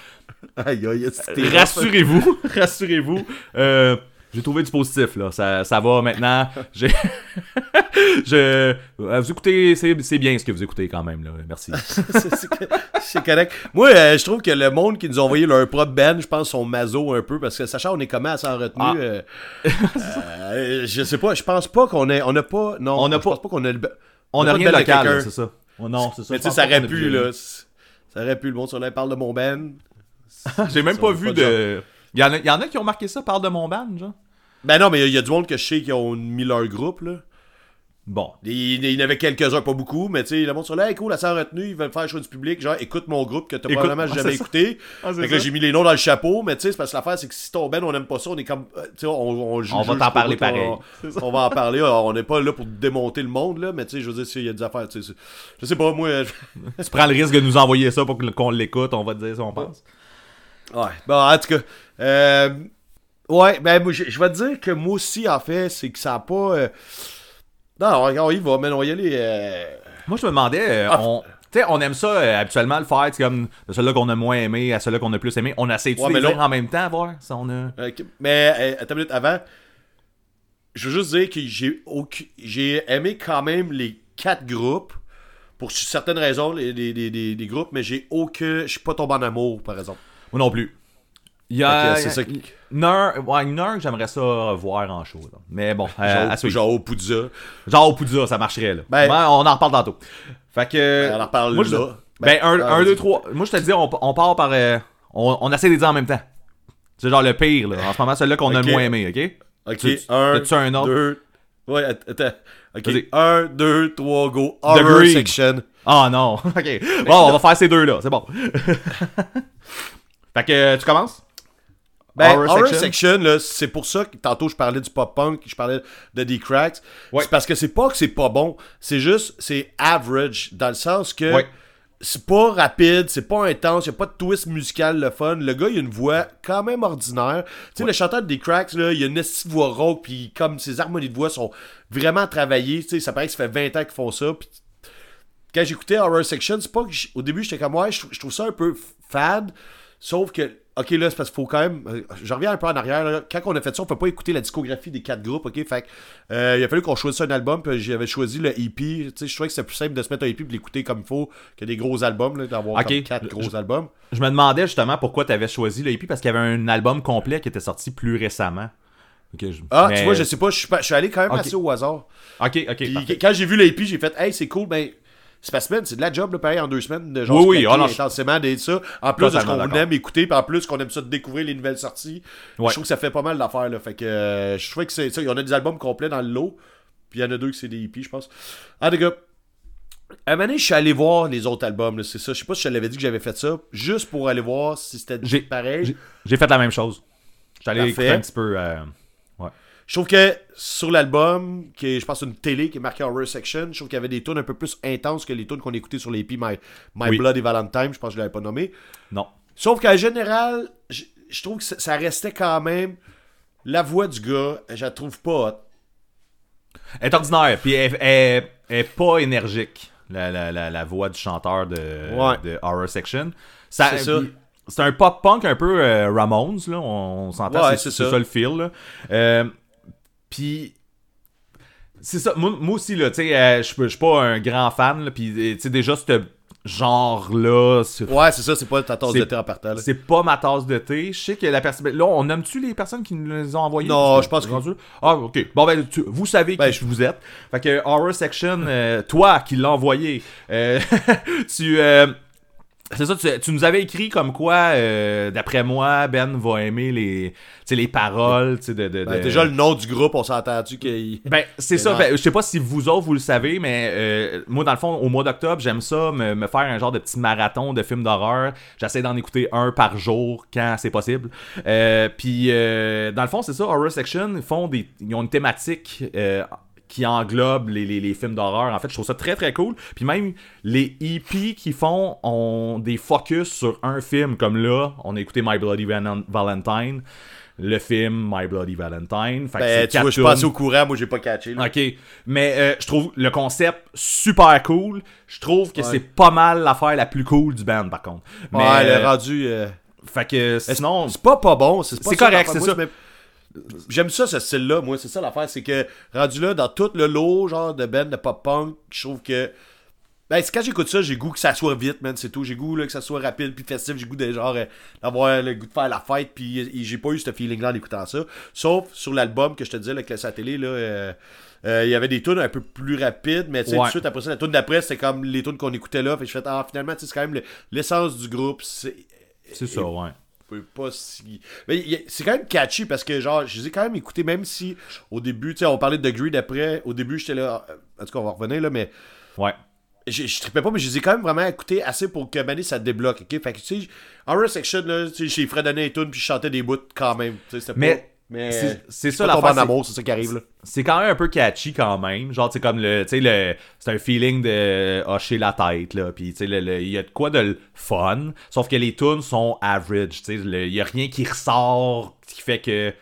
Aïe, aïe, Rassurez-vous, rassurez-vous. Euh, j'ai trouvé du positif, là. Ça, ça va maintenant. J'ai. je. euh, Vous écoutez, c'est bien ce que vous écoutez quand même, là. Merci. c'est correct. Moi, euh, je trouve que le monde qui nous a envoyé leur propre band, je pense, sont maso un peu, parce que sachant on est comment à s'en retenue, Ah. euh, euh, je sais pas, je pense pas qu'on ait, on a pas, non, On a je pas- pense pas qu'on a le, On a n'a rien de local, c'est ça. Oh, non, c'est ça. Mais je tu sais, ça aurait pu, là, ça aurait pu, le monde sur là parle de mon band. J'ai même pas vu de. Il y, en a, il y en a qui ont marqué ça, parle de mon band, genre. Ben non, mais il y a- il y, a du monde que je sais qui ont mis leur groupe, là. Bon. Il, y en avait quelques-uns, pas beaucoup, mais tu sais, le monde sur là, hey, cool, la sans retenue, ils veulent faire le choix du public, genre, écoute mon groupe que t'as Écoute- probablement Ah, jamais écouté. Ah, fait que là, j'ai mis les noms dans le chapeau, mais tu sais, c'est parce que l'affaire, c'est que si ton band, on aime pas ça, on est comme, euh, tu sais, on, on, joue On va t'en parler pareil. On, on va en parler, on n'est pas là pour démonter le monde, là, mais tu sais, je veux dire, s'il y a des affaires, tu sais, je sais pas, moi, Tu prends le risque de nous envoyer ça pour qu'on l'écoute, on va te dire si on pense. Ouais. Bon, en tout cas. Euh, ouais, ben, moi, je, je vais te dire que moi aussi, en fait, c'est que ça a pas. euh, Non, on, on y va, mais on y aller. euh, Moi, je me demandais, euh, Ah. on. Tu sais, on aime ça euh, habituellement le faire, comme de celui-là qu'on a moins aimé à celui-là qu'on a plus aimé. On essaie de Ouais, les en même temps, voir si on a. Mais, euh, attends une minute avant. Je veux juste dire que j'ai aucun- j'ai aimé quand même les quatre groupes. Pour certaines raisons, les, les, les, les- les groupes, mais j'ai aucun. Je suis pas tombé en amour, par exemple. Moi non plus. Il y a. C'est ça qui- Une heure, ouais, une heure que j'aimerais ça voir en show. là. Mais bon, euh, Genre, à suivre. genre au Poudza. Genre au Poudza, ça marcherait là. Ben- Ouais, on en reparle tantôt. Fait que. on en reparle moi, je- là. Ben, un, ah, un, deux, trois. Moi, je te dis, on, on part par. euh, on, on essaie de les dire en même temps. C'est genre le pire, là. En ce moment, celui-là qu'on a Ok. le moins aimé, ok? Ok, Tu- un, t'as-tu un autre? deux... Ouais, att- attends. Ok, Vas-y. un, deux, trois, go. Horror Green. section. Ah non, ok. Bon, on va faire ces deux-là, c'est bon. fait que, euh, tu commences? Ben, Horror Horror, section? c'est pour ça que tantôt je parlais du pop-punk, je parlais de The Cracks. Ouais. C'est parce que c'est pas que c'est pas bon, c'est juste, c'est average, dans le sens que Ouais. c'est pas rapide, c'est pas intense, y a pas de twist musical le fun. Le gars, il a une voix quand même ordinaire. Tu sais, le chanteur de The Cracks, là, il a une petite voix rauque, puis comme ses harmonies de voix sont vraiment travaillées, tu sais, ça paraît que ça fait 20 ans qu'ils font ça, quand j'écoutais Horror Section, c'est pas que au début j'étais comme ouais, je, trou- je trouve ça un peu fade, sauf que ok là c'est parce qu'il faut quand même, euh, je reviens un peu en arrière. là. quand on a fait ça, on peut pas écouter la discographie des quatre groupes, ok, fait euh, il a fallu qu'on choisisse un album, puis j'avais choisi le EP. Tu sais, je trouvais que c'était plus simple de se mettre un EP et de l'écouter comme il faut que des gros albums, d'avoir quatre gros Je- albums. Je me demandais justement pourquoi tu avais choisi le hippie parce qu'il y avait un album complet qui était sorti plus récemment. Je- Ah, mais- tu vois, je sais pas, je suis pas- je suis allé quand même assez au hasard. Ok, ok. Puis quand j'ai vu le EP, j'ai fait hey c'est cool, ben c'est pas semaine, c'est de la job là, pareil en deux semaines de genre Oui, oui, non, intensément des ça. En plus de ce qu'on aime écouter, puis en plus qu'on aime ça de découvrir les nouvelles sorties. Ouais. Je trouve que ça fait pas mal d'affaires là. Fait que euh, je trouvais que c'est ça. Il y en a des albums complets dans le lot. Puis il y en a deux que c'est des EP, je pense. Ah les gars. À un moment donné, je suis allé voir les autres albums, là, c'est ça. Je sais pas si je te l'avais dit que j'avais fait ça, juste pour aller voir si c'était J'ai- pareil. J'ai- fait la même chose. Parfait. écouter un petit peu. euh, Je trouve que sur l'album, qui est, je pense, une télé qui est marquée Horror Section, je trouve qu'il y avait des tunes un peu plus intenses que les tunes qu'on écoutait sur les My, My Oui. Blood et Valentine. Je pense que je l'avais pas nommé. Non. Sauf qu'en général, je, je trouve que ça, restait quand même. La voix du gars, je la trouve pas hot. Elle est ordinaire, puis elle, elle- elle est pas énergique. la, la, la, la voix du chanteur de, Ouais. de Horror Section. C'est ça. puis C'est un pop-punk un peu euh, Ramones, là, on, on s'entend, Ouais, c'est c'est c'est ça. ça le feel. là. Euh, Puis c'est ça, moi, moi aussi, là, tu sais, euh, je suis pas- je un grand fan, là, puis euh, tu sais, déjà, ce genre-là, Ouais, c'est ça, c'est pas ta tasse de thé en partant. c'est pas ma tasse de thé. Je sais que la personne. Là, on nomme-tu les personnes qui nous les ont envoyées? Non, je pense que- rendu- Ah, ok. Bon, ben, tu- vous savez Ben, qui vous êtes. Fait que Horror Section, euh, toi qui l'as envoyé, euh, tu. C'est ça, tu, tu nous avais écrit comme quoi, euh, d'après moi, Ben va aimer les, tu sais, les paroles, tu sais, de, de, Ben, de- déjà, le nom du groupe, on s'est entendu qu'il. ben, c'est ça. Ben, je sais pas si vous autres, vous le savez, mais euh, moi, dans le fond, au mois d'octobre, j'aime ça, me, me faire un genre de petit marathon de films d'horreur. J'essaie d'en écouter un par jour quand c'est possible. Euh, Puis, euh, dans le fond, c'est ça, Horror Section, ils font des, ils ont une thématique euh, qui englobe les, les- les films d'horreur. En fait, je trouve ça très très cool. Puis même les EP qui font ont des focus sur un film, comme là, on a écouté My Bloody Valentine. Le film My Bloody Valentine. Fait que Ben, c'est tu vois, je suis quatre passé tunes. au courant, moi, j'ai pas catché. là. Ok, mais euh, je trouve le concept super cool. Je trouve que Ouais. c'est pas mal l'affaire la plus cool du band, par contre. Mais, Ouais, euh, le rendu. euh, fait que sinon, C'est pas pas bon, c'est pas C'est ça correct, c'est ça. J'aime ça, ce style-là, moi, c'est ça l'affaire, c'est que rendu là, dans tout le lot, genre de band de pop-punk, je trouve que. Ben, c'est quand j'écoute ça, j'ai goût que ça soit vite, man, c'est tout. J'ai goût là, que ça soit rapide puis festif. J'ai goût de genre euh, d'avoir le goût de faire la fête, puis j'ai pas eu ce feeling-là en écoutant ça. Sauf sur l'album que je te disais, là, que la télé, là. euh, euh, il y avait des tunes un peu plus rapides, mais tu sais, Ouais. tout de suite après ça, la tune d'après, c'était comme les tunes qu'on écoutait là. Fait que je fais, ah, finalement, tu sais, c'est quand même le- l'essence du groupe. C'est c'est ça, ouais. Pas si. Mais c'est quand même catchy parce que, genre, je les ai quand même écoutés, même si au début, tu sais, on parlait de Greed après. Au début, j'étais là. euh, En tout cas, on va revenir là, mais Ouais. je, je trippais pas, mais je les ai quand même vraiment écoutés assez pour que Mané ça débloque, ok? Fait que, tu sais, Horror Section, là, tu sais, j'ai fredonné et tout, puis je chantais des bouts quand même. Tu sais, c'était Mais pas. Mais. c'est- je ça l'affaire, en c'est- amour, c'est ça qui arrive, là. C'est quand même un peu catchy quand même. Genre, c'est comme le. Tu sais, le. C'est un feeling de hocher la tête, là. Puis, tu sais, il y a de quoi de le fun. Sauf que les tunes sont average. Tu sais, il y a rien qui ressort qui fait que.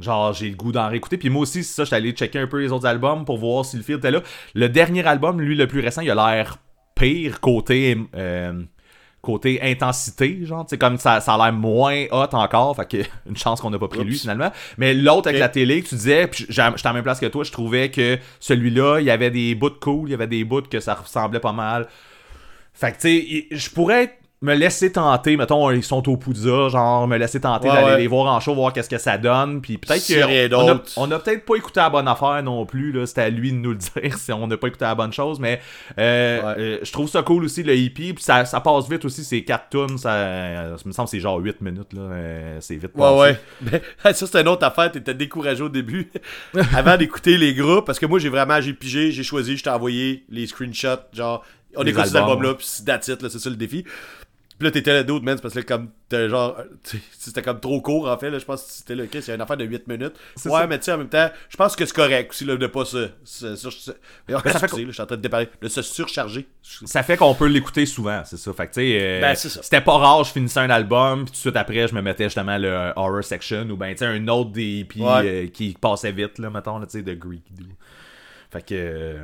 Genre, j'ai le goût d'en réécouter. Puis moi aussi, c'est ça, j'étais allé checker un peu les autres albums pour voir si le feel était là. Le dernier album, lui, le plus récent, il a l'air pire côté. euh, côté intensité, genre, tu sais, comme ça, ça a l'air moins hot encore, fait que une chance qu'on n'a pas pris lui finalement. Mais l'autre avec la télé, que tu disais, puis j'étais à la même place que toi, je trouvais que celui-là, il y avait des bouts cool, il y avait des bouts que ça ressemblait pas mal. Fait que, tu sais, je pourrais me laisser tenter, mettons, ils sont au Poudza, genre, me laisser tenter Ouais, d'aller ouais. les voir en show, voir qu'est-ce que ça donne, puis peut-être S'il y a on a, peut-être pas écouté la bonne affaire non plus, là, c'était à lui de nous le dire si on n'a pas écouté la bonne chose, mais euh, Ouais. euh, je trouve ça cool aussi, le hippie, puis ça, ça passe vite aussi, c'est 4 tunes, ça, euh, ça me semble c'est genre 8 minutes, là, euh, c'est vite Ouais, passé. ouais. Mais ça, c'est une autre affaire. T'étais découragé au début. avant d'écouter les groupes. Parce que moi, j'ai vraiment, j'ai pigé, j'ai choisi, je t'ai envoyé les screenshots. Genre, on Les écoute ces albums, albums-là, puis c'est c'est ça le défi. Puis là, t'étais là d'autres, man, c'est parce que là, comme, t'es genre, c'était comme trop court, en fait, là, je pense que c'était le cas, c'est une affaire de 8 minutes. Ouais, ça. mais tu sais, en même temps, je pense que c'est correct aussi, là, de pas se, se, se- se- Ben, ça fait je suis en train de déparler, de se surcharger. ça fait qu'on peut l'écouter souvent, c'est ça. Fait que, tu sais, euh, Ben, c'était pas rare, je finissais un album, puis tout de suite après, je me mettais justement le horror section, ou ben, tu sais, un autre des Ouais. euh, qui passait vite, là, mettons, là, tu sais, de Greek. Fait que. euh,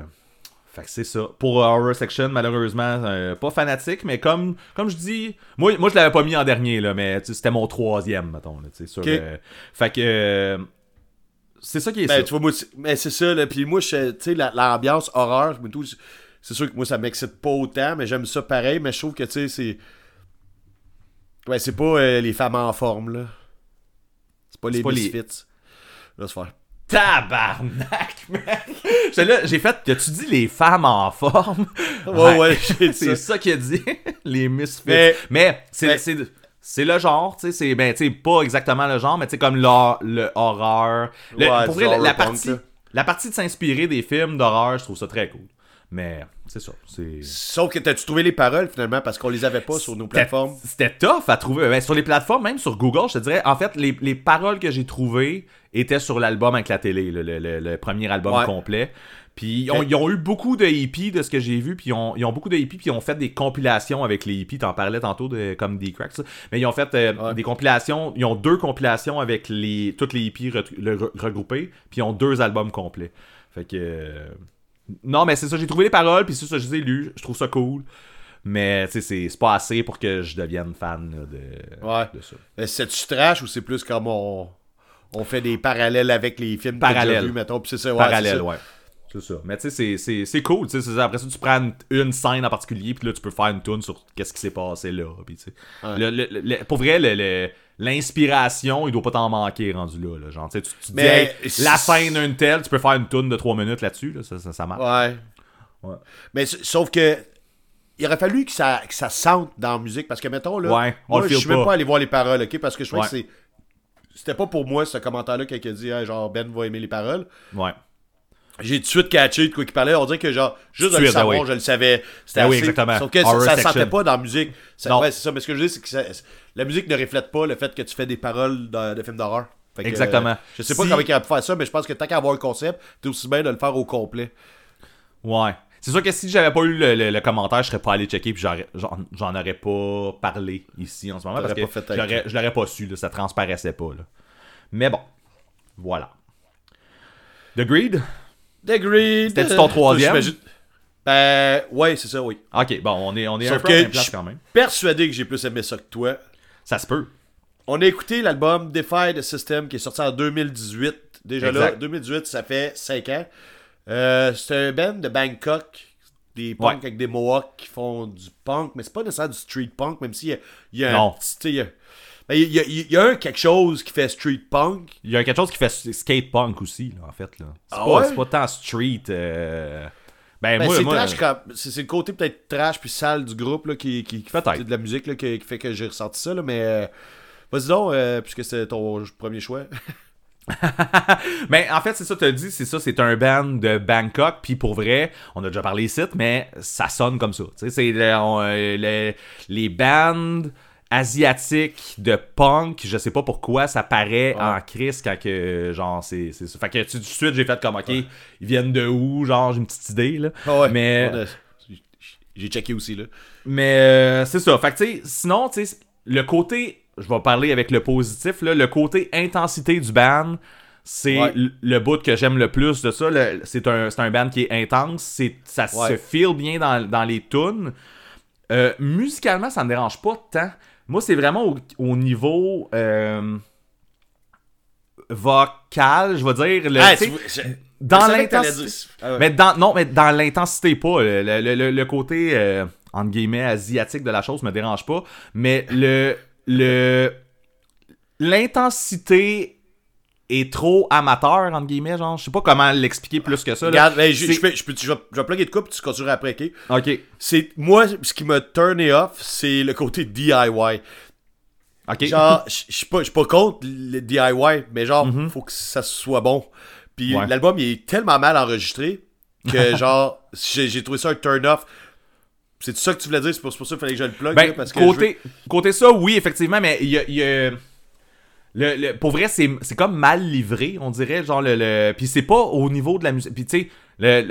fait que c'est ça. Pour euh, Horror Section, malheureusement, euh, pas fanatique, mais comme, comme je dis, moi, moi je l'avais pas mis en dernier, là, mais c'était mon troisième, mettons. Là, sur, euh, fait que. euh, c'est ça qui est Ben, ça. tu vois, moi, mais c'est ça, là. Puis moi, tu sais, la- l'ambiance horreur, c'est sûr que moi, ça m'excite pas autant, mais j'aime ça pareil, mais je trouve que, tu sais, c'est. Ouais, c'est pas euh, les femmes en forme, là. C'est pas les pas les- misfits. Là, se faire. Tabarnak, mec! Là, J'ai fait, as-tu dit les femmes en forme? Ouais, ouais, j'ai dit c'est ça. qu'il a dit, les misfits. Mais- Mais, c'est, mais- c'est, c'est le genre, tu sais, c'est, ben, tu pas exactement le genre, mais tu sais, comme le horreur. Le- Ouais, pour du vrai, la, la horror punk, partie, la partie de s'inspirer des films d'horreur, je trouve ça très cool. Mais, c'est ça. Sauf que t'as-tu trouvé les paroles, finalement, parce qu'on les avait pas sur nos plateformes? C'était tough à trouver. Ben, sur les plateformes, même sur Google, je te dirais, en fait, les, les paroles que j'ai trouvées étaient sur l'album avec la télé, le, le- le- le premier album Ouais. complet. Puis ils ont, Ok. ils ont eu beaucoup de hippies de ce que j'ai vu, puis ils ont, ils ont beaucoup de hippies, puis ils ont fait des compilations avec les hippies. T'en parlais tantôt de comme des cracks, mais ils ont fait euh, Ouais. des compilations. Ils ont deux compilations avec les toutes les hippies re- le- re- regroupés, puis ils ont deux albums complets. Fait que euh, Non, mais c'est ça, j'ai trouvé les paroles, puis c'est ça, je les ai lues, je trouve ça cool. Mais, tu sais, c'est- c'est pas assez pour que je devienne fan là, de, Ouais. de ça. C'est-tu trash ou c'est plus comme on, on fait des parallèles avec les films que t'as Parallèle. déjà vus, mettons, puis c'est ça, ouais, Parallèle, c'est ça. ouais. C'est ça. Mais tu sais, c'est- c'est- c'est cool. tu sais, c'est ça. Après ça, tu prends une, une scène en particulier, puis là, tu peux faire une tune sur qu'est-ce qui s'est passé là. Puis, tu sais. Ouais. Le- le- le- pour vrai, le- le- l'inspiration, il doit pas t'en manquer rendu là. là. Genre, tu sais, tu dis, Mais hey, la scène d'une telle, tu peux faire une tune de 3 minutes là-dessus. Là, ça, ça, ça marche. Ouais. Ouais. Mais sauf que il aurait fallu que ça, que ça sente dans la musique parce que mettons là, Ouais, on moi, je suis même pas. pas allé voir les paroles, ok, parce que je Ouais. que c'est c'était pas pour moi ce commentaire-là qui a dit Hey, genre Ben va aimer les paroles. Ouais. J'ai tout de suite catché de quoi il parlait. On dirait que genre juste de le savoir, oui. je le savais. C'était Ah oui, assez- exactement. Sauf que ça, Horror ça section. sentait pas dans la musique. Ça-. Ouais, c'est ça. Mais ce que je veux dire, c'est que ça- la musique ne reflète pas le fait que tu fais des paroles de, de films d'horreur. Que, Exactement. euh, je sais pas Si- comment il aurait pu faire ça, mais je pense que tant qu'à avoir le concept, t'es aussi bien de le faire au complet. Ouais. C'est sûr que si j'avais pas eu le, le- le commentaire, je serais pas allé checker puis j'en aurais pas parlé ici en ce moment parce que fait je l'aurais- avec. je l'aurais pas su, là, ça transparaissait pas. Là. Mais bon, voilà. The Greed? The Greed. C'était-tu ton troisième? Ben, ouais, c'est ça, oui. Ok, bon, on est, on est Sauf un peu à même place quand même. Persuadé que j'ai plus aimé ça que toi. Ça se peut. On a écouté l'album Defy the System qui est sorti en 2018. Déjà là, Exact. 2018, ça fait 5 ans. Euh, c'est un band de Bangkok. Des punks Ouais. avec des mohawks qui font du punk, mais c'est pas nécessairement du street punk, même s'il y y a un Non. petit- il y a- y, y un quelque chose qui fait street punk. Il y a quelque chose qui fait skate punk aussi, là, en fait. Là. C'est, Ah pas, ouais? c'est pas tant street. euh, Ben, Ben, moi, c'est moi, trash comme- c'est c'est le côté peut-être trash puis sale du groupe là, qui, qui, qui fait de la musique là, qui, qui fait que j'ai ressenti ça. Là, mais euh, vas-y donc, euh, puisque c'est ton premier choix. Mais en fait, c'est ça, tu as dit, c'est ça, c'est un band de Bangkok, puis pour vrai, on a déjà parlé ici, mais ça sonne comme ça. C'est le- euh, le- les bands asiatiques de punk, je sais pas pourquoi, ça paraît en crise quand que, genre, c'est ça. Fait que tu- tout de suite, j'ai fait comme, ok, ils viennent de où, genre, j'ai une petite idée, là. Ah ouais, mais J'ai checké aussi. là. mais euh, c'est ça. Fait que, tu sais, sinon, tu sais, le côté, je vais parler avec le positif, là, le côté intensité du band, c'est Ouais. le bout que j'aime le plus de ça. C'est un, un band qui est intense, c'est, ça se feel bien dans, dans les tunes. Euh, musicalement, ça me dérange pas tant. Moi, c'est vraiment au, au niveau euh, vocal, je vais dire. Le, Ah, tu je- dans l'intensité. Ah ouais. Mais dans, non, mais dans l'intensité pas. Le, le- le- le côté, euh, entre guillemets, asiatique de la chose me dérange pas. Mais le. Le l'intensité est trop amateur, entre guillemets, genre. Je sais pas comment l'expliquer plus que ça. là. Regarde, ben, je, peux- je, peux- je vais, je vais plugger de coupe, tu continueras après, ok? Ok. C'est, moi, ce qui m'a turné off, c'est le côté DIY. Ok. Genre, je suis pas, je suis pas contre le DIY, mais genre, faut que ça soit bon. Puis Mhm. Ouais. l'album, il est tellement mal enregistré que, genre, j'ai j'ai trouvé ça un turn-off. C'est ça que tu voulais dire, c'est pour, pour ça qu'il fallait que je le plug, Ben, là, parce que côté, côté ça, oui, effectivement, mais il y a. il y a- le, le- pour vrai, c'est comme mal livré, on dirait. Genre, le, le- puis c'est pas au niveau de la musique. Puis tu sais,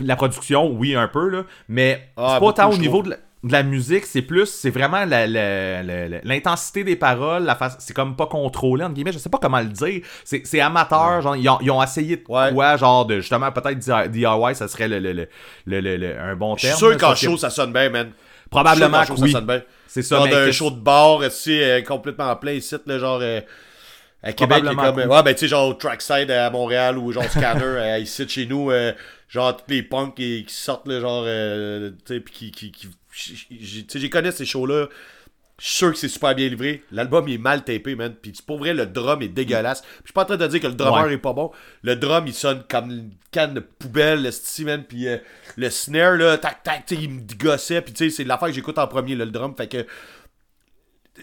la production, oui, un peu, là. Mais Ah, c'est pas autant au niveau trouve. de la, de la musique, c'est plus. C'est vraiment la- la- la- la- l'intensité des paroles. la face, c'est comme pas contrôlé, entre guillemets. Je sais pas comment le dire. C'est c'est amateur. Genre, ils ont, ils ont essayé de Ouais. quoi, genre, de justement, peut-être DIY, ça serait le, le- le- le- le- un bon Je terme. suis sûr qu'en sauf que- show, ça sonne bien, man. Probablement Je suis sûr qu'en que show, oui. ça sonne bien. C'est ça, Genre d'un show de bar, aussi, euh, complètement plein ici, là, genre. euh, à Québec, il est comme. cool. Ouais, ben, tu sais, genre, Trackside à Montréal ou genre Scanner euh, ici de chez nous. euh, genre, tous les punks qui, qui sortent, là, genre. euh, tu sais, puis qui. qui, qui tu sais, j'y connais ces shows-là. Je suis sûr que c'est super bien livré. L'album il est mal tapé, man. Puis pour vrai, le drum est dégueulasse. Puis je suis pas en train de dire que le drummer Ouais. est pas bon. Le drum il sonne comme une canne de poubelle, le style, man. Puis euh, le snare, là, tac, tac, tu sais, il me gossait. Puis tu sais, c'est l'affaire que j'écoute en premier, là, le drum. Fait que.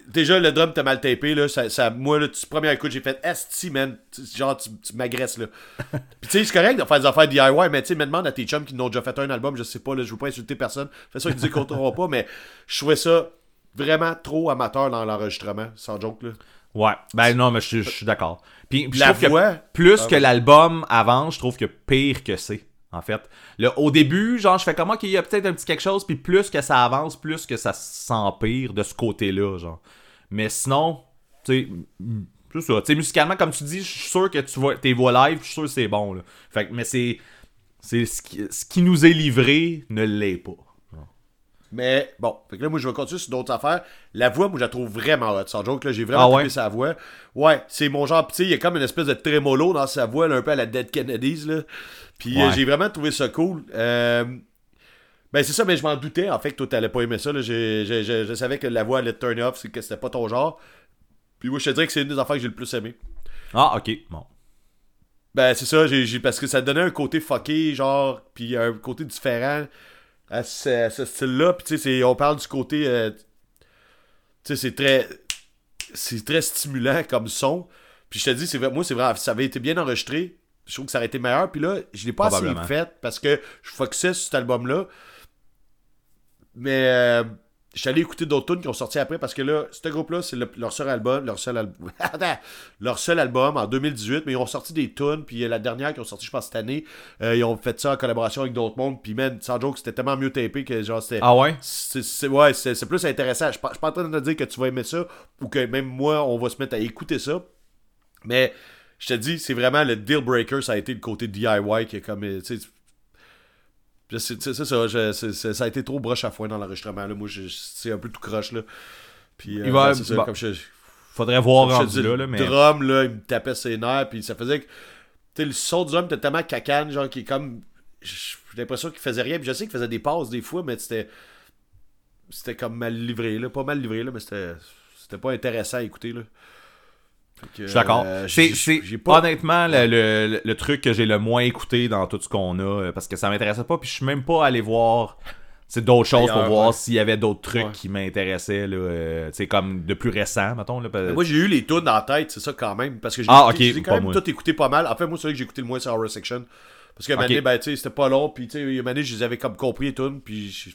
Déjà, le drum t'a mal tapé, là. Ça, ça- moi, là, tu, première écoute, j'ai fait Esti, man. Genre, tu, tu m'agresses, là. Puis, tu sais, c'est correct de faire des affaires DIY, mais tu sais, me demande à tes chums qui n'ont déjà fait un album, je sais pas, là, je veux pas insulter personne. Fais ça, ils disent qu'on pas, mais je trouvais ça vraiment trop amateur dans l'enregistrement, sans joke, là. Ouais, ben non, mais je suis- d'accord. Puis, puis je trouve que plus Ah que l'album avance, je trouve que pire que c'est, en fait. Le, au début, genre, je fais comment qu'il y a peut-être un petit quelque chose, puis plus que ça avance, plus que ça s'empire de ce côté-là, genre. Mais sinon, tu sais, c'est ça. Tu sais, musicalement, comme tu dis, je suis sûr que tu vois tes voix live, je suis sûr que c'est bon, là. Fait que, mais c'est. C'est ce qui nous est livré ne l'est pas. Mais bon, fait que là, moi, je vais continuer sur d'autres affaires. La voix, moi, je la trouve vraiment hot. Sans joke, là, j'ai vraiment Ah ouais? aimé sa voix. Ouais, c'est mon genre. Tu sais, il y a comme une espèce de trémolo dans sa voix, là, un peu à la Dead Kennedys, là. Puis, euh, j'ai vraiment trouvé ça cool. Euh, Ben, c'est ça, mais je m'en doutais, en fait, que toi, t'allais pas aimer ça, là. Je, je savais que la voix allait turn off, que c'était pas ton genre. Puis, moi, je te dirais que c'est une des affaires que j'ai le plus aimé. Ah, ok. Bon. Ben, c'est ça, j'ai- parce que ça donnait un côté fucké, genre, puis un côté différent à ce, style-là. Puis, tu sais, on parle du côté. euh, tu sais, c'est très. C'est très stimulant comme son. Puis, je te dis, c'est vrai, moi, c'est vrai, ça avait été bien enregistré. Je trouve que ça aurait été meilleur. Puis là, je l'ai pas assez fait parce que je focusais sur cet album-là. Mais. euh, je suis allé écouter d'autres tunes qui ont sorti après parce que là, ce groupe-là, c'est le- leur seul album, leur seul album, leur seul album en 2018, mais ils ont sorti des tunes, puis euh, la dernière qui ont sorti, je pense, cette année, euh, ils ont fait ça en collaboration avec d'autres mondes, puis man, sans joke, c'était tellement mieux tapé que genre, c'était. Ah ouais? C'est, ouais, c'est, c'est plus intéressant. Je suis pas je suis pas en train de te dire que tu vas aimer ça ou que même moi, on va se mettre à écouter ça. Mais je te dis, c'est vraiment le deal breaker, ça a été le côté DIY qui est comme. euh, tu sais- C'est ça, je- a été trop broche à foin dans l'enregistrement. Moi, je- je- c'est un peu tout croche. Là. Puis, euh, Il va- ça, bon. comme je, Faudrait voir comme je rendu dis, là, là, mais. le drum, là, il me tapait ses nerfs, puis ça faisait que. Tu le son du drum était tellement cacane, genre, qui est comme. J'ai l'impression qu'il faisait rien, puis je sais qu'il faisait des passes des fois, mais c'était. C'était comme mal livré, là. Pas mal livré, là, mais c'était. C'était pas intéressant à écouter, là. Que, Je suis d'accord. euh, c'est, c'est pas. honnêtement le, le- le truc que j'ai le moins écouté dans tout ce qu'on a, euh, parce que ça m'intéressait pas, puis je suis même pas allé voir c'est d'autres choses pour voir ouais. s'il y avait d'autres trucs Ouais. qui m'intéressaient, là, euh, comme de plus récent, mettons. Là, Moi, j'ai eu les tunes en tête, c'est ça quand même. Parce que j'ai Ah, écouté- ok, j'ai pas quand même moi. tout écouté pas mal. En fait, moi, c'est vrai que j'ai écouté le moins sur Horror Section. Parce que, Ok. okay. ben, tu sais, c'était pas long. Puis, tu sais, je les avais comme compris les tunes. Puis, je-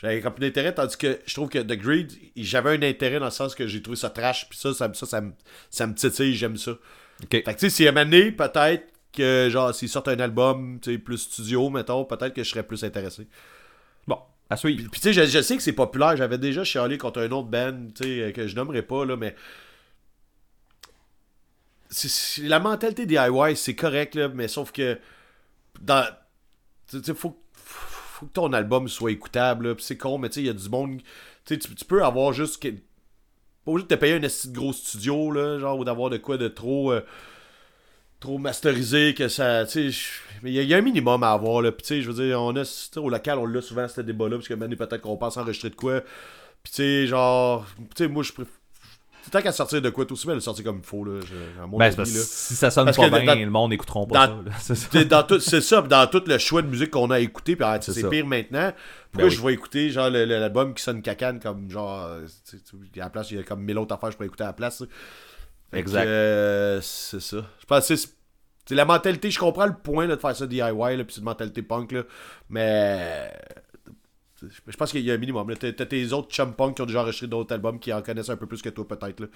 j'avais comme plus d'intérêt. Tandis que je trouve que The Greed, j'avais un intérêt dans le sens que j'ai trouvé ça trash. Puis ça, ça, me- ça, ça, me, ça me titille, j'aime ça. Ok. Fait que, tu sais, si à une année, peut-être que, genre, s'ils sortent un album, tu sais, plus studio, mettons, peut-être que je serais plus intéressé. Bon, à suivre. Puis, puis, tu sais, je, je sais que c'est populaire. J'avais déjà chialé contre un autre band, tu sais, euh, que je nommerai pas, là, mais. la mentalité DIY, c'est correct, là, mais sauf que. Dans. Tu sais, faut, faut que ton album soit écoutable, c'est con, mais tu sais, il y a du monde. Tu tu peux avoir juste. Pas obligé de te payer un esti de gros studio, là, genre, ou d'avoir de quoi de trop. euh, trop masterisé que ça sais mais il y, a- un minimum à avoir là puis je veux dire on a au local on l'a souvent ce débat là parce que maintenant peut-être qu'on pense enregistrer de quoi puis tu sais genre tu sais moi je préfère tant qu'à sortir de quoi tout aussi bien le sortir comme il faut là je- à mon Ben, avis, c'est là. si ça sonne Parce pas bien, dans- le monde n'écouteront pas dans- ça. C'est ça. Dans tout c'est ça puis dans tout le choix de musique qu'on a écouté puis C'est c'est pire maintenant pourquoi Ben oui. je vais écouter genre l'album qui sonne cacane comme genre à la place il y a comme mille autres affaires que je peux écouter à la place Exact. euh, c'est ça. Je pense que c'est. C'est la mentalité, je comprends le point là, de faire ça DIY, puis c'est une mentalité punk, là, mais. Je pense qu'il y a un minimum. T'as tes autres chum punk qui ont déjà enregistré d'autres albums qui en connaissent un peu plus que toi, peut-être.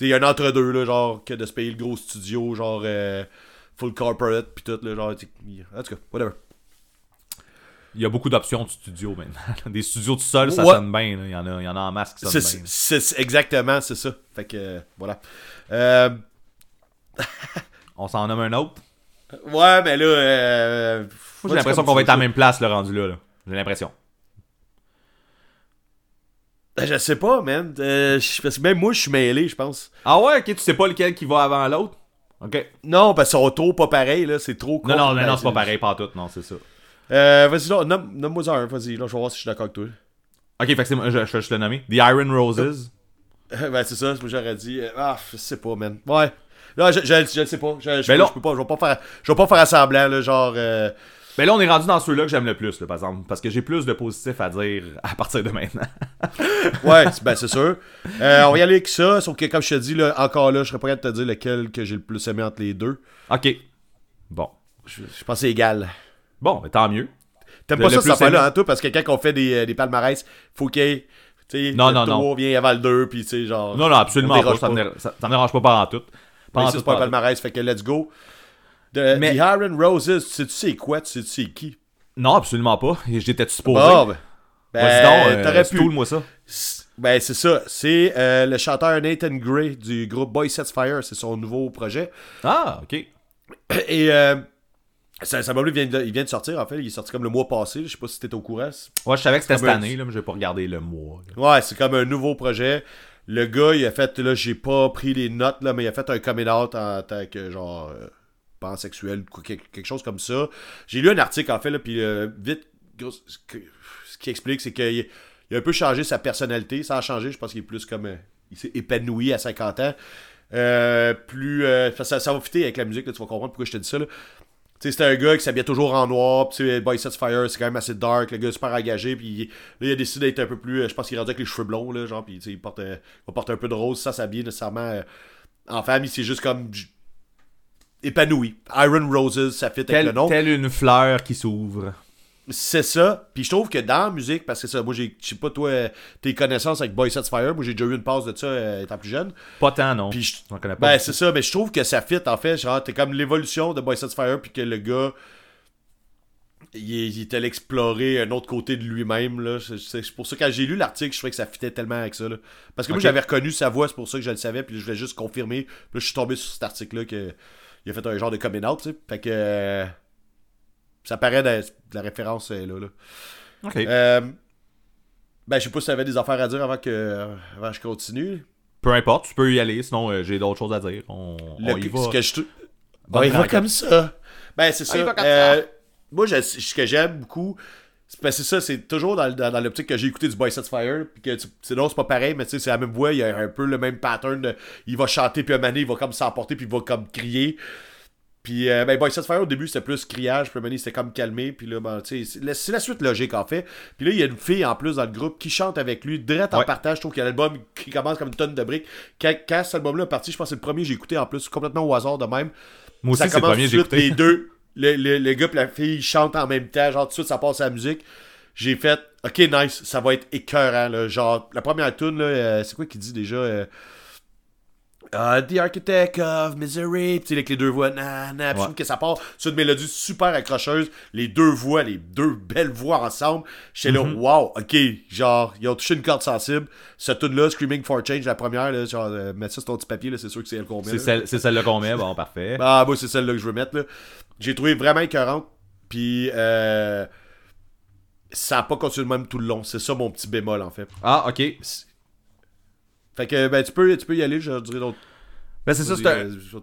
Il y a un entre-deux, là, genre, que de se payer le gros studio, genre, euh, full corporate, puis tout, là, genre, en tout cas, whatever. Il y a beaucoup d'options de studio maintenant. Des studios tout seul, ça Ouais. sonne bien. là. Il y, en a, il y en a en masse qui sonnent bien. c'est- exactement, c'est ça. Fait que, euh, voilà. Euh, On s'en nomme un autre? ouais, mais là. Euh, j'ai l'impression qu'on va être à la même place, le rendu là. là. J'ai l'impression. Ben, Je sais pas, man. Euh, je- parce que même moi, je suis mêlé, je pense. Ah ouais, ok, tu sais pas lequel qui va avant l'autre? Ok. Non, parce qu'ils sont trop pas pareils, là. C'est trop Non, non, mais non, Ben, c'est pas pareil, pas tout, non, c'est ça. Euh, vas-y, là, nomme- nomme-moi un, vas-y. Là, je vais voir si je suis d'accord avec toi. Ok, fait que c'est moi, je, je, je le nommer. The Iron Roses. ben, c'est ça, j'aurais dit. Euh, Ah, je sais pas, man. Ouais. Là, je, je, je le sais pas. Je, je, Ben là- je peux pas. Je vais pas faire. Je vais pas faire semblant, là, genre. euh, Mais là, on est rendu dans ceux-là que j'aime le plus, là, par exemple. Parce que j'ai plus de positifs à dire à partir de maintenant. Ouais, ben, c'est sûr. Euh, on va y aller avec ça. Sauf que, comme je te dis, là, encore là, je serais prêt à te dire lequel que j'ai le plus aimé entre les deux. ok. Bon. Je, je pense que c'est égal. Bon, mais tant mieux. T'aimes pas ça, plus affaire-là, aimé? hein, toi? Parce que quand on fait des, euh, des palmarès, faut qu'il y ait. Tu sais, Non, le non, non. vient avant le 2, puis tu sais, genre. Non, non, absolument pas. déroge Ça me, dérange, ça, ça me dérange pas par en tout. Pas Mais en ça, tout, c'est pas un pas palmarès, fait que let's go. The, Mais- The Iron Roses, tu sais-tu c'est quoi? Tu sais-tu c'est qui? Non, absolument pas. J'étais supposé. Bon, ben. Ben, euh, t'aurais pu. stoule-moi ça. Ben, c'est ça. C'est euh, le chanteur Nathan Gray du groupe Boy Sets Fire. C'est son nouveau projet. Ah, ok. Et euh, Ça, ça vient de, il vient de sortir, en fait. Il est sorti comme le mois passé. Je sais pas si t'étais au courant. Ouais, je savais que c'était cette un- année, là, mais j'ai pas regardé le mois. là. Ouais, c'est comme un nouveau projet. Le gars, il a fait, là, j'ai pas pris les notes, là, mais il a fait un coming out en tant que, genre, euh, pansexuel, quelque, chose comme ça. J'ai lu un article, en fait, là, puis euh, vite, ce, qui explique, c'est qu'il il a un peu changé sa personnalité. Ça a changé, je pense qu'il est plus comme, euh, il s'est épanoui à 50 ans. Euh, plus, ça, ça va fitter avec la musique, là, tu vas comprendre pourquoi je te dis ça, là. C'était un gars qui s'habillait toujours en noir, sais, Boy Sets Fire, c'est quand même assez dark, le gars est super engagé, puis là, il a décidé d'être un peu plus, je pense qu'il est rendu avec les cheveux blonds, là, genre, sais, il porte, il va porter un peu de rose, ça s'habille nécessairement en femme, il s'est juste comme épanoui. Iron Roses, ça fit avec le nom. telle une fleur qui s'ouvre. C'est ça. Puis je trouve que dans la musique, parce que ça, moi j'ai, je sais pas toi, tes connaissances avec Boy Sets Fire, moi j'ai déjà eu une passe de ça euh, étant plus jeune. Pas tant, non. Puis je- connais pas. Ben c'est ça, mais je trouve que ça fit en fait, genre t'es comme l'évolution de Boy Sets Fire, puis que le gars, il, est- il est allé explorer un autre côté de lui-même là. C'est, pour ça que quand j'ai lu l'article, je trouvais que ça fitait tellement avec ça là. Parce que moi j'avais reconnu sa voix, c'est pour ça que je le savais, puis je voulais juste confirmer. Puis là je suis tombé sur cet article là que il a fait un genre de coming out, tu sais. Fait que euh, ça paraît de, de la référence là. là. Ok. Euh, ben, je sais pas si t'avais des affaires à dire avant que, avant que je continue. Peu importe, tu peux y aller, sinon euh, j'ai d'autres choses à dire. On, Le- on y va. ce que je te- Bonne on y va comme ça. Ben, c'est ça. Euh, Moi, je- ce que j'aime beaucoup, c'est ben, c'est ça, c'est toujours dans, dans, dans l'optique que j'ai écouté du Boy Fire. Puis que c'est non, c'est pas pareil, mais tu sais, c'est la même voix, il y a un peu le même pattern. de- il va chanter, puis un donné, il va comme s'emporter, puis il va comme crier. Puis, euh, ben, Boy Fire, au début, c'était plus criage, puis donné, c'était comme calmé. Puis là, ben, tu sais, c'est la- c'est la suite logique, en fait. Puis là, il y a une fille en plus dans le groupe qui chante avec lui, direct en Ouais. partage. Je trouve qu'il y a l'album qui commence comme une tonne de briques. Quand, quand cet album-là est parti, je pense que c'est le premier que j'ai écouté en plus, complètement au hasard de même. Moi aussi, ça c'est le premier que j'ai écouté. les deux, le, le, le gars et la fille, chantent en même temps, genre tout de suite, ça passe à la musique. J'ai fait, ok, nice, ça va être écœurant, là. Genre, la première tune là, euh, c'est quoi qu'il dit déjà euh, Ah, The Architect of Misery, tu sais, avec les deux voix, nan, nan, Puis je Ouais. que ça part sur une mélodie super accrocheuse, les deux voix, les deux belles voix ensemble. J'étais là, Mm-hmm. wow, ok, genre, ils ont touché une corde sensible. Cette tune-là, Screaming for Change, la première, là, genre, euh, mettre ça sur ton petit papier, là, c'est sûr que c'est elle qu'on met. C'est c'est celle-là qu'on met, bon, parfait. Ah, moi, c'est celle-là que je veux mettre. Là. J'ai trouvé vraiment écœurante. Puis, euh, ça n'a pas continué de même tout le long. C'est ça mon petit bémol, en fait. Ah, ok. Fait que, ben, tu peux, tu peux y aller, je dirais d'autres. Ben, c'est ça, c'est un- euh,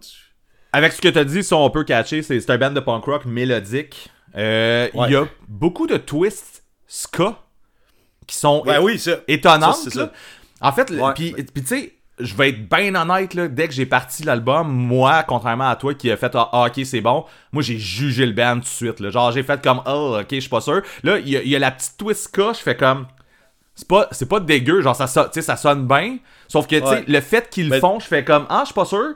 Avec ce que tu as dit, si on peut catcher, c'est c'est un band de punk rock mélodique. Euh, Il Ouais. y a beaucoup de twists ska qui sont Ouais, oui, étonnantes. Ça. En fait, puis tu sais, je vais être bien honnête, là, dès que j'ai parti l'album, moi, contrairement à toi qui a fait ah, ah, ok, c'est bon, moi j'ai jugé le band tout de suite. Là. Genre, j'ai fait comme oh, ok, je suis pas sûr. Là, il y, a- il y a la petite twist ska, je fais comme. C'est pas, c'est pas dégueu, genre ça, ça sonne bien. Sauf que tu sais, Ouais. le fait qu'ils le font, je fais comme Ah, je suis pas sûr.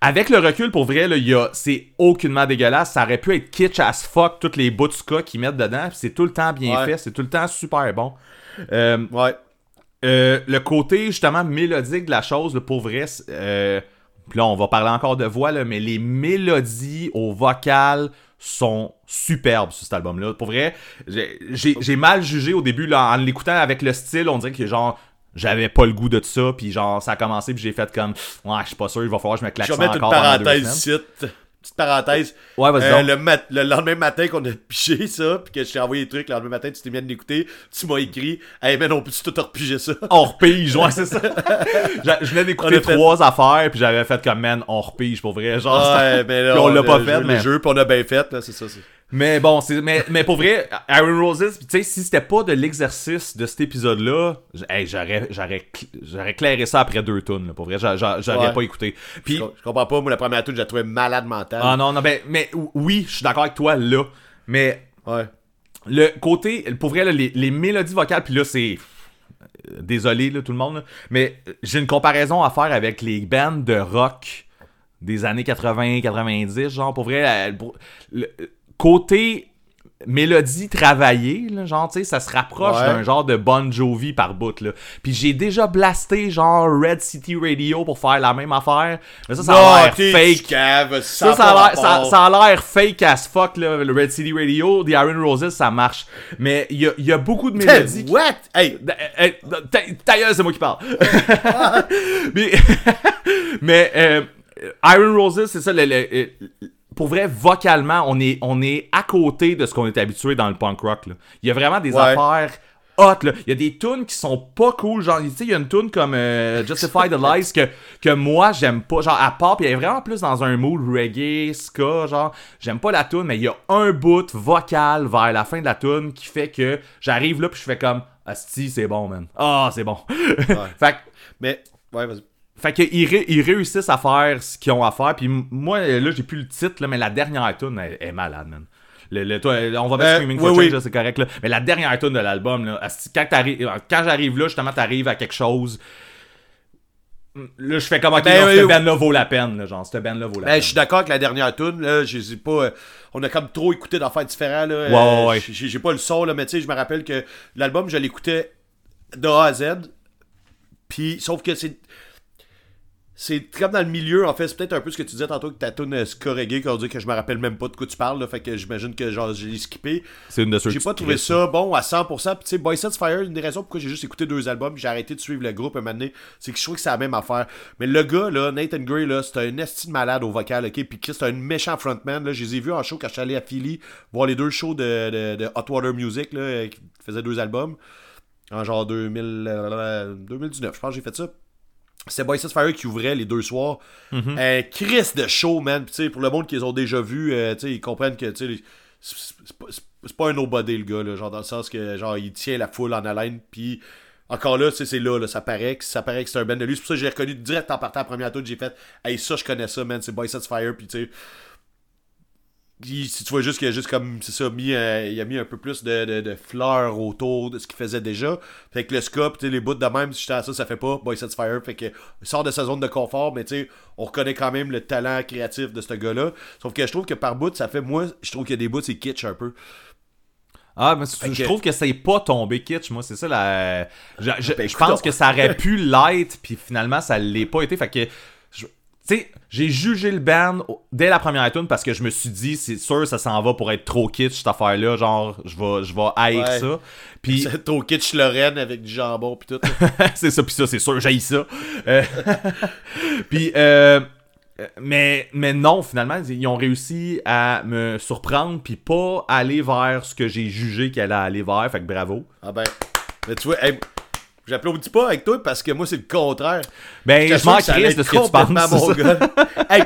Avec le recul, pour vrai, c'est aucunement dégueulasse. Ça aurait pu être kitsch as fuck, toutes les bouts de ska qu'ils mettent dedans. puis c'est tout le temps bien Ouais. fait, c'est tout le temps super bon. Euh, Ouais. Euh, le côté justement mélodique de la chose, là, pour vrai, euh, puis là on va parler encore de voix, là, mais les mélodies au vocal sont superbes sur cet album-là. Pour vrai, j'ai- mal jugé au début là, en l'écoutant avec le style, on dirait que genre j'avais pas le goût de ça, puis genre ça a commencé, puis j'ai fait comme ouais, je suis pas sûr, il va falloir que je me claque Je vais ça mettre une encore parenthèse. Petite parenthèse. Ouais, vas-y Euh, le, mat- le lendemain matin qu'on a piché ça, puis que je t'ai envoyé les trucs, le lendemain matin, tu t'es mis à l'écouter, tu m'as écrit, hey, mais on peut-tu tout repiger ça? On repige, ouais, c'est ça. J'a- je venais d'écouter fait- trois affaires, puis j'avais fait comme man, on repige pour vrai. Genre, Ouais, mais là, Puis on l'a le pas fait, le mais- jeu, puis on a bien fait, là, c'est ça. Mais bon, c'est mais, mais pour vrai, Aaron Roses, tu sais, si c'était pas de l'exercice de cet épisode-là, hey, j'aurais j'aurais j'aurais clairé ça après deux tonnes, là, pour vrai, j'a- j'a- j'aurais Ouais. pas écouté. Puis Je, je comprends pas, moi, la première tune, je la trouvais malade mentale. ah non non ben mais oui, je suis d'accord avec toi là, mais Ouais. le côté pour vrai là, les, les mélodies vocales puis là c'est euh, désolé là tout le monde là, mais euh, j'ai une comparaison à faire avec les bandes de rock des années 80 90 genre pour vrai pour- le côté mélodie travaillée là, genre tu sais ça se rapproche Ouais. d'un genre de Bon Jovi par bout là puis j'ai déjà blasté genre Red City Radio pour faire la même affaire mais ça ça a l'air fake cave, ça, ça a l'air, ça, ça a l'air fake as fuck, là, le Red City Radio. The Iron Roses, ça marche. Mais il y a, il y a beaucoup de mélodies. qui- What? Hey, Euh, euh, ta- Ta gueule, c'est moi qui parle. mais mais euh, Iron Roses, c'est ça. le- le- euh, pour vrai, vocalement, on est, on est à côté de ce qu'on est habitué dans le punk rock. là. Il y a vraiment des Ouais. affaires hot. Là. Il y a des tunes qui sont pas cool. Genre, tu sais, il y a une tune comme euh, Justify the Lies que, que moi, j'aime pas. Genre, à part, puis elle est vraiment plus dans un mood reggae, ska. Genre, j'aime pas la tune, mais il y a un bout vocal vers la fin de la tune qui fait que j'arrive là, puis je fais comme, Asti, c'est bon, man. Ah, c'est bon. fait que Mais, ouais, vas-y. Fait qu'ils ré- ils réussissent à faire ce qu'ils ont à faire. Puis moi, là, j'ai plus le titre, là, mais la dernière tune elle, elle est malade, man. Le, le- toi, on va mettre Euh, Screaming oui, for oui. C'est correct. Là. Mais la dernière tune de l'album, quand, quand j'arrive là, justement, t'arrives à quelque chose. Là, je fais comme, ok, Ben, non, oui, cette band-là vaut la peine, là, genre, cette band-là vaut la Ben, peine. je suis d'accord avec la dernière tune là, je les ai pas euh, on a comme trop écouté d'affaires différents là. Ouais, ouais, ouais. j'ai j'ai pas le son là, mais tu sais, je me rappelle que l'album je l'écoutais de A à Z. Puis sauf que c'est c'est comme dans le milieu en fait, c'est peut-être un peu ce que tu disais tantôt que ta tune euh, reggae qu'on dit que je me rappelle même pas de quoi tu parles là, fait que j'imagine que genre je l'ai skippé. C'est une de J'ai pas trouvé ça bon à 100%. Puis tu sais, Boy Sets Fire, une des raisons pourquoi j'ai juste écouté deux albums, j'ai arrêté de suivre le groupe un moment donné, c'est que je trouve que c'est la même affaire. Mais le gars, là, Nathan Gray, là, c'est un esti de malade au vocal, ok? Puis Chris, c'est un méchant frontman, là. Je les ai vus en show quand je suis allé à Philly, voir les deux shows de, de, de Hot Water Music, là, euh, qui faisaient deux albums. En genre 2000, euh, 2019, je pense que j'ai fait ça. C'est Boy Sets Fire qui ouvrait les deux soirs. Un Chris de show, man. Pour le monde qui les ont déjà vus, euh, ils comprennent que, c'est pas- un nobody, le gars, là, genre, dans le sens que, genre, il tient la foule en haleine, puis encore là, c'est là, là, ça paraît que, ça paraît que c'est un band de lui. C'est pour ça que j'ai reconnu direct en partant à la première tour, j'ai fait, hey, ça, je connais ça, man, c'est Boy Sets Fire, puis tu sais, il- si tu vois juste qu'il a juste comme, c'est ça, mis, euh, il a mis un peu plus de, de, de fleurs autour de ce qu'il faisait déjà. Fait que le scope, tu les bouts de même, si j'étais à ça, ça fait pas Boy Sets Fire. Fait que, il sort de sa zone de confort, mais tu sais, on reconnaît quand même le talent créatif de ce gars-là. Sauf que je trouve que par bout, ça fait, moi, je trouve qu'il y a des bouts, c'est kitsch un peu. Ah, mais je trouve que c'est pas tombé kitsch, moi, c'est ça la. Je, je- Ben, je pense que ça aurait pu l'être, puis finalement, ça l'est pas été. Fait que. Tu sais, j'ai jugé le band dès la première tune parce que je me suis dit, c'est sûr, ça s'en va pour être trop kitsch, cette affaire-là. Genre, je vais, je vais haïr Ouais. ça. Puis, C'est trop kitsch Lorraine avec du jambon pis tout. c'est ça, puis ça, c'est sûr, j'haïs ça. Euh, puis, euh, euh, mais, mais non, finalement, ils ont réussi à me surprendre, puis pas aller vers ce que j'ai jugé qu'elle allait aller vers. Fait que bravo. ah ben, mais tu vois, hey, j'applaudis pas avec toi parce que moi, c'est le contraire. Ben, je t'assure m'en allait de ce que tu penses. mon gars. Hey,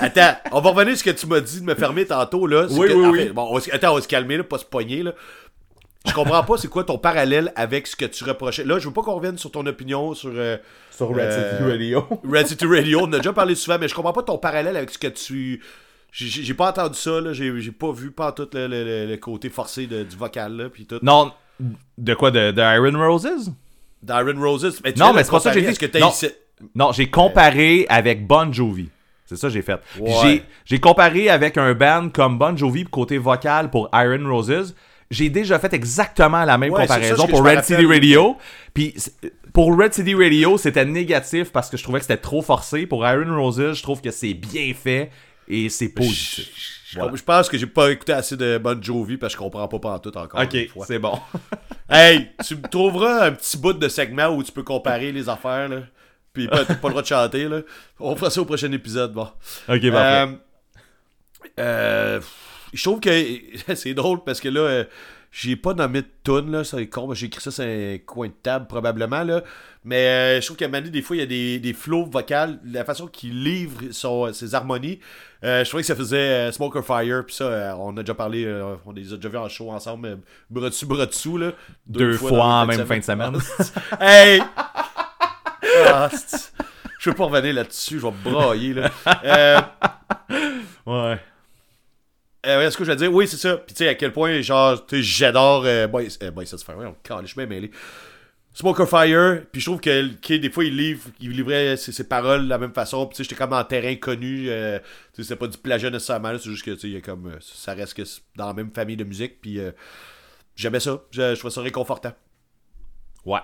attends, on va revenir sur ce que tu m'as dit de me fermer tantôt, là. Oui, que- oui, oui. fait, bon, on va se- attends, on va se calmer, là, pas se pogner, là. Je comprends pas c'est quoi ton parallèle avec ce que tu reprochais. Là, je veux pas qu'on revienne sur ton opinion sur euh, Sur Red Euh, City Radio. Red City Radio. On en a déjà parlé souvent, mais je comprends pas ton parallèle avec ce que tu. J'ai pas entendu ça, là. J'ai pas vu pas tout le, le- le- le côté forcé de- du vocal, là. Puis tout. Non, de quoi De, de Iron Roses? Roses. Mais tu Non, mais c'est pas ça que j'ai dit. que Non. j'ai comparé avec Bon Jovi. C'est ça que j'ai fait. Ouais. j'ai- comparé avec un band comme Bon Jovi côté vocal pour Iron Roses. J'ai déjà fait exactement la même Ouais, comparaison pour Red. City Radio. Puis pour Red City Radio, c'était négatif parce que je trouvais que c'était trop forcé. Pour Iron Roses, je trouve que c'est bien fait et c'est positif. Je, je pense que j'ai pas écouté assez de Bon Jovi parce que je comprends pas pantoute encore. Ok, c'est bon. Hey, tu me trouveras un petit bout de segment où tu peux comparer les affaires, là. Puis pas, pas le droit de chanter, là. On fera ça au prochain épisode, bon. Ok, parfait. Euh, euh, je trouve que c'est drôle parce que là, euh, j'ai pas nommé de tune là, c'est con, j'ai écrit ça sur un coin de table probablement là, mais euh, je trouve qu'à Manu des fois il y a des, des flows vocales, la façon qu'il livre son, ses harmonies, euh, je trouvais que ça faisait euh, Smoker Fire, puis ça euh, on a déjà parlé, on les a déjà vus en show ensemble, bras dessus bras dessous là, Deux fois en même fin de semaine. hey! Ah, je veux pas revenir là-dessus, je vais brailler là. Ouais. Euh, ouais, ce que je veux dire, oui, c'est ça. Puis tu sais, à quel point, genre, j'adore euh, Boy, euh, Boy Sets Fire, ouais, on calme, je suis bien mêlé. Smoker Fire, puis je trouve que, des fois, il livre, il livrait ses, ses paroles de la même façon, puis tu sais, j'étais comme en terrain connu, euh, c'est pas du plagiat nécessairement, c'est juste que, tu sais, il y a comme, euh, ça reste que dans la même famille de musique, puis euh, j'aimais ça, je, je trouvais ça réconfortant. Ouais.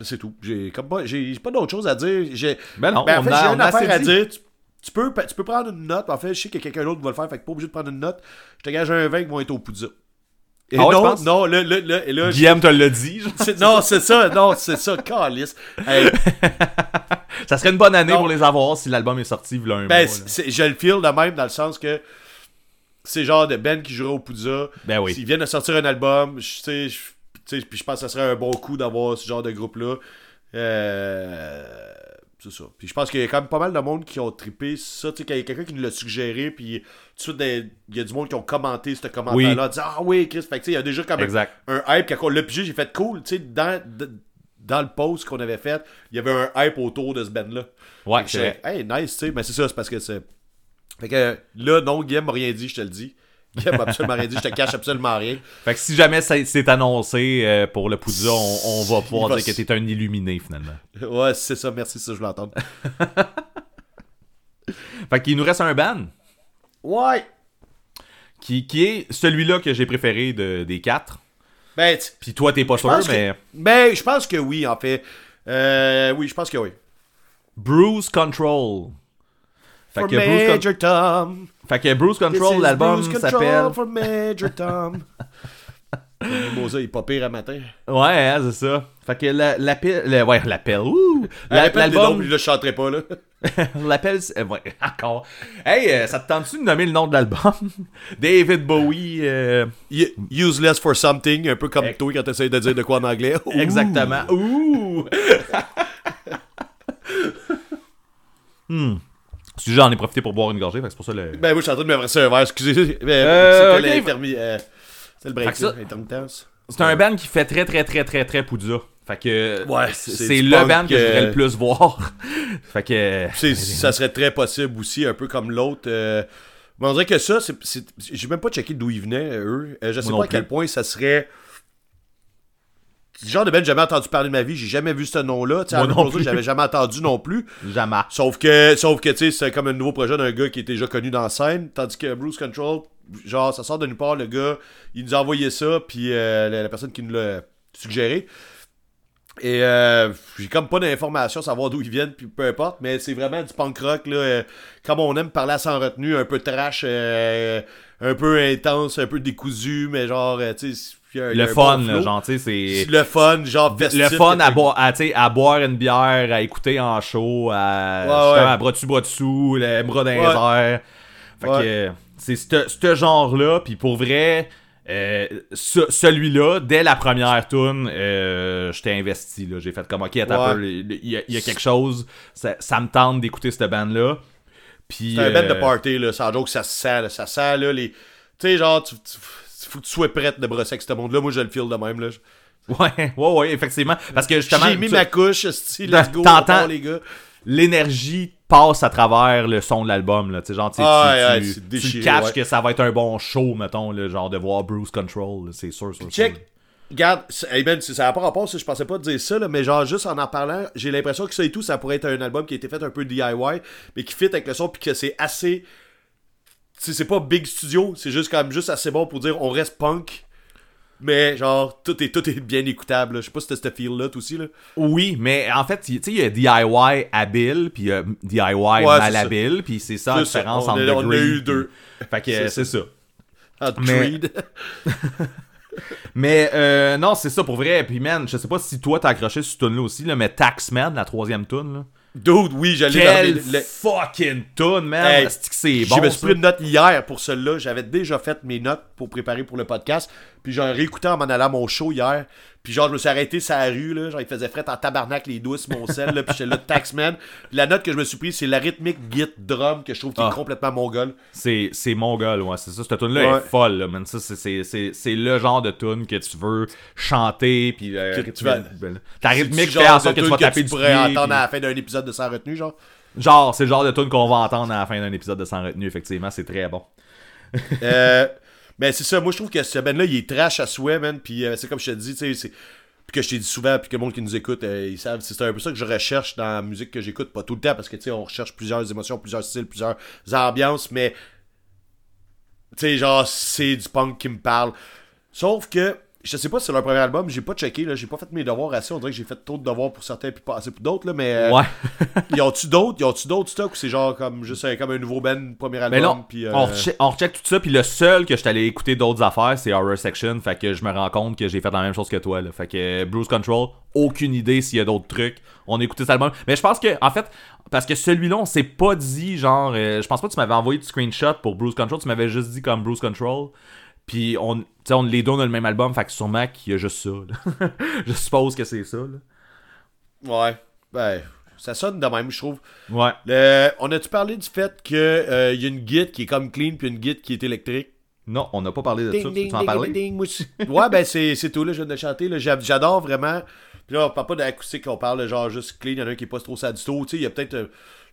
C'est tout. J'ai comme pas, j'ai pas d'autre chose à dire. J'ai, Ben non, ben, en on fait, j'ai a affaire à dire. Tu, tu peux, tu peux prendre une note. En fait, je sais que quelqu'un d'autre va le faire, fait que pas obligé de prendre une note. Je te gage un 20 qui vont être au Poudza. Et Ah ouais, non, non, là, là, là, et là, Guillaume te l'a dit. non, c'est ça, non, c'est ça, calice. Hey, Ça serait une bonne année Non. pour les avoir si l'album est sorti il y a un ben, mois. je le feel de même dans le sens que c'est genre de Ben qui jouerait au Poudza. Ben oui. S'ils viennent de sortir un album, je sais, je- tu sais, puis je pense que ça serait un bon coup d'avoir ce genre de groupe-là. Euh, c'est ça. Puis je pense qu'il y a quand même pas mal de monde qui ont trippé ça. Tu sais, qu'il y a quelqu'un qui nous l'a suggéré, puis tout de suite, des- il y a du monde qui ont commenté ce commentaire-là, en disant Ah oui, Chris. Fait que tu sais, il y a déjà comme un- Exact. un, hype. Quand on l'a pigé, j'ai fait cool. Tu sais, dans, dans le post qu'on avait fait, il y avait un hype autour de ce band-là. Ouais, c'est. Hey, nice, tu sais. Mais c'est ça, c'est parce que c'est. Fait que là, non, Guillaume m'a rien dit, je te le dis. Guillaume m'a absolument rien dit, je te cache absolument rien. Fait que si jamais c'est annoncé euh, pour le Poudza, on, on va pouvoir va dire que t'es un illuminé finalement. Ouais, c'est ça, merci, ça, je veux l'entendre. Fait qu'il nous reste un ban Ouais! qui, qui est celui-là que j'ai préféré de- des quatre. Ben, Puis toi, t'es pas sûr, que- mais ben, je pense que oui, en fait. Euh, oui, je pense que oui. Bruce Control. Fait For que, Bruce, Con- Major Tom. Fait que Bruce Control, l'album Bruce Control s'appelle. For Major Tom. Le Mimosa, il est pas pire à matin. Ouais, hein, c'est ça. Fait que la- l'appel. le- ouais, l'appel. Ouh! La- L'album. je chanterai pas, là. L'appel. c'est- euh, ouais, encore. Hey, euh, ça te tente-tu de nommer le nom de l'album? David Bowie. euh, Useless for something, un peu comme toi quand t'essayes de dire de quoi en anglais. Ouh. Exactement. Ouh! hmm. Si j'en ai profité pour boire une gorgée, c'est pour ça le. Ben, moi, je suis en train de me verser un verre, excusez. Euh, c'était ok. l'intermi- euh, c'est le break, Fait que ça- là, intermittence. C'est un band qui fait très très très très très Poudza. Fait que Ouais, c'est le band que je voudrais euh, le plus voir. fait que ça serait très possible aussi, un peu comme l'autre. euh, mais on dirait que ça, c'est, j'ai même pas checké d'où ils venaient, eux. Je sais Moi pas à quel point ça serait. Genre de band, j'ai jamais entendu parler de ma vie, j'ai jamais vu ce nom-là. Moi non plus. j'avais jamais entendu non plus. jamais. Sauf que, sauf que tu sais, c'est comme un nouveau projet d'un gars qui était déjà connu dans la scène. Tandis que Bruce Control, genre, ça sort de nulle part, le gars, il nous a envoyé ça, puis euh, la, la personne qui nous l'a suggéré. Et euh, j'ai comme pas d'informations savoir d'où ils viennent, puis peu importe, mais c'est vraiment du punk rock, là, euh, comme on aime parler à sans retenue, un peu trash, euh, un peu intense, un peu décousu, mais genre, tu sais, Le un fun, bon là, genre, tu sais, c'est. Le fun, genre festif. Le fun à, boire, à, à boire une bière, à écouter en show, à, Ouais, justement, ouais. à bras dessus, bras dessous, le bras dans les airs. Fait que c'est ce genre-là, puis pour vrai, euh, ce- celui-là, dès la première tune, euh, j'étais investi. là. J'ai fait comme, ok, attends Ouais. il y, a- il y a quelque chose, ça, ça me tente d'écouter cette band-là. Puis, C'est un band de euh, party, là, sans joke, ça se sent, là, ça sent, là, les... Tu sais, genre, tu, tu- faut que tu sois prête de brosser avec ce monde-là, moi, je le feel de même, là. Ouais, ouais, ouais, effectivement. Parce que justement, J'ai mis tu- ma couche, style, let's go, on les gars. l'énergie passe à travers le son de l'album là genre tu, Ah, tu- ouais, tu- catches ouais. que ça va être un bon show mettons le genre de voir Bruce Control là, c'est sûr, sûr, sûr. Check. Regarde, hey ben, ça n'a pas rapport, je pensais pas te dire ça, là, mais genre, juste en en parlant, j'ai l'impression que ça et tout, ça pourrait être un album qui a été fait un peu DIY, mais qui fit avec le son, puis que c'est assez. C'est pas big studio, c'est juste quand même juste assez bon pour dire on reste punk, mais genre, tout est, tout est bien écoutable. Je sais pas si c'était ce feel-là, toi aussi, là. oui mais en fait tu sais il y a DIY habile puis il y a DIY Ouais, mal c'est ça. habile puis c'est ça la C'est ça, différence on entre a- on a eu deux. fait que C'est c'est ça Entre Mais- mais euh, non c'est ça pour vrai puis man je sais pas si toi t'as accroché sur ce tune là aussi là mais Taxman la troisième tune là Dude, oui, j'allais quelle le- fucking tune man Hey, c'est Je bon me suis ça? pris une note hier pour celle-là. J'avais déjà fait mes notes pour préparer pour le podcast. Puis j'ai réécouté en m'en allant à mon show hier. Puis genre, je me suis arrêté sur la rue, là. Genre, il faisait fret en tabarnak les douces, mon sel, là. Puis j'étais là, Taxman. Puis la note que je me suis pris, c'est la rythmique git drum que je trouve qui Ah. est complètement mongol. C'est, c'est mon gars, ouais, c'est ça. Cette tune-là Ouais. est folle, là, man. Ça, c'est, c'est, c'est, c'est le genre de tune que tu veux chanter, puis euh, Que tu vas- ben, Ta rythmique fait en sorte que tu vas taper tu du pourrais pied, entendre puis- à la fin d'un épisode de Sans retenue, genre? Genre, c'est le genre de tune qu'on va entendre à la fin d'un épisode de Sans retenue, effectivement. C'est très bon. Euh, mais c'est ça, moi je trouve que ce band-là, il est trash à souhait, man. Puis euh, c'est comme je te dis, tu sais, c'est. Que je t'ai dit souvent, puis que le monde qui nous écoute, euh, ils savent, c'est un peu ça que je recherche dans la musique que j'écoute, pas tout le temps, parce que tu sais, on recherche plusieurs émotions, plusieurs styles, plusieurs ambiances, mais. Tu sais, genre, c'est du punk qui me parle. Sauf que je sais pas si c'est leur premier album, j'ai pas checké, là, j'ai pas fait mes devoirs assez. On dirait que j'ai fait trop de devoirs pour certains puis pas assez pour d'autres, là, mais. euh, Ouais. y ont-tu d'autres Y ont-tu d'autres stocks ou c'est genre comme juste euh, comme un nouveau band, premier album Mais non, puis, euh, on, recheck, on recheck tout ça, puis le seul que je allé écouter d'autres affaires, c'est Horror Section, fait que je me rends compte que j'ai fait la même chose que toi, là. Fait que Bruce Control, aucune idée s'il y a d'autres trucs. On a écouté cet album. Mais je pense que, en fait, parce que celui-là, on s'est pas dit, genre, euh, je pense pas que tu m'avais envoyé de screenshot pour Bruce Control, tu m'avais juste dit comme Bruce Control. Puis on, on les deux on a le même album, fait que sûrement qu'il y a juste ça. là. je suppose que c'est ça. Là. Ouais. Ben, ça sonne de même, je trouve. Ouais. Le- on a-tu parlé du fait qu'il y a une git qui est comme clean puis une git qui est électrique? Non, on n'a pas parlé de ça. Ding, ding, tu en ding, parler? ding, ouais, ben c'est tout, là, je viens de chanter. J'adore vraiment. Puis là, on parle pas d'acoustique, on parle genre juste clean. Il y en a un qui est pas trop sadisto. Tu sais, il y a peut-être. euh,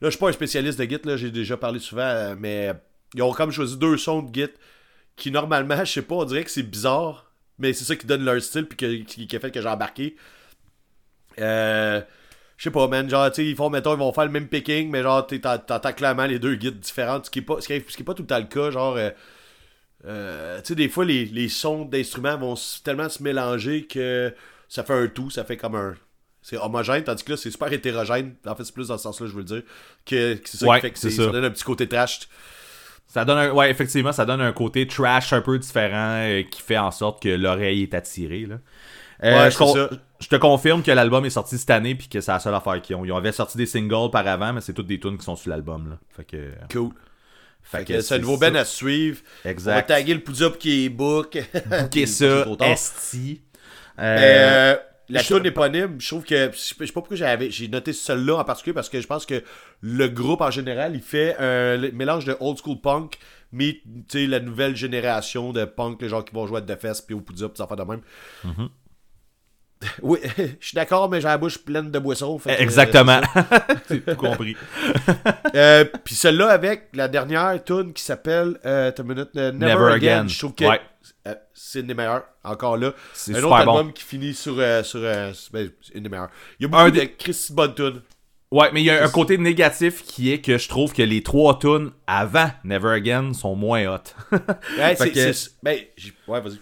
Là, je suis pas un spécialiste de Git, là, j'ai déjà parlé souvent, euh, mais ils ont comme choisi deux sons de Git qui, normalement, je sais pas, on dirait que c'est bizarre, mais c'est ça qui donne leur style, puis que- qui, qui a fait que j'ai embarqué. Euh. Je sais pas, man. Genre, tu sais, ils font, mettons, ils vont faire le même picking, mais genre, t'entends clairement les deux guides différentes, ce qui est pas, ce qui est, ce qui est pas tout le temps le cas. Genre, euh, euh, tu sais, des fois, les, les sons d'instruments vont tellement se mélanger que ça fait un tout, ça fait comme un. C'est homogène, tandis que là, c'est super hétérogène. En fait, c'est plus dans ce sens-là, je veux le dire. Que, que c'est ça Ouais, qui fait que c'est c'est- ça. ça donne un petit côté trash. Ça donne un, ouais, effectivement, ça donne un côté trash un peu différent euh, qui fait en sorte que l'oreille est attirée. Là. Euh, Ouais, je, con- te confirme que l'album est sorti cette année puis que c'est la seule affaire qu'ils ont. Ils avaient sorti des singles par avant, mais c'est toutes des tunes qui sont sur l'album. Là. Fait que, Cool. fait Fait que c'est un nouveau band à suivre. On va Exact. taguer le Pouza pour qu'il est book. Ok, ça, esti. Euh, euh, la tune éponyme, je trouve que. Je sais pas pourquoi j'avais, j'ai noté celle-là en particulier parce que je pense que le groupe en général, il fait un mélange de old school punk, mais tu sais, la nouvelle génération de punk, les gens qui vont jouer à The Fest puis au Poudza, puis ça fait de même. Mm-hmm. Oui, je suis d'accord, mais j'ai la bouche pleine de boissons. fait que, Exactement. J'ai tout compris. Euh, puis celle-là avec la dernière tune qui s'appelle euh, minute, euh, Never, Never Again. Again. Je trouve que Ouais. euh, c'est une des meilleures. Encore là. C'est Un autre bon. album qui finit sur. euh, sur euh, ben, c'est une des meilleures. Il y a beaucoup Un de Chris bonne tune. Ouais, mais il y a un côté négatif qui est que je trouve que les trois tunes avant Never Again sont moins hot. Ouais, c'est, que- c'est- ben, ouais, vas-y.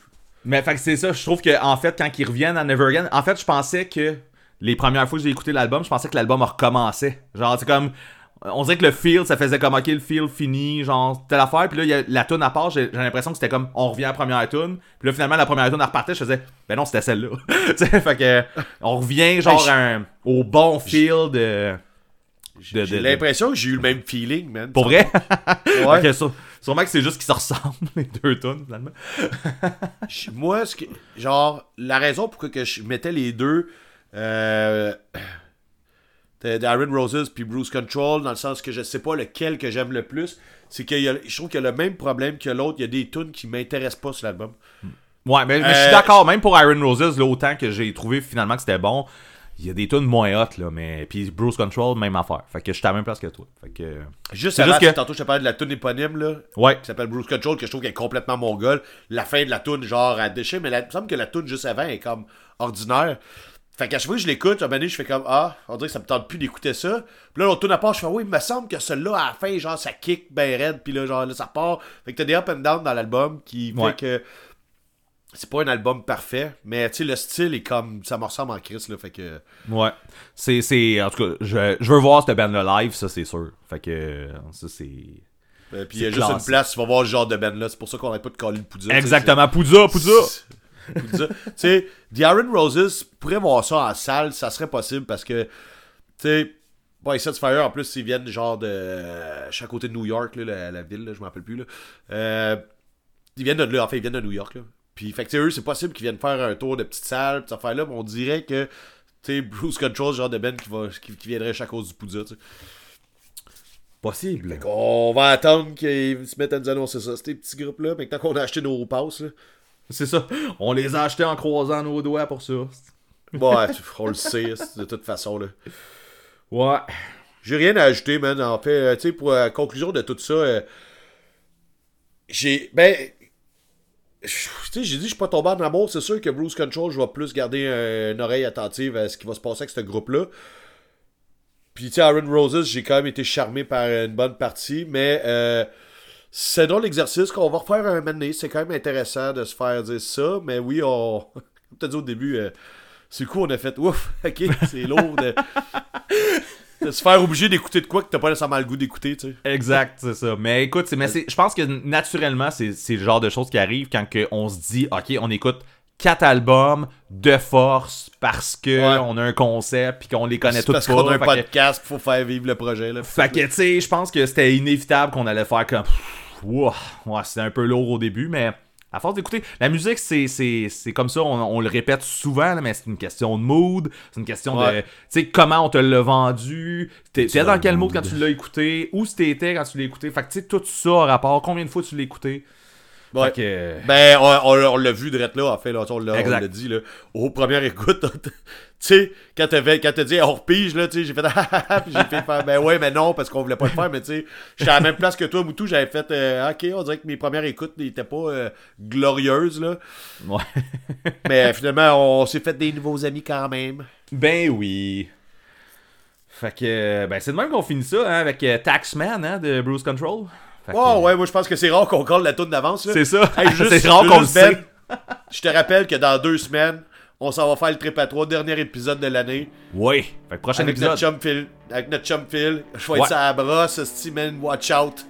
Mais fait que c'est ça, je trouve que en fait quand ils reviennent à Never Again, en fait je pensais que les premières fois que j'ai écouté l'album, je pensais que l'album recommençait. Genre c'est comme on dirait que le feel, ça faisait comme ok le feel fini, genre telle affaire, puis là y a la tune à part, j'ai l'impression que c'était comme on revient à la première tune, puis là finalement la première tune elle repartait, je faisais ben non c'était celle-là. Tu sais, fait que on revient genre je- à un- au bon feel de J'ai, l'impression que j'ai eu le même feeling, man. pour vrai? Ouais. sûrement que c'est juste qu'ils se ressemblent les deux tunes finalement. Moi, ce que, genre, la raison pour que je mettais les deux, euh, d'Aaron Roses puis Bruce Control, dans le sens que je sais pas lequel que j'aime le plus, c'est que y a- je trouve qu'il y a le même problème que l'autre. Il y a des tunes qui m'intéressent pas sur l'album. Ouais, mais, mais je suis Euh, d'accord, même pour Iron Roses, là, autant que j'ai trouvé finalement que c'était bon, il y a des tunes moins hot, là, mais. Puis Bruce Control, même affaire. Fait que je suis à la même place que toi. Fait que. Juste avant, juste que- tantôt je te parlais de la tune éponyme, là, Ouais. qui s'appelle Bruce Control, que je trouve qu'elle est complètement mongole. La fin de la tune, genre, à déchet, mais la- il me semble que la tune juste avant est comme ordinaire. Fait qu'à chaque fois que je l'écoute, à un moment donné, je fais comme Ah, on dirait que ça me tente plus d'écouter ça. Puis là, l'autre tune à part, je fais Oui, il me semble que celle-là, à la fin, genre, ça kick ben raide, puis là, genre, là, ça part. Fait que t'as des up and down dans l'album qui fait Ouais. que c'est pas un album parfait, mais tu sais, le style est comme. Ça me ressemble en Chris, là. Fait que. Ouais. C'est. c'est en tout cas, je, je veux voir cette band-là live, ça, c'est sûr. Fait que. Ça, c'est. euh, puis il y a juste une place, tu vas voir le genre de band là. C'est pour ça qu'on arrête pas de coller le poudre. Exactement. Poudza, Poudza! Poudza. tu sais, The Iron Roses pourrait voir ça en salle, ça serait possible parce que, tu sais, Boy Fire, en plus, ils viennent genre de. Je suis à côté de New York, là, la, la ville, là, je m'en rappelle plus. Là. Euh, ils viennent de là, enfin, ils viennent de New York. Là. Puis, fait que, eux, c'est possible qu'ils viennent faire un tour de petite salle, cette affaire-là, mais on dirait que, tu sais, Bruce Control, genre de Ben qui, va, qui, qui viendrait à cause du Poudza, tu sais. Possible. Qu'on va attendre qu'ils se mettent à nous annoncer ça, ces petits groupes-là, mais tant qu'on a acheté nos passes, là. C'est ça. On les a achetés en croisant nos doigts pour ça. Ouais, on le sait, de toute façon, là. Ouais. J'ai rien à ajouter, man. En fait, euh, tu sais, pour la conclusion de tout ça, euh, j'ai. Ben. Tu j'ai dit, je suis pas tombé en amour. C'est sûr que Bruce Control, je vais plus garder un- une oreille attentive à ce qui va se passer avec ce groupe-là. Puis, tu sais, Aaron Roses, j'ai quand même été charmé par une bonne partie, mais. euh, c'est drôle l'exercice qu'on va refaire un moment donné. C'est quand même intéressant de se faire dire ça, mais oui, on. Comme t'as dit au début, euh, c'est le coup, on a fait ouf, ok, c'est lourd de. de se faire obligé d'écouter de quoi que t'as pas nécessairement le goût d'écouter, tu sais. Exact, c'est ça. Mais écoute, mais c'est- je pense que naturellement, c'est c'est le genre de choses qui arrivent quand que on se dit, OK, on écoute quatre albums de force parce que Ouais. on a un concept puis qu'on les connaît tous parce qu'on a un Fait que- podcast, faut faire vivre le projet, là. Fait que, tu sais, je pense que c'était inévitable qu'on allait faire comme. Ouah, ouais, c'était un peu lourd au début, mais à force d'écouter. La musique, c'est, comme ça, on, on le répète souvent, là, mais c'est une question de mood, c'est une question de. Tu sais, comment on te l'a vendu, t'es, t'es dans quel mood quand tu l'as écouté, où t'étais quand tu l'as écouté. Fait que, tu sais, tout ça a rapport, combien de fois tu l'as écouté. Ouais. Fait que. Ben, on, on- on l'a vu direct là, en fait, là, on l'a on dit, là. Au premier écoute, tu sais, quand t'as dit hors pige, là, tu sais, j'ai fait, ah, ah, ah, puis j'ai fait faire, ben ouais, mais non, parce qu'on voulait pas le faire, mais tu sais, j'étais à la même place que toi, Moutou, j'avais fait, euh, ok, on dirait que mes premières écoutes n'étaient pas euh, glorieuses, là. Ouais. Mais finalement, on s'est fait des nouveaux amis quand même. Ben oui. Fait que, ben c'est de même qu'on finit ça hein, avec euh, Taxman hein, de Bruce Control. Fait que, Oh, ouais, moi, je pense que c'est rare qu'on colle la toune d'avance. C'est ça. Hey, c'est rare qu'on le sait. Je te rappelle que dans deux semaines, on s'en va faire le trip à trois, dernier épisode de l'année. Oui. Fait que prochain Avec épisode. notre chum Phil. Avec notre chum Phil. Je vais Ouais. être à la brosse, man, watch out.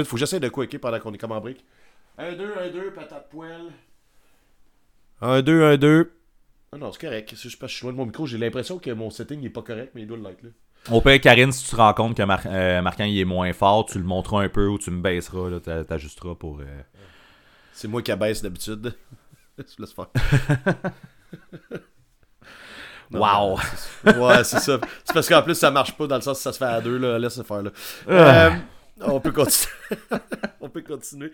Minute, faut que j'essaie de quaker pendant qu'on est comme en break. 1, 2, 1, 2, patate poêle. 1, 2, 1, 2. Ah non, c'est correct. Que je suis loin de mon micro. J'ai l'impression que mon setting n'est pas correct, mais il doit l'être là. Au pire, Karine, si tu te rends compte que Mar euh, Marquand il est moins fort, tu le montreras un peu ou tu me baisseras, là, t'a- t'ajusteras pour. euh, C'est moi qui abaisse d'habitude. Je laisse faire. Non, Wow! Ouais, c'est ça. C'est parce qu'en plus, ça marche pas dans le sens que ça se fait à deux. Là. Laisse le faire. Là. Euh, on peut continuer. on peut continuer.